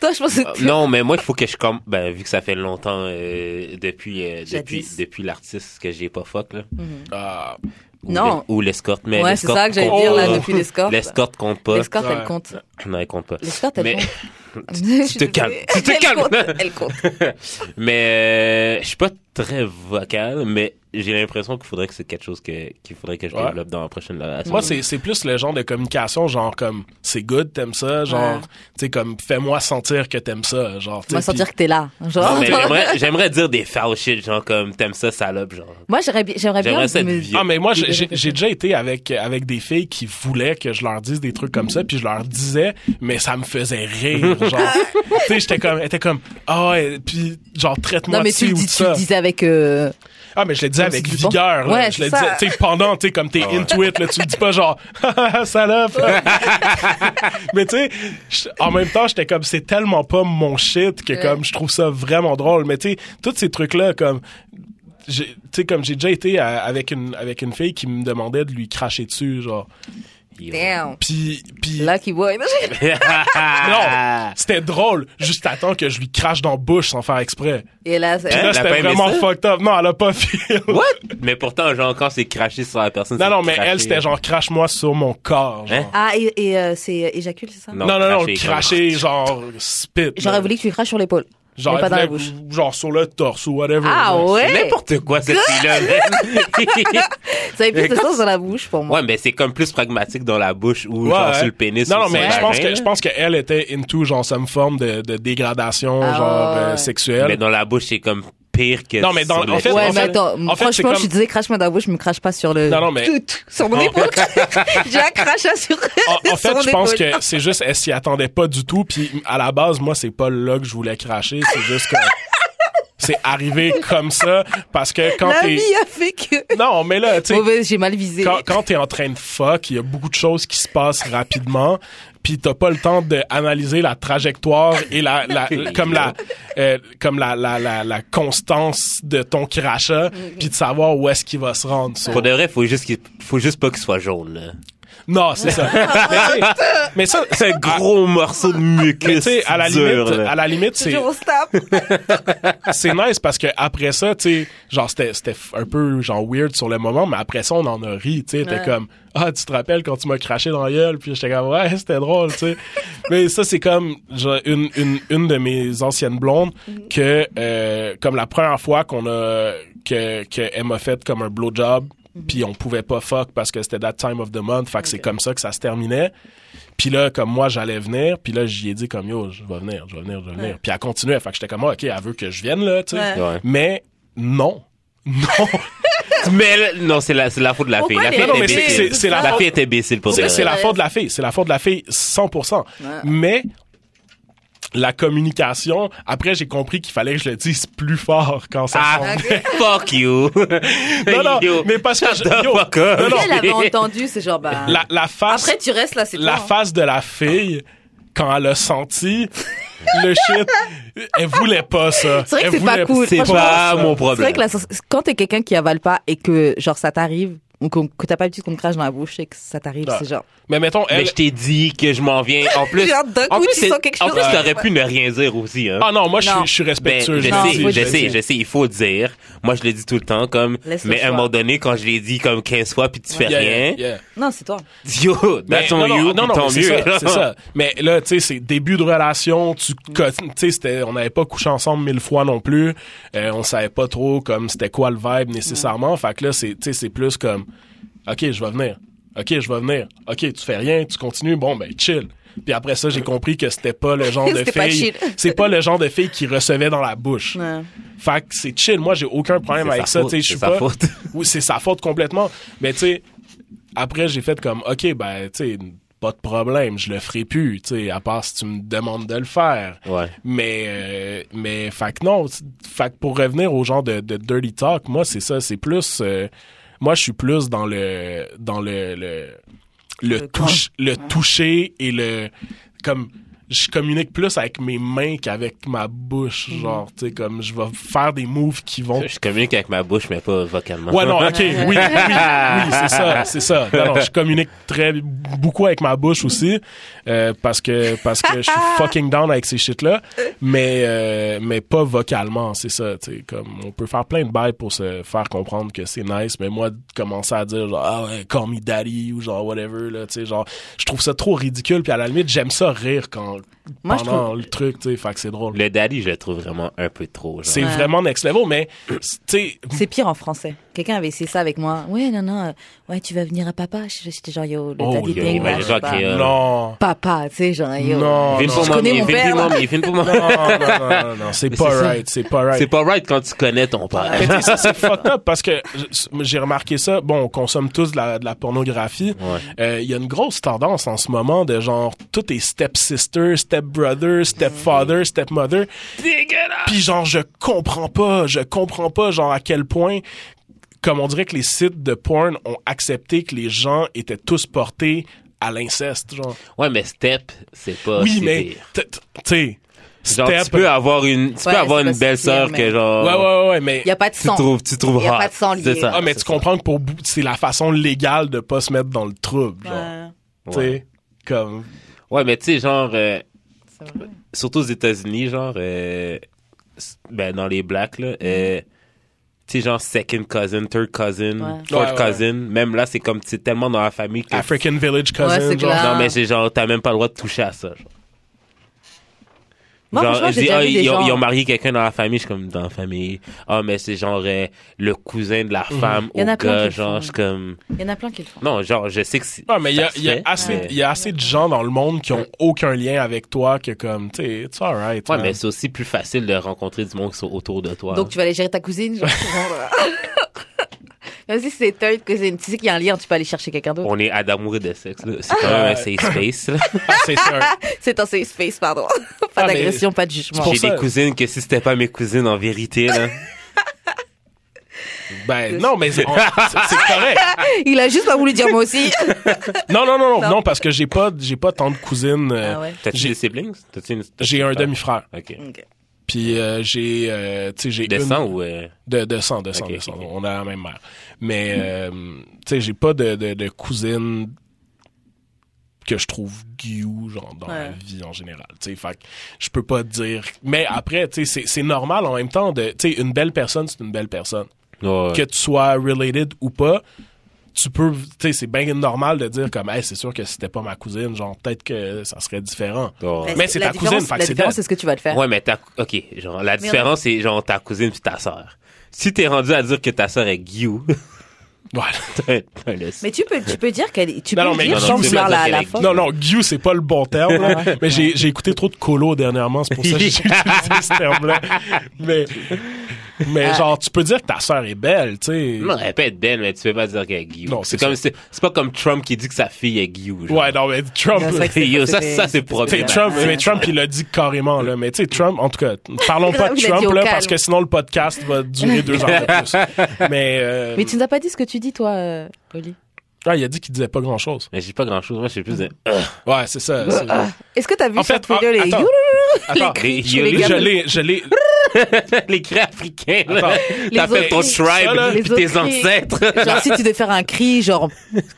Toi, je pense que non, mais moi, il faut que je comme, ben, vu que ça fait longtemps, euh, depuis, euh, depuis, depuis l'artiste que j'ai pas fuck, là. ah, Ou Non. Ou l'escorte, mais Ouais, c'est l'escorte ça que j'allais compte dire là pas. depuis l'escorte. L'escorte compte pas. L'escorte, elle compte. Non, elle compte pas. L'escorte, elle Mais- compte. Je suis te calmes. Tu te Elle calmes. compte, Elle compte. Mais, euh, je suis pas très vocal, mais j'ai l'impression qu'il faudrait que c'est quelque chose que, qu'il faudrait que je Ouais. développe dans la prochaine relation. moi, c'est, c'est plus le genre de communication, genre comme, c'est good, t'aimes ça, genre, Ouais. tu sais, comme, fais-moi sentir que t'aimes ça, genre, tu sais, Moi, sans puis- dire que t'es là. Genre. Non, mais j'aimerais, j'aimerais dire des foul shit, genre comme, t'aimes ça, salope, genre. Moi, j'aimerais bien, j'aimerais bien J'aimerais être me-. Ah, mais moi, j'ai, Des- j'ai- j'ai déjà été avec, avec des filles qui voulaient que je leur dise des trucs comme ça, puis je leur disais, mais ça me faisait rire, genre. tu sais, j'étais comme, elle était comme, ah ouais, puis genre, traite-moi Non, mais tu le dis, le disais avec, euh, Ah, mais je le disais avec vigueur, là. Ouais, je le disais, tu sais, pendant, tu sais, comme t'es Ah ouais. into it, là, tu le dis pas genre, salope. mais tu sais, en même temps, j'étais comme, c'est tellement pas mon shit que Ouais. comme, je trouve ça vraiment drôle. Mais tu sais, tous ces trucs-là, comme, j'ai- tu sais, comme j'ai déjà été à- avec une, avec une fille qui me demandait de lui cracher dessus, genre. Damn. Puis, puis, Lucky boy. non, c'était drôle, juste à temps que je lui crache dans la bouche sans faire exprès. Et là, c'est- c'était vraiment ça? fucked up. Non, elle a pas feel. What? Mais pourtant, genre, quand c'est craché sur la personne, Non, non, mais craché. elle, c'était genre, crache-moi sur mon corps, genre. Hein? Ah, et, et, euh, c'est éjacule, c'est ça? Non, Non, non, non, cracher, cracher, genre, spit. J'aurais voulu que tu lui craches sur l'épaule. Genre, mais pas dans la elle bouche. voulait- Genre, sur le torse ou whatever. Ah ouais? N'importe quoi, cette fille-là. Ça avait plus de sens dans la bouche pour moi. ouais, mais c'est comme plus pragmatique dans la bouche ou Ouais, genre ouais. sur le pénis. Non, non, mais je pense que, je pense qu'elle était into, genre, some forme de, de dégradation, Ah, genre, ouais. euh, sexuelle. Mais dans la bouche, c'est comme pire que Non, mais dans- en fait. Ouais, en mais fait- attends, en fait, franchement, comme- je disais crache-moi dans la bouche, je me crache pas sur le. Non, non, mais- sur mon épaule. J'ai un crachat sur. En, fait, je pense que c'est juste, elle s'y attendait pas du tout. Puis à la base, moi, c'est pas là que je voulais cracher. C'est juste que c'est arrivé comme ça parce que quand La t'es. vie a fait que. Non, mais là, tu sais, j'ai mal visé. quand, quand t'es en train de fuck, il y a beaucoup de choses qui se passent rapidement. Puis t'as pas le temps d'analyser la trajectoire et la, la comme la euh, comme la, la, la, la constance de ton crachat, puis de savoir où est-ce qu'il va se rendre. So- Pour de vrai, faut juste qu'il faut juste pas qu'il soit jaune. Là. Non, c'est ça. mais, ça, C'est un gros morceau de mucus. tu sais, à la limite, là. à la limite, c'est c'est nice parce que après ça, tu sais, genre c'était c'était un peu genre weird sur le moment, mais après ça on en a ri, tu sais, t'es Ouais. comme ah tu te rappelles quand tu m'as craché dans la gueule, puis j'étais comme ouais c'était drôle, tu sais. mais ça c'est comme genre, une, une une de mes anciennes blondes que euh, comme la première fois qu'on a que que elle m'a fait comme un blowjob puis on pouvait pas fuck parce que c'était that time of the month, fait que c'est comme ça que ça se terminait. Puis là, comme moi, j'allais venir, puis là, j'y ai dit comme yo, je vais venir, je vais venir, je vais venir. Ouais. Puis elle continuait, fait que j'étais comme ah, ok, elle veut que je vienne là, tu sais. Ouais. Mais non. Non. Mais non, c'est la, c'est la faute de la fille. La fille Non, non, mais était c'est- imbécile. c'est- c'est la La faute- fille était imbécile pour C'est la faute de la fille. C'est la faute de la fille 100%. Mais la communication, après, j'ai compris qu'il fallait que je le dise plus fort quand ça Ah, s'en Ok. fuck you. Non, non, Yo, mais parce que... the yo, fuck non, non, Elle avait entendu, c'est genre, bah. la, la face... Après, tu restes là, c'est la toi. face de la fille quand elle a senti le shit, elle voulait pas ça. C'est vrai que c'est pas cool. C'est pas mon C'est problème. vrai que la quand t'es quelqu'un qui avale pas et que, genre, ça t'arrive, ou que, que t'as pas l'habitude qu'on te crache dans la bouche et que ça t'arrive, Ah. c'est genre. Mais mettons, elle... Mais je t'ai dit que je m'en viens. En plus, Genre, en coup, plus, quelque En chose. plus, Ouais. t'aurais pu ne rien dire aussi. Hein. Ah non, moi, je suis- Non. je suis Ben, respectueux. je sais, je le sais, dire. je sais, il faut dire. Moi, je le dis tout le temps, comme, Laisse mais à un moment donné, quand je l'ai dit comme 15 fois puis tu fais Yeah, rien, yeah, yeah. Non, c'est toi. yo, Mais that's on non, non, you, non, non, c'est mieux. ça, c'est ça. Mais là, tu sais, c'est début de relation, tu, tu sais, on n'avait pas couché ensemble mille fois non plus. Euh, on savait pas trop comme c'était quoi le vibe nécessairement. Fait que là, c'est, tu sais, c'est plus comme, ok, je vais venir. Ok, je vais venir. Ok, tu fais rien, tu continues. Bon, ben, chill. Puis après ça, j'ai compris que c'était pas le genre de C'était pas fille. C'est pas le genre de fille qui recevait dans la bouche. Ouais. Fait que c'est chill. Moi, j'ai aucun problème C'est avec sa ça. je c'est suis sa pas. faute. Oui, c'est sa faute complètement. Mais tu sais, après, j'ai fait comme, OK, ben, tu sais, pas de problème, je le ferai plus, tu sais, à part si tu me demandes de le faire. Ouais. Mais, euh, mais, fait que non, fait que pour revenir au genre de, de dirty talk, moi, c'est ça, c'est plus, euh, moi, je suis plus dans le, dans le, le, le, touche, le toucher et le, comme, je communique plus avec mes mains qu'avec ma bouche, Mm. genre, tu sais, comme, je vais faire des moves qui vont Je communique avec ma bouche, mais pas vocalement. Ouais, non, ok, oui, oui, oui, c'est ça, c'est ça. Non, non, je communique très beaucoup avec ma bouche aussi, euh, parce que parce que je suis fucking down avec ces shit-là, mais euh, mais pas vocalement, c'est ça, tu sais, comme on peut faire plein de bails pour se faire comprendre que c'est nice, mais moi commencer à dire genre ah ouais, call me daddy ou genre whatever là, tu sais, genre je trouve ça trop ridicule, puis à la limite j'aime ça rire quand out Moi, je pendant trouve- le truc, tu sais, fait que c'est drôle. Le daddy, je le trouve vraiment un peu trop. genre. C'est Ouais. vraiment next level, mais tu sais, C'est pire en français. Quelqu'un avait essayé ça avec moi. Ouais, non, non. euh, ouais, tu vas venir à papa. J'étais genre, yo, le Oh, daddy yo, là, je sais pas. qui, euh, non. Papa, tu sais, genre, yo. Non, Viens non. pour Je connais mon père, non, non, non, non, non, c'est Mais pas c'est ça. right, c'est pas right. C'est pas right quand tu connais ton père. Mais ça, c'est fucked up parce que je- j'ai remarqué ça. Bon, on consomme tous de la, de la pornographie. Ouais. Euh, Il y a une grosse tendance en ce moment de genre, tout est step-sister, step-brother, step-father, step-mother. Puis genre, je comprends pas, je comprends pas genre à quel point, comme on dirait que les sites de porn ont accepté que les gens étaient tous portés à l'inceste, genre. Ouais, mais step, c'est pas oui, mais, tu sais, Genre, step... tu peux avoir une, tu Ouais, peux avoir une belle sœur mais- que genre. Ouais, ouais, ouais, mais... Il y a pas de Tu sang. trouves, tu trouves Y a pas de sang lié. Ça. Ah, mais tu ça. comprends que pour c'est la façon légale de pas se mettre dans le trouble, genre. Ouais, Tu sais, comme. Ouais, mais tu sais, genre, euh, c'est vrai. surtout aux États-Unis, genre, euh, ben, dans les blacks, là, euh, tu sais, genre, second cousin, third cousin, Ouais. fourth Ouais, ouais. cousin, même là, c'est comme, c'est tellement dans la famille que. African Village Cousin, Ouais, c'est genre. clair. Non, mais c'est genre, t'as même pas le droit de toucher à ça, genre. Moi, genre, je dis, ah, ils, ont, gens- ils ont marié quelqu'un dans la famille, je suis comme, dans la famille. Ah, mais c'est genre euh, le cousin de la femme Mhm. Il y en au a plein qui gars, le genre, font. je suis comme, Il y en a plein qui le font. non, genre, je sais que c'est. Ouais, mais il y a, y assez, y a assez de gens dans le monde qui ont aucun lien avec toi que comme, tu sais, it's alright. Ouais, man. mais c'est aussi plus facile de rencontrer du monde qui sont autour de toi. Donc tu vas aller gérer ta cousine, genre. Même si c'est third cousine, tu sais qu'il y a un lien, tu peux aller chercher quelqu'un d'autre. On est à d'amour et de sexe, là. C'est quand même un safe space, là. Ah, c'est sûr. C'est un safe space, pardon. pas Ah, mais- d'agression, pas de jugement. J'ai ça- des cousines que si c'était pas mes cousines, en vérité, là. Ben, non, mais c'est correct. Il a juste pas voulu dire moi aussi. Non, non, non, non, Non. parce que j'ai pas, j'ai pas tant de cousines. euh, Ah ouais. T'as-tu J'ai- des siblings? T'as-tu une- t'as-tu J'ai un demi-frère. Ok. Ok. Puis euh, j'ai, euh, tu sais, j'ai De une- sang ou. euh, de, de sang, de sang, Ok, de sang. ok. On a la même mère. Mais, euh, tu sais, j'ai pas de, de, de cousine que je trouve guillou, genre, dans Ouais. la vie en général. Tu sais, fait que je peux pas dire. Mais après, tu sais, c'est- c'est normal en même temps de, tu sais, une belle personne, c'est une belle personne. ouais. Que tu sois related ou pas, tu peux, tu sais, c'est bien normal de dire comme, hey, c'est sûr que si c'était pas ma cousine, genre, peut-être que ça serait différent. Ouais. Mais c'est ta cousine, fait que La différence, c'est ce que tu vas te faire. Ouais, mais ta, ok, genre, la différence, c'est genre ta cousine puis ta sœur. Si t'es rendu à dire que ta sœur est Guillou, Voilà. Mais tu peux, tu peux dire qu'elle, tu Non, peux non, mais dire non, non, pas la, la faute. Non, non, Guillou, c'est pas le bon terme, là. mais j'ai, j'ai écouté trop de colo dernièrement, c'est pour ça que j'ai utilisé ce terme-là. Mais, mais Ah. genre, tu peux dire que ta sœur est belle, tu sais. Non, elle peut être belle, mais tu peux pas dire qu'elle est Guillou. Non, c'est comme, c'est c'est pas comme Trump qui dit que sa fille est Guillou. Ouais, non, mais Trump, C'est vrai que c'est- Yo, ça, c'était- ça, c'est problématique. Trump, mais Trump, il l'a dit carrément, là. Mais tu sais, Trump, en tout cas, parlons pas de Trump, là, parce que sinon le podcast va durer deux heures de plus. Mais, euh, Mais tu nous as pas dit ce que tu dis, toi, euh, Oli. Ah, il a dit qu'il disait pas grand chose. Mais j'ai pas grand chose. Moi, je sais plus de. Ouais, c'est ça. c'est- Est-ce que t'as vu En sur fait, Twitter ah, les attends. les cris les les je l'ai, je l'ai, les cris africains, là. Les T'appelles ton autres tribe, Ça, là, puis les autres tes cris. ancêtres. Genre, si tu devais faire un cri, genre,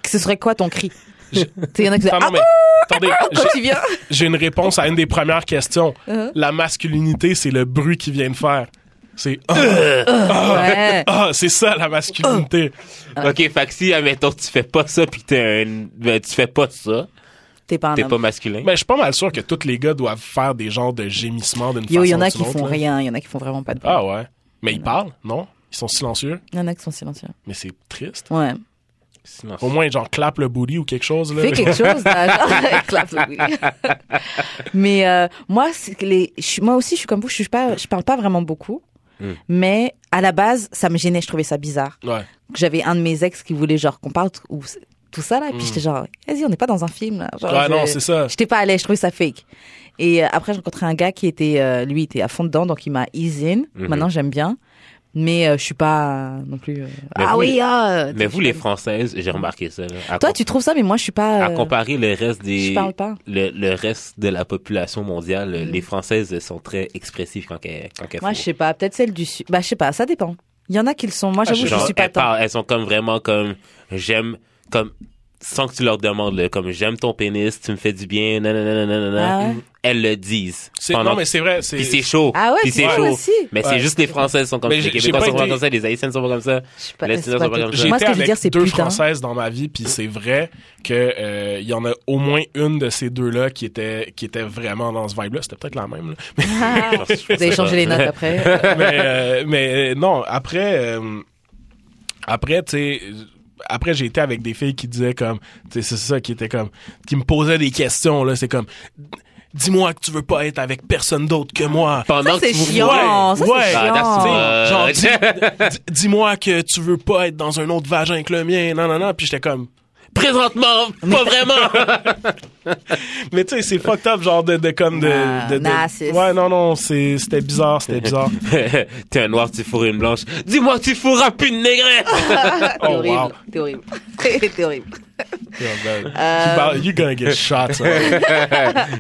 ce serait quoi ton cri? Tu sais, y en a qui disent, Attends, ah, non, mais, attendez, quand j'ai- tu viens. J'ai une réponse à une des premières questions. Uh-huh. La masculinité, c'est le bruit qu'il vient de faire. C'est ah, Ouais. ah, c'est ça la masculinité. ok, fait que si, admettons, tu fais pas ça, puis t'es un. Ben, tu fais pas ça, T'es pas un t'es homme. pas masculin. Mais je suis pas mal sûr que tous les gars doivent faire des genres de gémissements d'une façon Yo, il y en a ou qui autre, font là. rien, il y en a qui font vraiment pas de bruit. Ah ouais. Mais ils parlent, non? Ils sont silencieux? Il y en a qui sont silencieux. Mais c'est triste. Ouais. Sinon, Au moins, genre, clap le booty ou quelque chose, là. Fais quelque chose. là. Clap, oui. Mais euh, moi, c'est que les, je suis- moi aussi, je suis comme vous. Je suis pas, je parle pas vraiment beaucoup. Hmm. Mais à la base, ça me gênait. Je trouvais ça bizarre. Ouais. J'avais un de mes ex qui voulait genre qu'on parle ou tout ça là. Et puis Hmm. j'étais genre, vas-y, on n'est pas dans un film là. Genre, Ouais, non, c'est ça. J'étais pas l'aise. Je trouvais ça fake. Et euh, après, j'ai rencontré un gars qui était, euh, lui, il était à fond dedans, donc il m'a ease in. Mhm. Maintenant, j'aime bien. Mais euh, je suis pas euh, non plus. euh, Mais ah vous, oui, ah. Mais je vous, les Françaises, j'ai remarqué ça. Là, à Toi, tu trouves ça, mais moi, je suis pas. À euh, comparer le reste Je des. parle pas. Le, le reste de la population mondiale, Mm. les Françaises sont très expressives quand elles, quand elles Moi, je sais pas. Peut-être celle du sud. Bah, je sais pas. Ça dépend. Il y en a qui le sont. Moi, j'avoue, je je suis pas elles, parlent- elles sont comme vraiment comme j'aime comme sans que tu leur demandes là, comme j'aime ton pénis, tu me fais du bien, nanana, nanana. Ah ouais? Elles le disent. Pendant- Non, mais c'est vrai. Puis c'est chaud. Ah ouais, c'est chaud. aussi. Mais Ouais. c'est juste les Françaises sont comme Mais ça. Les Québécois pas sont pas été- comme ça, les Haïtiennes sont pas comme ça. Je sais pas. Les pas sont pas comme ça. Moi, ce que je veux dire, c'est deux putain. françaises dans ma vie, puis c'est vrai que euh, y en a au moins une de ces deux-là qui était qui était vraiment dans ce vibe-là. C'était peut-être la même. là. Ah, Vous avez changé les notes après. mais euh, mais euh, non, après euh, après tu sais après j'ai été avec des filles qui disaient comme tu sais c'est ça qui était comme qui me posaient des questions là, c'est comme dis-moi que tu veux pas être avec personne d'autre que moi. Pendant Ça, que tu chiant. Ouais, Ça, ouais. chiant. Genre, dis- dis-moi que tu veux pas être dans un autre vagin que le mien. Non, non, non. Puis j'étais comme, Présentement, pas vraiment. mais tu sais, c'est fucked up, genre de, de comme de. Nah, de- de- nah, c'est- ouais, non, non, c'est, c'était bizarre, c'était bizarre. T'es un noir, tu fourres une blanche. Dis-moi tu fourras plus de négrette. T'es Oh, horrible. wow. T'es horrible. T'es horrible. Yeah, man. Euh, You about- You're gonna get shot.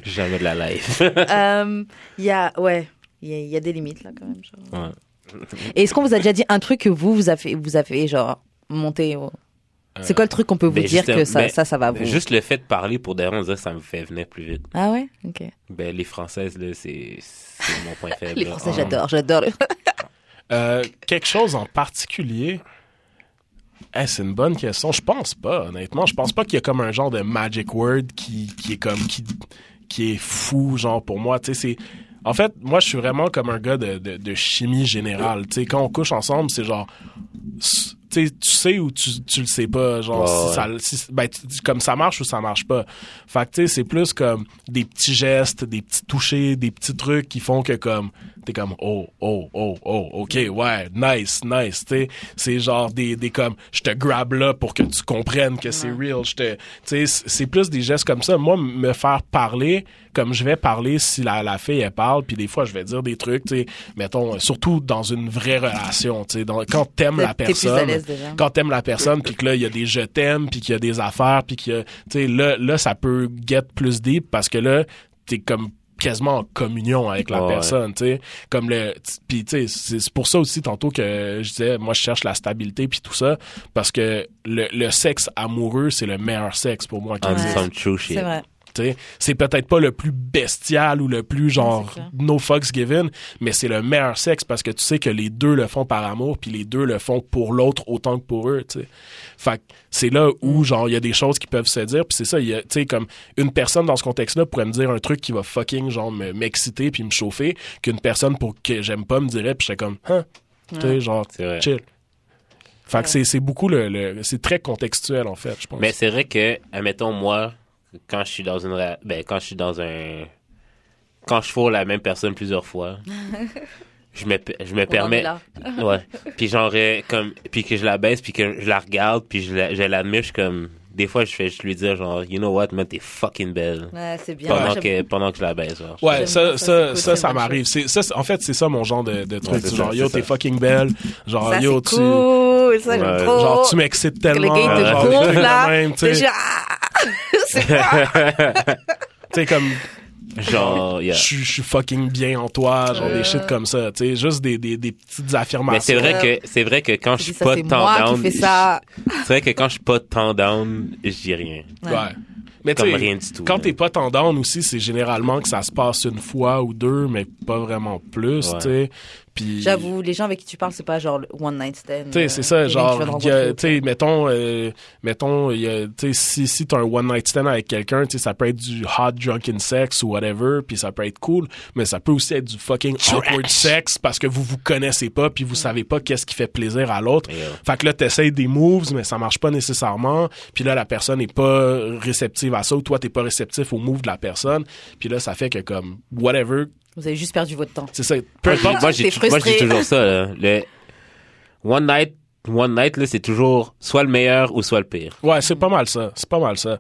Jamais de la life. Euh, Il y a, ouais, il y a, il y a des limites là quand même. genre. Ouais. Et est-ce qu'on vous a déjà dit un truc que vous, vous avez, vous avez genre monté au... C'est quoi le truc qu'on peut vous Ben, dire que ça, ben, ça, ça va vous Juste le fait de parler pour des que ça me fait venir plus vite. Ah ouais, ok. Ben, les Françaises, là, c'est mon point faible. Les là. Français, Ah. j'adore, j'adore. Euh, quelque chose en particulier? Eh, c'est une bonne question. Je pense pas, honnêtement. Je pense pas qu'il y a comme un genre de magic word qui, qui est comme qui, qui est fou, genre pour moi. Tu sais, c'est En fait, moi, je suis vraiment comme un gars de, de, de chimie générale. Tu sais, quand on couche ensemble, c'est genre, tu sais, tu sais ou tu, tu le sais pas. Genre, si ça, si- ben, tu- comme ça marche ou ça marche pas. Fait que, tu sais, c'est plus comme des petits gestes, des petits touchés, des petits trucs qui font que comme, t'es comme, oh, oh, oh, oh, ok, ouais, nice, nice, tu sais. C'est genre des, des comme, je te grab là pour que tu comprennes que c'est real. Je te, tu sais, c'est plus des gestes comme ça. Moi, me faire parler, comme je vais parler si la, la fille, elle parle, puis des fois, je vais dire des trucs, tu sais, mettons, surtout dans une vraie relation, tu sais, dans- quand t'aimes la T'es plus à personne, l'aise déjà. quand t'aimes la personne, puis que là, il y a des je t'aime, puis qu'il y a des affaires, puis que, tu sais, là, là, ça peut get plus deep parce que là, t'es comme quasiment en communion avec la personne, tu sais, comme le puis tu sais c'est pour ça aussi tantôt que je disais moi je cherche la stabilité puis tout ça parce que le, le sexe amoureux c'est le meilleur sexe pour moi qui On Ouais. dit existe. some true shit. C'est vrai. C'est peut-être pas le plus bestial ou le plus genre no fucks given, mais c'est le meilleur sexe parce que tu sais que les deux le font par amour puis les deux le font pour l'autre autant que pour eux, tu sais. Fait que c'est là où genre il y a des choses qui peuvent se dire puis c'est ça, tu sais comme une personne dans ce contexte-là pourrait me dire un truc qui va fucking genre me- m'exciter puis me chauffer qu'une personne pour que j'aime pas me dirait puis j'étais comme hein, tu sais genre chill. Fait que c'est c'est beaucoup le, le- c'est très contextuel en fait, je pense. Mais c'est vrai que, admettons, moi, quand je suis dans une. ra- Ben, quand je suis dans un. Quand je fous la même personne plusieurs fois, je me, je me On permets. Ouais. Puis genre, comme. Puis que je la baisse, puis que je la regarde, puis je la- je l'admire, je suis comme. Des fois, je fais je lui dire, genre, you know what, man, t'es fucking belle. Ouais, c'est bien. Pendant, que, pendant que je la baisse, genre. Ouais, ça, ça, ça, ça, m'arrive. C'est, ça, en fait, c'est ça mon genre de, de truc. Ouais, genre, yo, t'es fucking belle. Genre, Ça, yo, tu. cool. Ça, j'aime Ouais. trop. Genre, tu m'excites Que le tellement. gars, il te là. genre, ah, c'est quoi? Tu sais, comme, Genre, yeah. je suis- je suis fucking bien en toi, genre des shit comme ça, tu sais, juste des, des, des petites affirmations. Mais c'est vrai que c'est vrai que quand je suis pas tant c'est vrai que quand je suis pas tant down, je dis rien. Ouais. Mais tu Comme rien du tout. quand t'es pas en down aussi, c'est généralement que ça se passe une fois ou deux, mais pas vraiment plus, Ouais. tu sais. Puis J'avoue, les gens avec qui tu parles, c'est pas genre le one night stand. Tu sais, c'est ça, euh, que genre, tu sais, mettons, euh, mettons, il y a- tu sais, si, si t'as un one night stand avec quelqu'un, tu sais, ça peut être du hot drunken sex ou whatever, puis ça peut être cool, mais ça peut aussi être du fucking awkward sex parce que vous vous connaissez pas, puis vous savez pas qu'est-ce qui fait plaisir à l'autre. Yeah. Fait que là, t'essayes des moves, mais ça marche pas nécessairement, puis là, la personne est pas réceptive à ça, ou toi, t'es pas réceptif au move de la personne, puis là, ça fait que comme, whatever, Vous avez juste perdu votre temps. c'est ça, peu Moi, j'ai- importe, moi, j'ai toujours ça. Là. Le one night, one night, là, c'est toujours soit le meilleur ou soit le pire. Ouais, c'est pas mal ça. C'est pas mal ça.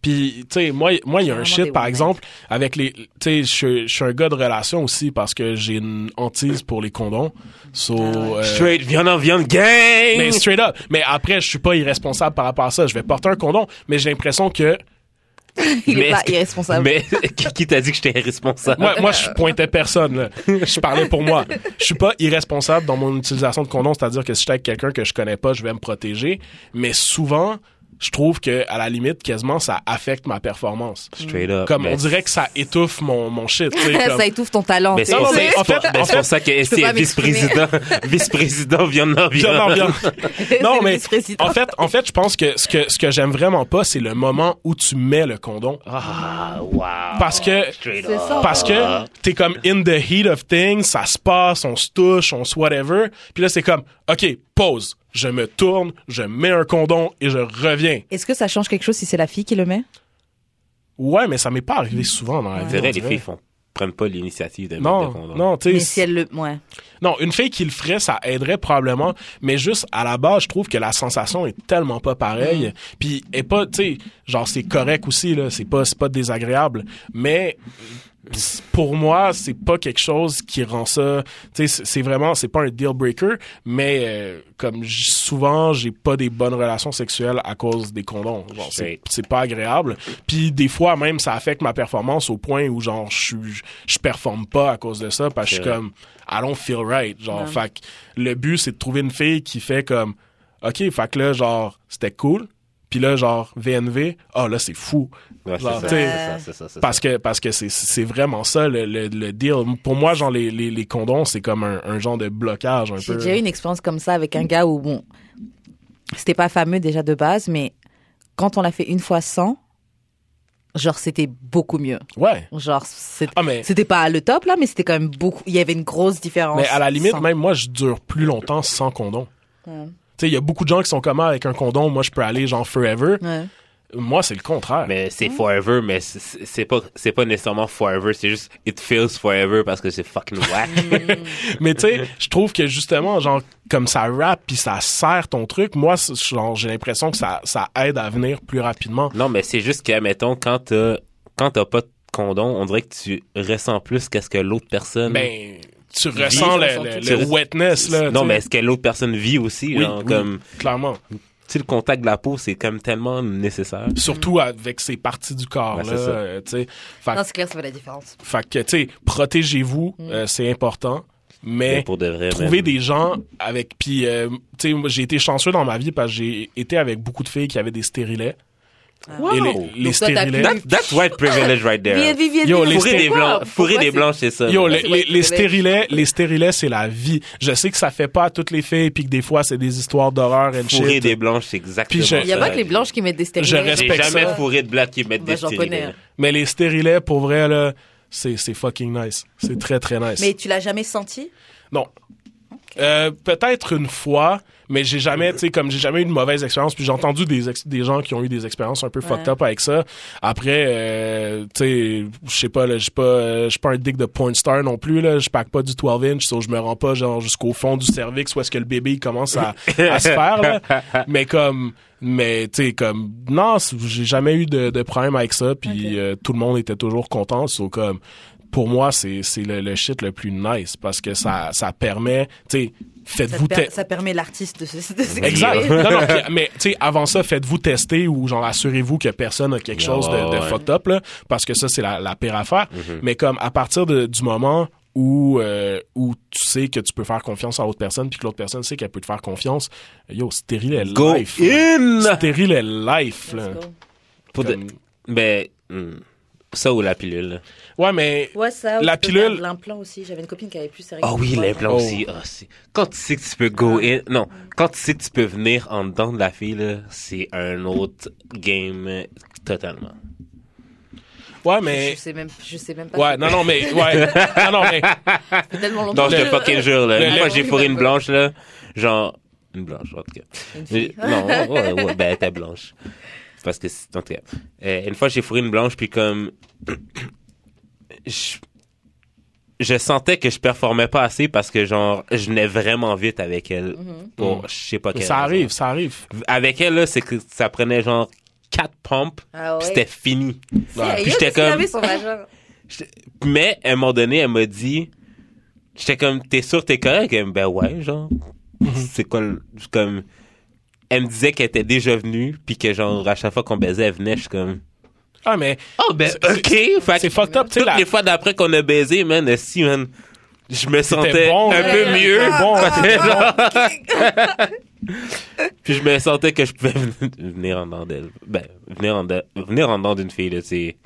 Puis, tu sais, moi, moi, il y a un shit, par exemple, avec les. Tu sais, je je suis un gars de relation aussi parce que j'ai une hantise pour les condoms. So, euh, Straight, viande en viande gang! mais straight up. Mais après, je suis pas irresponsable par rapport à ça. Je vais porter un condom, mais j'ai l'impression que. Il Mais est pas est-ce que- irresponsable. Mais qui, t'a dit que j'étais irresponsable? Moi, moi, je pointais personne, là. Je parlais pour moi. Je suis pas irresponsable dans mon utilisation de condom, c'est-à-dire que si j'étais avec quelqu'un que je connais pas, je vais me protéger. Mais souvent, je trouve que, à la limite, quasiment, ça affecte ma performance. Straight up. Comme Mais on dirait que ça étouffe mon, mon shit. comme- ça étouffe ton talent. Mais c'est pour, ça- mais c'est en fait- pour- en c'est pour ça que ST est vice-président. vice-président Bien, non, mais en fait, en fait, je pense que ce que ce que j'aime vraiment pas, c'est le moment où tu mets le condom, Ah, wow. parce que parce que t'es comme in the heat of things, ça se passe, on se touche, on se whatever, puis là c'est comme, ok, pause, je me tourne, je mets un condom et je reviens. Est-ce que ça change quelque chose si c'est la fille qui le met? Ouais, mais ça m'est pas arrivé souvent dans la vie. C'est vrai, les filles font, prennent pas l'initiative de mettre Non, des condoms. non, tu Mais sais, si elle le. Ouais. Non, une fille qui le ferait, ça aiderait probablement, mais juste à la base, je trouve que la sensation est tellement pas pareille, puis est pas, tu sais, genre c'est correct aussi là, c'est pas c'est pas désagréable, mais pour moi, c'est pas quelque chose qui rend ça, tu sais, c'est- vraiment c'est pas un deal breaker, mais euh, comme souvent, j'ai pas des bonnes relations sexuelles à cause des condoms, genre c'est pas agréable, puis des fois même ça affecte ma performance au point où genre je suis- je performe pas à cause de ça parce que je suis comme I don't feel right. Genre, Ouais. fait que le but, c'est de trouver une fille qui fait comme, OK, fait que là, genre, c'était cool. Puis là, genre, VNV, ah là, c'est fou. Ouais, c'est Genre, ça, t'sais, c'est ça, c'est ça, c'est Parce que, parce que c'est, c'est vraiment ça, le, le, le deal. Pour moi, genre, les, les, les condoms, c'est comme un, un genre de blocage, un J'ai peu. déjà eu une expérience comme ça avec un gars où, bon, c'était pas fameux déjà de base, mais quand on l'a fait une fois sans, genre c'était beaucoup mieux. Ouais. Genre Ah, mais, c'était pas le top là, mais c'était quand même beaucoup. Il y avait une grosse différence. mais à la limite, Sans- même moi, je dure plus longtemps sans condom. Ouais. Tu sais, il y a beaucoup de gens qui sont comme ah, avec un condom, moi, je peux aller genre forever. Ouais. Moi, c'est le contraire. Mais c'est forever, mais c'est- pas, c'est pas nécessairement forever, c'est juste it feels forever parce que c'est fucking whack. Mais tu sais, je trouve que justement, genre, comme ça rap puis ça sert ton truc, moi, genre, j'ai l'impression que ça, ça aide à venir plus rapidement. non, mais c'est juste que, mettons, quand t'as, quand t'as pas de condom, on dirait que tu ressens plus qu'est-ce que l'autre personne. Ben, tu ressens le, ressens le- le wetness, là. non, mais est-ce que l'autre personne vit aussi, Oui, genre, oui. comme, Clairement. tu sais, le contact de la peau, c'est comme tellement nécessaire. Surtout avec ces parties du corps, Ouais, là. c'est ça. euh, tu sais. Fait, Non, c'est clair, ça fait la différence. fait que, tu sais, protégez-vous, euh, c'est important. Mais Mais pour de vrai, trouver même. des gens avec puis euh, tu sais j'ai été chanceux dans ma vie parce que j'ai été avec beaucoup de filles qui avaient des stérilets Wow. et les, les stérilets That- that's white privilege right there. Viens, viens, viens, Yo, les Fourrer des blancs, fourrer des c'est- blanches, c'est ça? Yo, les, les, les stérilets, les stérilets, c'est la vie. Je sais que ça fait pas à toutes les filles, puis que des fois c'est des histoires d'horreur and Fourrer shit. des blanches, c'est exactement je- Il y a ça, pas que les blanches qui mettent des Je stérilets. J'ai respecte jamais ça. fourré de blagues qui mettent Bah, des stérilets. connais. Mais les stérilets, pour vrai là, c'est c'est fucking nice. C'est très très nice. Mais tu l'as jamais senti? Non. Euh, peut-être une fois, mais j'ai jamais, tu sais, comme j'ai jamais eu de mauvaise expérience. Puis j'ai entendu des, ex- des gens qui ont eu des expériences un peu fucked up avec ça. Après, euh, tu sais, je sais pas, je suis pas, euh, pas un dick de porn star non plus là. Je pack pas du 12 inch, so je me rends pas genre jusqu'au fond du cervix où est-ce que le bébé il commence à, à se faire là. Mais comme, mais tu sais, comme, non, j'ai jamais eu de, de problème avec ça. Puis euh, tout le monde était toujours content. So comme pour moi, c'est c'est le, le shit le plus nice parce que ça ça permet, tu sais, faites-vous per- te- ça permet l'artiste de se de s'exprimer. Exact. non, non, puis, mais tu sais, avant ça, faites-vous tester ou genre assurez-vous que personne a quelque chose de, de ouais. fucked up là, parce que ça c'est la, la pire affaire. Mhm. Mais comme à partir de- du moment où euh, où tu sais que tu peux faire confiance à l'autre personne puis que l'autre personne sait qu'elle peut te faire confiance, yo, stérile est Go life. là. in! Stérile est life là. Pour de- Ben, hmm, ça ou la pilule? Ouais, mais Ouais, ça. La tu peux pilule- L'implant aussi. J'avais une copine qui avait plus sérieux. Ah oui, l'implant Oh. aussi. Ah, c'est- quand tu sais que tu peux go in, non, quand tu sais que tu peux venir en dedans de la fille, là, c'est un autre game totalement. ouais, mais Je sais même, je sais même pas. ouais, non non mais ouais, non non mais tellement longtemps. Non, je te fucking jure, là. Le- Une fois, j'ai fourré une blanche, là. Genre, une blanche, en tout cas. Une fille. Non, ouais, ouais, ouais, ben, elle était blanche. Parce que, c'est- en tout cas. Euh, une fois, j'ai fourré une blanche, puis comme, je, je sentais que je performais pas assez parce que, genre, je venais vraiment vite avec elle. Pour, je sais pas quelle ça raison. arrive, ça arrive. Avec elle, là, c'est que ça prenait, genre, quatre pompes, Ah ouais? puis c'était fini. Sérieux, Puis j'étais comme- Mais, à un moment donné, elle m'a dit, j'étais comme, t'es sûr t'es correct? Elle me dit, ben ouais, genre. c'est quoi le, comme, elle me disait qu'elle était déjà venue, puis que genre, à chaque fois qu'on baisait, elle venait, je suis comme, Ah mais oh ben, ok. Fait c'est fucked up, tu sais toutes les fois d'après qu'on a baisé, man, si, man, je me sentais bon, un ouais. peu Ouais, mieux. bon, Puis je me sentais que je pouvais venir en dedans d'elle. Ben, venir en, dedans- venir en dedans d'une fille, là, c'est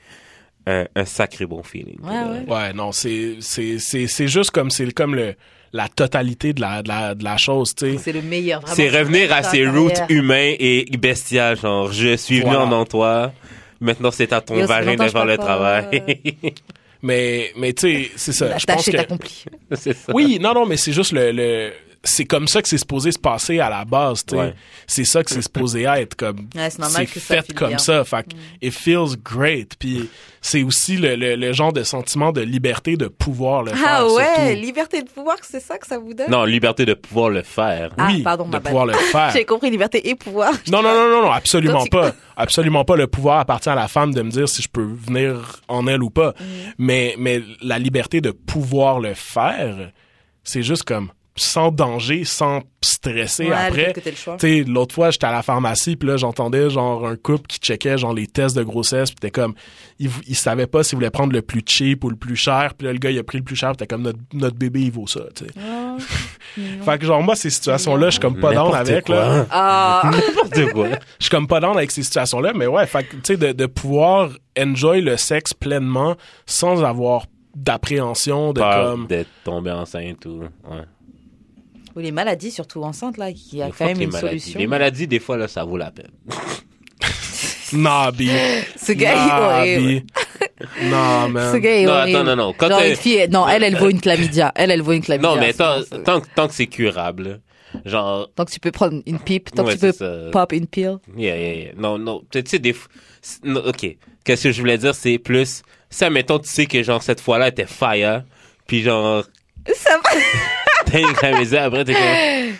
un, un sacré bon feeling. Ouais, ouais. Ouais, non, c'est c'est c'est c'est juste comme c'est comme le la totalité de la de la, de la chose, tu sais. C'est le meilleur. vraiment. C'est revenir à ses roots humains et bestiales, genre, je suis venu Voilà. en dans toi. Maintenant, c'est à ton Yo, vagin de faire le travail. Mais mais tu sais, c'est ça. La Je pense tâche est que accomplie. c'est ça. Oui, non non, mais c'est juste le le c'est comme ça que c'est supposé se passer à la base, tu sais. Ouais. C'est ça que c'est supposé être comme Ouais, c'est normal que ça fait file comme bien. ça, fait que it feels great. Puis c'est aussi le, le, le genre de sentiment de liberté de pouvoir le faire. Ah ouais, surtout. liberté de pouvoir, c'est ça que ça vous donne? Non, liberté de pouvoir le faire. Ah, oui, pardon, de ma pouvoir le faire. J'ai compris liberté et pouvoir. Non, non, non, non, non, absolument Toi, tu- pas. Absolument pas. Le pouvoir appartient à la femme de me dire si je peux venir en elle ou pas. Mm. Mais, mais la liberté de pouvoir le faire, c'est juste comme sans danger, sans stresser Ouais, après. Tu sais, l'autre fois, j'étais à la pharmacie, puis là, j'entendais genre un couple qui checkait genre les tests de grossesse, puis t'es comme, il, il savait pas s'il voulait prendre le plus cheap ou le plus cher, puis là, le gars, il a pris le plus cher, puis t'es comme, notre, notre bébé, il vaut ça, tu sais. Ah, Fait que genre, moi, ces situations-là, je suis comme pas down avec, quoi. là. Ah, N'importe quoi. Je suis comme pas down avec ces situations-là, mais ouais, fait que, tu sais, de, de pouvoir enjoy le sexe pleinement sans avoir d'appréhension de Peur comme... d'être tombé enceinte ou, ouais. Ou les maladies, surtout enceintes, là, qui a quand même une maladies. solution. Les maladies, des fois, là, ça vaut la peine. Nah, B. Ce gars est Nah, horrible. Nah, man. Ce gars est Non, horrible. attends, non, non. Quand Genre, une fille, non, elle, elle vaut une chlamydia. Elle, elle vaut une chlamydia. Non, mais tant, tant, que- tant que c'est curable, genre, Tant que tu peux prendre une pipe, tant Ouais, que tu peux ça. pop une pile. yeah, yeah, yeah. Non, non, tu sais, des, non, ok. Qu'est-ce que je voulais dire, c'est plus, ça, mettons, tu sais que, genre, cette fois-là, était fire, puis genre, Ça va. T'as une camisole, après, t'es comme,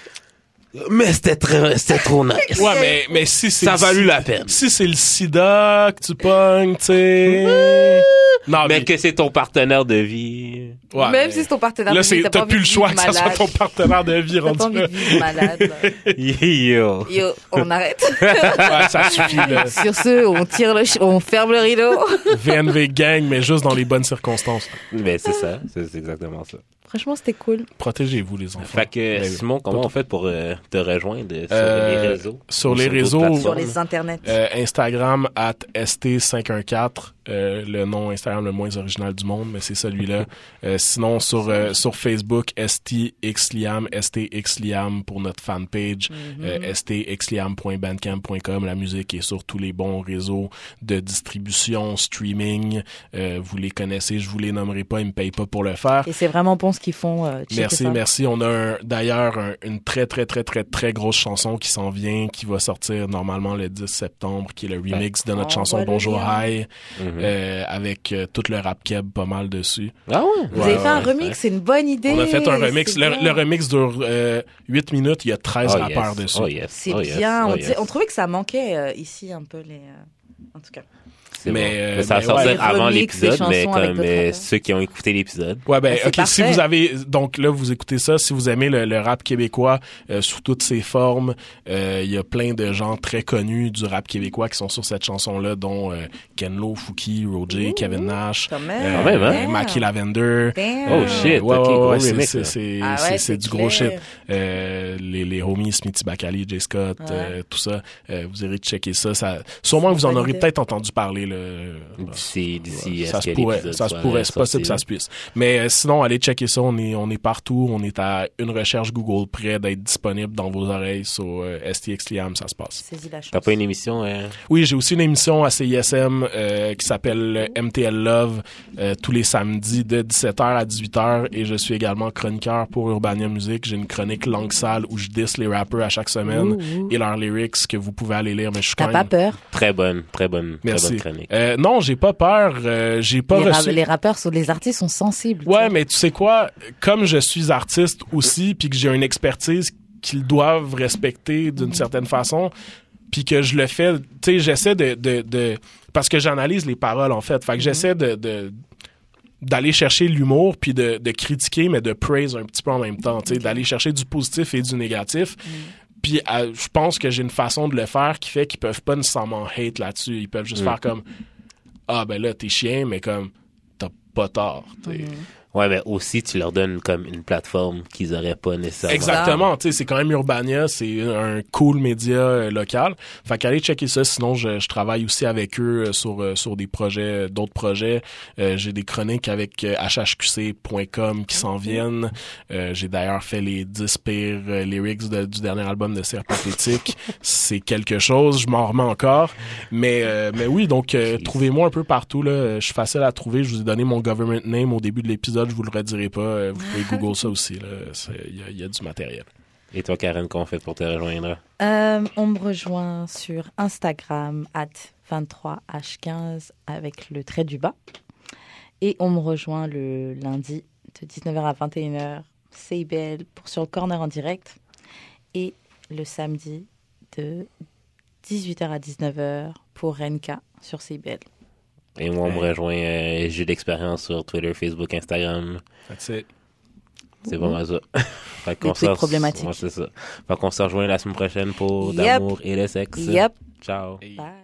mais c'était très, c'était trop nice. Ouais, mais, mais si c'est. Ça a valu la peine. Si c'est le sida que tu pognes, tu sais. Non, Mais mais. que c'est ton partenaire de vie. ouais, Même mais- si c'est ton partenaire Là, de vie, c'est, t'as pas plus le choix que ça soit ton partenaire de vie pas rendu envie là. de vivre malade. là. Yo. Yo, on arrête. Ouais, ça suffit, là. Sur ce, on tire le, ch- on ferme le rideau. VNV gang, mais juste dans les bonnes circonstances. Ben, c'est ça. C'est exactement ça. Franchement, c'était cool. Protégez-vous, les enfants. Fait que, Ben, Simon, comment on fait pour euh, te rejoindre sur Euh, les réseaux? sur les réseaux? Sur les internets. Euh, Instagram at st514 euh, le nom Instagram le moins original du monde mais c'est celui-là Euh, sinon sur euh, sur Facebook stxliam stxliam pour notre fanpage euh, stxliam.bandcamp.com la musique est sur tous les bons réseaux de distribution streaming Euh, vous les connaissez je vous les nommerai pas ils me payent pas pour le faire Et c'est vraiment bon ce qu'ils font. euh, Merci, ça. merci. On a un- d'ailleurs un- une très, très, très, très, très grosse chanson qui s'en vient, qui va sortir normalement le 10 septembre, qui est le remix de notre Oh, chanson Bonjour bien. High, Mhm. euh, avec euh, tout le rap keb pas mal dessus. Ah ouais? Vous Ouais, avez fait un ouais, remix, c'est une bonne idée. On a fait un remix. Le, le remix dure euh, 8 minutes, il y a 13 Oh, rappeurs yes. dessus. Oh, yes. C'est Oh, yes. bien. Oh, on, yes. disait- on trouvait que ça manquait euh, ici un peu les. euh, En tout cas. C'est Mais, bon. euh, Mais ça va mais sortir ouais. avant l'épisode, mais comme euh, ceux qui ont écouté l'épisode. Ouais, ben, Ben, c'est ok, si vous avez, donc là, vous écoutez ça, si vous aimez le, le rap québécois euh, sous toutes ses formes, euh, il y a plein de gens très connus du rap québécois qui sont sur cette chanson-là, dont euh, Ken Lo, Fouki, Roger, Kevin Nash, Quand même. euh, Quand même, hein? Mackie Lavender. Damn. Oh, shit. Ouais, ok, ouais, gros ouais, c'est- remix, c'est- Ah c'est- ouais, c'est du clair. gros shit. Les, les homies Smithy Bakali, Jay Scott, Ouais. tout ça, vous irez checker ça. ça sûrement que vous en aurez peut-être entendu parler. Là, D'ici, d'ici, ça se que pourrait, ça se pourrait, c'est possible, sorti, ça se puisse. Mais euh, sinon, allez checker ça, on est, on est partout, on est à une recherche Google près d'être disponible dans vos oreilles sur euh, STX Liam, ça se passe. T'as pas une émission, euh, Oui, j'ai aussi une émission à CISM euh, qui s'appelle MTL Love euh, tous les samedis de 17h à 18h et je suis également chroniqueur pour Urbania Music. J'ai une chronique langue sale où je diss les rappeurs à chaque semaine Ouh, ouh. et leurs lyrics que vous pouvez aller lire, mais je suis T'as quand pas même... peur? Très bonne, très bonne, très bonne chronique. Euh, non, j'ai pas peur. euh, j'ai pas les, ra- reçu. les rappeurs, sont, les artistes sont sensibles. Ouais, mais tu sais quoi? Comme je suis artiste aussi, puis que j'ai une expertise qu'ils doivent respecter d'une certaine façon, puis que je le fais, tu sais, j'essaie de, de, de- Parce que j'analyse les paroles, en fait. Fait que j'essaie de... de d'aller chercher l'humour puis de, de critiquer mais de praise un petit peu en même temps tu sais d'aller chercher du positif et du négatif puis euh, je pense que j'ai une façon de le faire qui fait qu'ils peuvent pas nécessairement hate là-dessus ils peuvent juste Mm. faire comme ah ben là t'es chien mais comme t'as pas tort sais. Ouais, mais aussi, tu leur donnes comme une plateforme qu'ils auraient pas nécessairement. Exactement, tu sais, c'est quand même Urbania, c'est un cool média euh, local. Fait qu'allez checker ça, sinon je, je travaille aussi avec eux euh, sur euh, sur des projets, d'autres projets. Euh, j'ai des chroniques avec hhqc.com qui s'en viennent. Euh, j'ai d'ailleurs fait les 10 pires lyrics de- du dernier album de Serre Pathétique. c'est quelque chose, je m'en remets encore. Mais euh, mais oui, donc euh, trouvez-moi un peu partout là, je suis facile à trouver, je vous ai donné mon government name au début de l'épisode, je vous le redirai pas, Euh, vous pouvez Google ça aussi là, C'est- il y a- il y a du matériel. Et toi, Karen, qu'on fait pour te rejoindre? Euh, on me rejoint sur Instagram, at 23h15 avec le trait du bas. Et on me rejoint le lundi de 19h à 21h, CIBL pour sur le corner en direct. Et le samedi de 18h à 19h pour Renka sur CIBL. Et moi, on me rejoint, euh, j'ai d'expérience sur Twitter, Facebook, Instagram. That's it. C'est pas mal ça. fait qu'on problématiques. Ouais, c'est ça. Fait qu'on se rejoint la semaine prochaine pour Yep. d'amour et le sexe. Yep. Ciao. Hey. Bye.